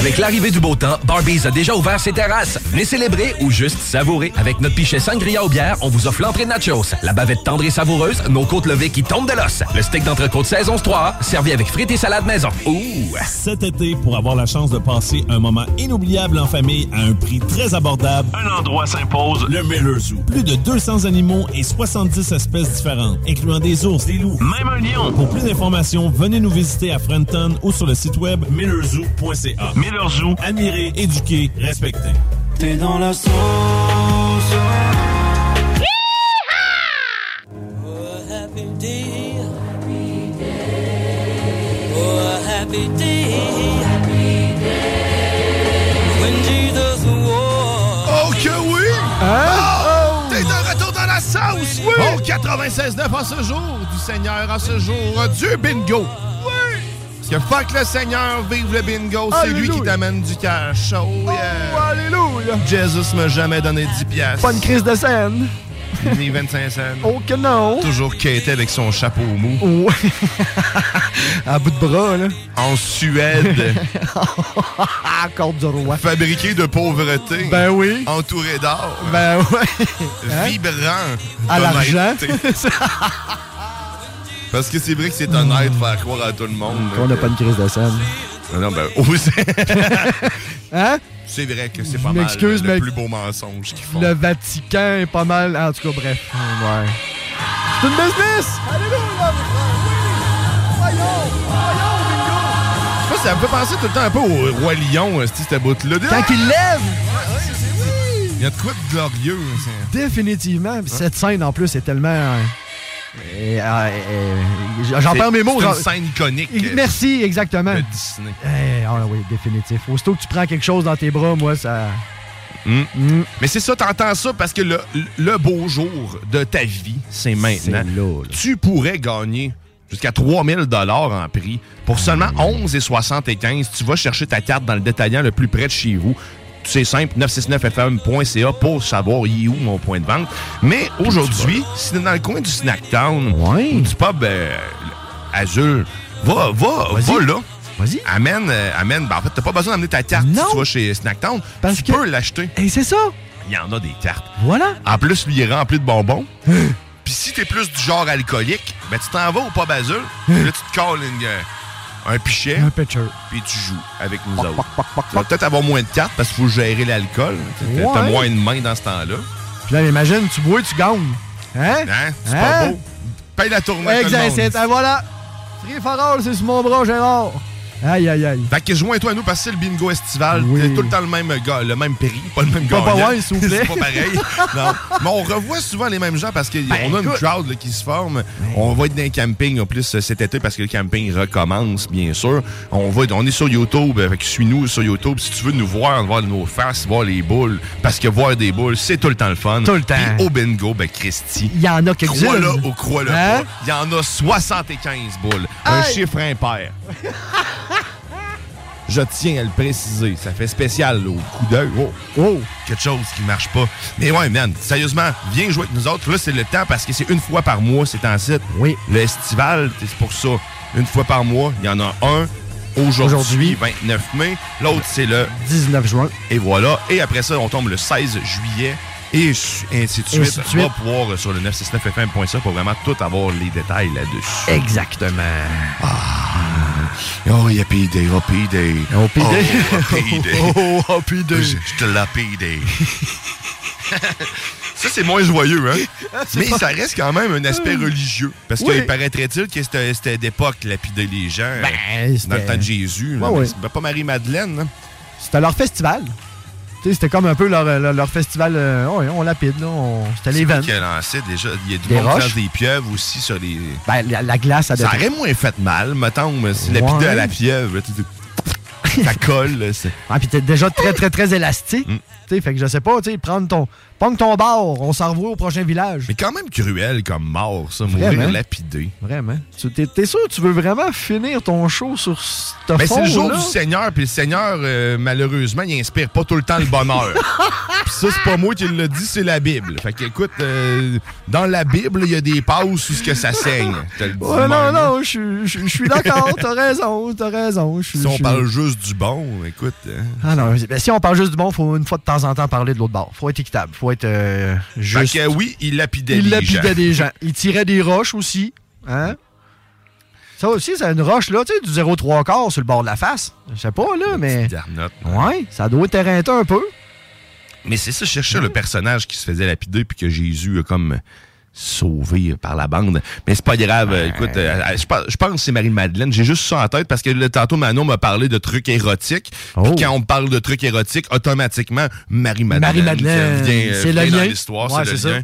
Avec l'arrivée du beau temps, Barbies a déjà ouvert ses terrasses. Venez célébrer ou juste savourer. Avec notre pichet sangria aux bières, on vous offre l'entrée de nachos, la bavette tendre et savoureuse, nos côtes levées qui tombent de l'os, le steak d'entrecôte saison 3, servi avec frites et salade maison. Ouh! Cet été, pour avoir la chance de passer un moment inoubliable en famille à un prix très abordable, un endroit s'impose, le Miller Zoo. Plus de 200 animaux et 70 espèces différentes, incluant des ours, des loups, même un lion. Pour plus d'informations, venez nous visiter à Frenton ou sur le site web millerzoo.ca. Miller Zoo, admirer, éduquer, respecter. T'es dans la sauce. Oh, happy day. Oh, happy day. When Jesus was. Oh que oui! Hein? Oh! T'es de retour dans la sauce! Oui! Oh, 96.9 en ce jour du Seigneur, en ce jour du bingo! Oui! Que fuck le Seigneur, vive le bingo, c'est lui qui t'amène du cash. Oh yeah! Oh, alléluia! Jesus m'a jamais donné 10 piastres. Pas une crise de scène. Ni 25 cents. Oh que non! Toujours quêté avec son chapeau mou. Ouais. à bout de bras, là. En Suède. à corde du roi. Fabriqué de pauvreté. Ben oui. Entouré d'or. Ben. Hein? Vibrant. À l'argent. Parce que c'est vrai que c'est honnête de faire croire à tout le monde. On n'a pas une crise de scène. Ah Non, ben, c'est- Hein? c'est vrai que c'est pas mal m'excuse, le mais- plus beau mensonge qu'ils font. Le Vatican est pas mal. En tout cas, bref. Ouais. C'est une business! Alléluia! Voyons! Voyons, ça me fait penser tout le temps un peu au Roi Lion, euh, cette bout-là. Quand il lève! Il y a de quoi de glorieux. hein, Définitivement. Cette scène, en plus, est tellement. Euh, euh, euh, J'en perds mes mots. c'est une scène iconique. Merci, exactement. De Disney. Eh, ah oui, définitif. Aussitôt que tu prends quelque chose dans tes bras, moi, ça. Mm. Mais c'est ça, t'entends ça parce que le, le beau jour de ta vie, c'est maintenant. Tu pourrais gagner jusqu'à 3000 dollars en prix pour seulement 11,75. Tu vas chercher ta carte dans le détaillant le plus près de chez vous. C'est simple, 969fm.ca pour savoir il est où mon point de vente. Mais aujourd'hui, si t'es dans le coin du Snacktown ou du pub euh, Azul, va, va, va là. Vas-y. Amène, euh, amène. Ben, en fait, t'as pas besoin d'amener ta carte si tu vas chez Snacktown. tu peux l'acheter. Et c'est ça. Il y en a des cartes. Voilà. En plus, lui, il est rempli de bonbons. Puis si t'es plus du genre alcoolique, ben tu t'en vas au pub Azul. puis là, tu te colles une, euh, un pichet. Un pitcher. Puis tu joues avec nous autres. Tu vas peut-être avoir moins de cartes parce qu'il faut gérer l'alcool. T'as Ouais. moins de mains dans ce temps-là. Puis là, imagine, tu bois, tu gagnes. Hein? Hein? C'est Hein? pas beau. Paye la tournée. à tout le Exact, monde. ah, voilà. C'est sur mon bras, Gérard. Aïe, aïe, aïe. Fait que joins-toi à nous parce que c'est le bingo estival. Oui. C'est tout le temps le même gars, le même prix, pas le même Pas- gagnant. pas ouais, s'il vous plaît. c'est pas pareil. non. Mais on revoit souvent les mêmes gens parce qu'on Ben, a une crowd là, qui se forme. On va être dans un camping en plus cet été parce que le camping recommence, bien sûr. On va on est sur YouTube, euh, fait que suis-nous sur YouTube. Si tu veux nous voir, voir nos faces, voir les boules, parce que voir des boules, c'est tout le temps le fun. Tout le temps. Puis au bingo, ben Christy. Il y en a quelques-unes. Crois-le ou crois-le Hein? pas. Il y en a 75 boules. Un Aïe. chiffre impair. Je tiens à le préciser. Ça fait spécial là, au coup d'œil. Oh. Quelque chose qui marche pas. Mais ouais, man, sérieusement, viens jouer avec nous autres. Là, c'est le temps parce que c'est une fois par mois, c'est en site. Oui. Le estival, c'est pour ça. Une fois par mois, il y en a un. Aujourd'hui, Aujourd'hui. 29 mai. L'autre, c'est le 19 juin. Et voilà. Et après ça, on tombe le 16 juillet. Et ainsi de Ainsi suite. de suite. Va pouvoir euh, sur le 969fm.ca pour vraiment tout avoir les détails là-dessus. Exactement. Oh, il y a P-Day, oh, P-Day. Oh, P-Day. Oh, P-Day. Oh, oh, P-Day. Je je te P-Day. Ça, c'est moins joyeux, hein? Mais pas- ça reste quand même un aspect religieux. Parce Oui. qu'il paraîtrait-il que c'était d'époque, lapider les gens. euh, Ben, dans le temps de Jésus. Ouais, pas Marie-Madeleine, hein? C'était leur festival. C'était comme un peu leur, leur, leur festival. euh, on lapide, là. on- C'était a lancé déjà. Il y a du Des monde qui roches? lance des pieuvres aussi sur les. Ben, la, la glace, ça Ça aurait moins fait mal, mettons, mais si à la pieuvre, ça colle. là, c'est- Ah, puis t'es déjà très, très, très élastique. Mm. Fait que je sais pas, tu sais, prendre ton. Pogne ton bord, on s'en revoit au prochain village. Mais quand même cruel comme mort, ça, Vraiment? mourir lapidé. Vraiment. Tu- T'es t'es sûr que tu veux vraiment finir ton show sur ce Ben, c'est le jour du Seigneur, puis le Seigneur, euh, malheureusement, il inspire pas tout le temps le bonheur. puis ça, c'est pas moi qui le dis, c'est la Bible. Fait que, écoute, euh, dans la Bible, il y a des passes où ce que ça saigne. Ouais, non, même. non, je suis- je suis d'accord, t'as raison, t'as raison. Si on parle juste du bon, écoute. euh, Ah non, ben, si on parle juste du bon, faut une fois de temps en temps parler de l'autre bord. Faut être équitable, faut être euh, juste. Fait que oui, il lapidait Il lapidait gens. des gens. Il tirait des roches aussi. Hein? Ça aussi, c'est une roche, là, tu sais, du 0,3 quart sur le bord de la face. Je sais pas, là, mais. Garnotte. Ouais, ça doit être un peu. Mais c'est ça, je cherchais le personnage qui se faisait lapider puis que Jésus a comme sauvé par la bande. Mais c'est pas grave. euh, Écoute, euh, je pense je pense que c'est Marie-Madeleine. J'ai juste ça en tête parce que là, tantôt, Manon m'a parlé de trucs érotiques. Puis quand on me parle de trucs érotiques, automatiquement, Marie-Madeleine. Ça vient, euh, c'est le vient dans lien. l'histoire, Ouais, c'est le ça. lien.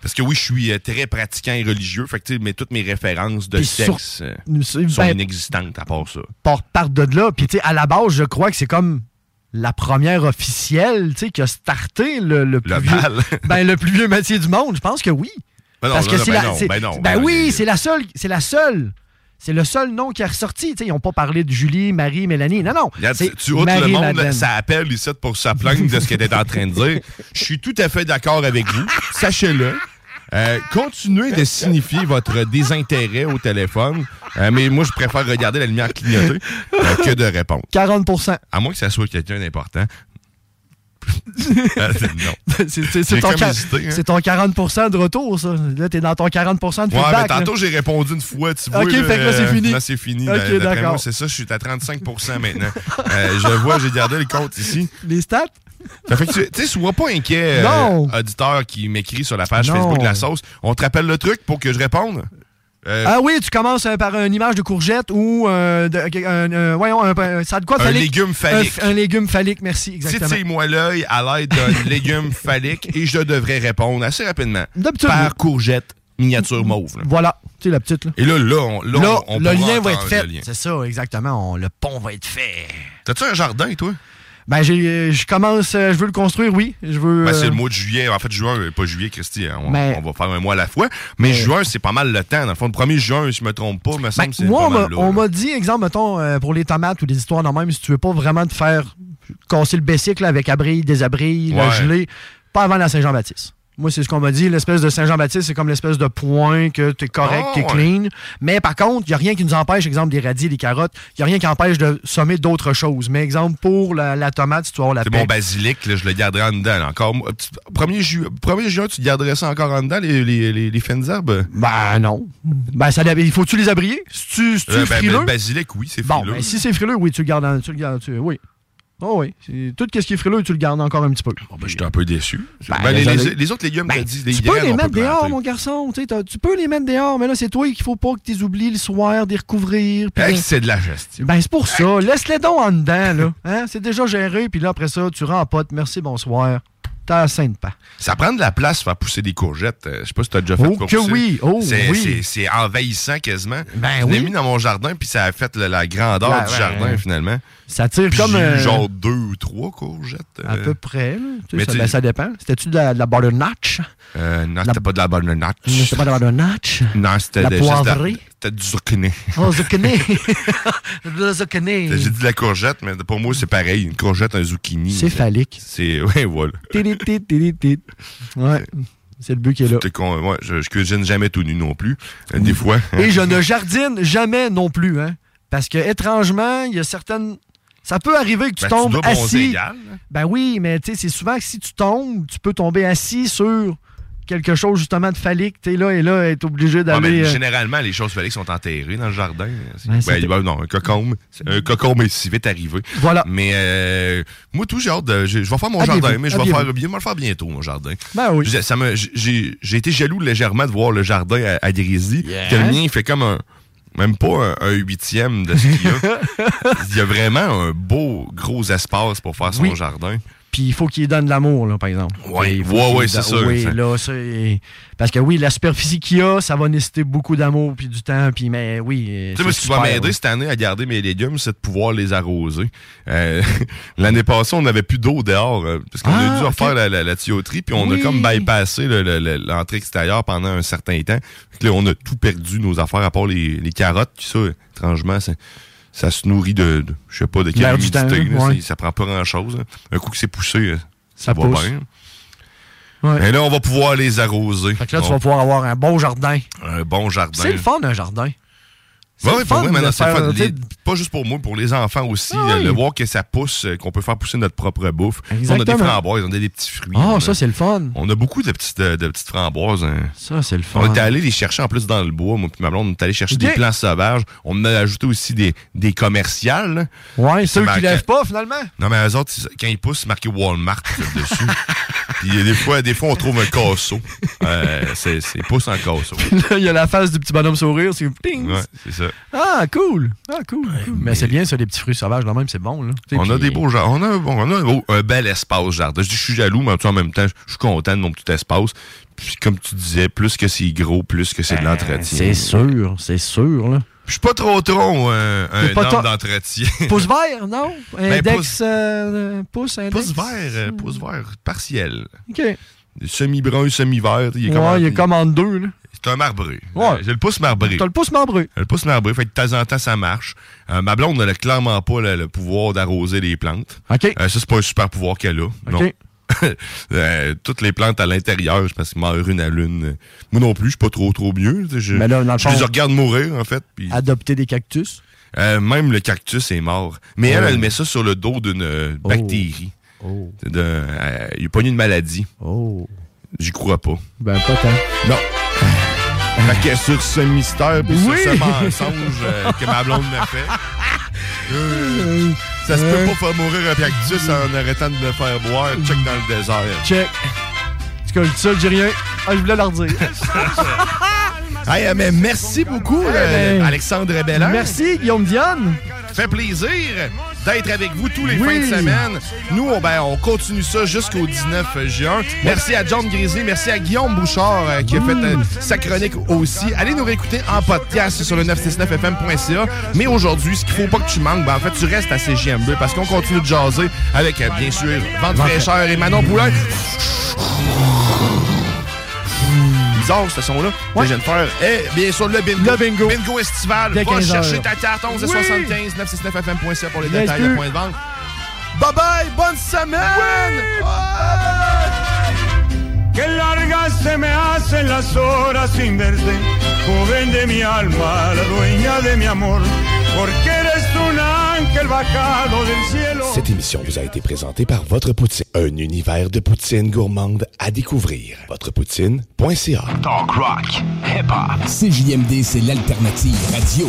Parce que oui, je suis euh, très pratiquant et religieux. Fait que, mais toutes mes références de sexe sur- euh, sont ben- inexistantes à part ça. Part de là. Puis, à la base, je crois que c'est comme la première officielle, qui a starté le, le plus Le vieux. ben, le plus vieux métier du monde. Je pense que oui. Ben non, Parce que c'est ben la. non, ben non, oui, c'est la seule. C'est la seule. C'est le seul nom qui est ressorti. Ils n'ont pas parlé de Julie, Marie, Mélanie. Non, non. Tu, tu ôtes le monde, ça appelle ici pour se plaindre de ce qu'elle est en train de dire. Je suis tout à fait d'accord avec vous. Sachez-le. Euh, continuez de signifier votre désintérêt au téléphone, Euh, mais moi, je préfère regarder la lumière clignoter euh, que de répondre. 40% À moins que ça soit quelqu'un d'important. Euh, non. C'est- c'est- ton, hein. ton 40 de retour, ça. Là, t'es dans ton 40% de Ouais, feedback. mais tantôt, j'ai répondu une fois, tu vois. Ok, fait que là, c'est euh, fini. Là, c'est fini. Ok, D'après d'accord. c'est ça, je suis à 35% maintenant. Euh, je vois, j'ai gardé le compte ici. Les stats? Ça fait que tu tu sais, sois pas inquiet, euh, auditeur qui m'écrit sur la page Non. Facebook de la sauce. On te rappelle le truc pour que je réponde? Euh, Ah oui, tu commences euh, par une image de courgette ou euh, de- un, un- voyons, un, ça a de quoi Un phallique? légume phallique. Un, légume phallique, merci, exactement. Titille-moi l'œil à l'aide d'un légume phallique et je devrais répondre assez rapidement. Par courgette miniature mauve. là. Voilà, tu sais, la petite. Là, Et là, là, on, là, Là, on, on le lien va être fait. C'est ça, exactement. on- le pont va être fait. T'as-tu un jardin, toi? Ben, je commence, euh, je veux le construire, oui. Je veux. Ben, c'est euh, le mois de juillet. En fait, juin, euh, pas juillet, Christy. hein, On, Mais- on va faire un mois à la fois. Mais juin, c'est pas mal le temps. Dans le fond, le 1er juin, si je me trompe pas, me semble Ben, que c'est moi, pas on mal m'a- dit, exemple, mettons, pour les tomates ou des histoires de même, si tu veux pas vraiment te faire casser le là, avec abril, désabris, la Ouais. gelée, pas avant la Saint-Jean-Baptiste. Moi, c'est ce qu'on m'a dit. L'espèce de Saint-Jean-Baptiste, c'est comme l'espèce de point que tu es correct, Ah, tu es ouais. clean. Mais par contre, il n'y a rien qui nous empêche, exemple, des radis, des carottes, il n'y a rien qui empêche de sommer d'autres choses. Mais exemple, pour la, la tomate, si tu avoir la C'est mon basilic, là, je le garderai en dedans. là, encore. Moi, tu- 1er, ju 1er juin, tu garderais ça encore en dedans, les, les, les, les fines herbes? Ben non. Ben, ça, il faut-tu les abrier? Si tu, si tu Euh, ben, frileux? ben, le basilic, oui, c'est Bon, frileux. ben, si c'est frileux, oui, tu le gardes. en- Tu le gardes tu- oui. Oh oui. Tout ce qui est frileux, tu le gardes encore un petit peu. Ben, J'étais un peu déçu. Ben, Ben, les, désolé. les- les autres légumes, t'as dit, les tu peux les mettre peut dehors, planter. mon garçon. Tu peux les mettre dehors, mais là, c'est toi qu'il faut pas que tu les oublies le soir, d'y recouvrir. Hey, c'est de la gestion. Ben, c'est pour ça. Laisse-les donc en dedans, là. Hein? C'est déjà géré, puis là, après ça, tu rempotes. Merci, bonsoir. T'as. Ça prend de la place pour faire pousser des courgettes. Euh, Je sais pas si tu as déjà fait Oh pour que pousser. oui, oh c'est, oui. c'est- c'est envahissant quasiment. Ben je l'ai oui. mis dans mon jardin, puis ça a fait la, la grandeur Ben, du ben, jardin, finalement. Ça tire Puis comme. j'ai eu euh, genre deux ou trois courgettes. À euh, peu près, là. Tu sais, mais ça, ben, ça dépend. C'était-tu de la, de la butternutch? Euh, non, c'était pas de la butternut. Non, c'était pas de la? Non, c'était La de- poivrée? C'était du zucchini. Oh, zucchini! le zucchini! J'ai dit de la courgette, mais pour moi, c'est pareil. Une courgette, un zucchini. C'est phallique. C'est. Ouais, voilà. Ouais. C'est le but qui est là. Je, je cuisine jamais tout nu non plus. Euh, Des fois. Et je ne jardine jamais non plus, hein. Parce que, étrangement, il y a certaines. Ça peut arriver que tu Ben, tombes assis. égal, là. Ben oui, mais tu sais, c'est souvent que si tu tombes, tu peux tomber assis sur quelque chose justement de phallique, tu es là et là, est obligé Ah, d'aller. euh, Généralement, les choses phalliques sont enterrées dans le jardin. Ben, ben, ben, non, un cocombe. Un cocombe est si vite arrivé. Voilà. Mais euh, moi, tout, j'ai hâte de. j'ai- Je vais faire mon jardin, mais je vais, faire, bien, je vais le faire bientôt, mon jardin. Ben oui. Ça me- J'ai j'ai été jaloux légèrement de voir le jardin à, à Grésy. Yeah. Que le mien, il fait comme un. Même pas un, un huitième de ce qu'il y a. il y a vraiment un beau, gros espace pour faire son Oui. jardin. Puis il faut qu'il donne de l'amour, là, par exemple. Il faut ouais, c'est sûr. Oui, Ça- là, ça, et- Parce que oui, la superficie qu'il y a, ça va nécessiter beaucoup d'amour puis du temps. Puis, mais oui. Tu sais, c'est ce qui va m'aider cette année à garder mes légumes, c'est de pouvoir les arroser. Euh, L'année passée, on n'avait plus d'eau dehors euh, parce qu'on Ah, a dû refaire la, la- la tuyauterie, puis on Oui. a comme bypassé le- le- le- l'entrée extérieure pendant un certain temps. Là, on a tout perdu, nos affaires, à part les, les carottes. Puis ça, étrangement, ça, ça se nourrit de, de- je sais pas, de quelle humidité. là. ouais. Ça prend pas grand-chose. là. Un coup que c'est poussé, euh, ça, Ça va pousse. bien. Ouais. Et là, on va pouvoir les arroser. Fait que là, tu vas pouvoir avoir un bon jardin. un bon jardin. C'est le fun, un jardin. Pour fun c'est Les- pas juste pour moi, pour les enfants aussi. Ah euh, oui. Le voir que ça pousse, euh, qu'on peut faire pousser notre propre bouffe. On a des Exactement. framboises, on a des petits fruits. Ah, a- ça, c'est le fun. On a beaucoup de petites, de, de petites framboises. hein. Ça, c'est le fun. On était allé les chercher en plus dans le bois. Moi puis ma blonde, on est allé chercher des plants sauvages. On a ajouté aussi des, des commerciales. Ouais, ceux qui lèvent pas, finalement. Non, mais eux autres, quand ils poussent, c'est marqué Walmart dessus. Puis des fois, des fois, on trouve un casseau. Euh, c'est pousse en casseau. Là, il y a la face du petit bonhomme sourire. C'est. Ouais, c'est ça. Ah, cool. Ah, cool. cool. Mais, c'est bien, ça, les petits fruits sauvages, là même, c'est bon. Là. On a des beaux jardins. On a, bon, on a un, beau- un bel espace jardin. Je dis, je suis jaloux, mais en même temps, je suis content de mon petit espace. Puis, comme tu disais, plus que c'est gros, plus que c'est de l'entretien. Ben, C'est sûr, c'est sûr. Là. Je suis pas trop trop euh, un pas homme d'entretien. Pouce vert, non? Ben, Index, pouce- euh, pouce, index. Pouce vert, euh, pouce vert partiel. OK. Semi-brun, semi-vert. Il est comme, il est comme en deux. Là. C'est un marbré. Ouais. Euh, J'ai le pouce marbré. T'as le pouce marbré. J'ai le pouce marbré. Fait que de temps en temps, ça marche. Euh, ma blonde n'a clairement pas le, le pouvoir d'arroser les plantes. OK. Euh, ça, c'est pas un super pouvoir qu'elle a. Non. Euh, toutes les plantes à l'intérieur, je pense qu'ils meurent une à l'une. Moi non plus, je suis pas trop trop mieux. Je, Mais là, dans le je fond- les regarde mourir, en fait. Adopter des cactus. Même le cactus est mort. Mais elle, Oh. elle met ça sur le dos d'une Oh. bactérie. Oh. De- euh, il a pas eu une maladie. Oh. J'y crois pas. Ben, pas tant. Non. Fait que sur ce mystère puis Oui. sur ce mensonge euh, que ma blonde m'a fait, euh, ça se peut pas faire mourir un cactus en arrêtant de le faire boire. Check dans le désert. Check. Tu cas, je dis ça, je dis rien. Ah, je voulais leur dire. Hey, mais merci beaucoup, ben, Alexandre Bellin. Merci, Guillaume Dionne. fait plaisir d'être avec vous tous les Oui. fins de semaine. Nous, on, ben, on continue ça jusqu'au 19 juin. Merci à John Grizzly, merci à Guillaume Bouchard euh, qui a fait euh, sa chronique aussi. Allez nous réécouter en podcast sur le 969fm.ca. Mais aujourd'hui, ce qu'il faut pas que tu manques, ben, en fait, tu restes à CGM2 parce qu'on continue de jaser avec, euh, bien sûr, Vente fraîcheur et Manon Poulain. Bizarre, ce son-là. Que je viens de faire. Et bien sûr, le bingo. Le bingo. Bingo estival. Va 15 chercher heures. ta carte 11 Oui. 75 969fm.ca pour les détails de point de vente. Bye bye, bonne semaine! Que largas se me hacen las horas sin verte, joven de mi alma, la dueña de mi amor, porque eres Cette émission vous a été présentée par Votre Poutine, un univers de poutine gourmande à découvrir. Votrepoutine.ca Talk rock, hip-hop. CJMD, c'est l'alternative radio.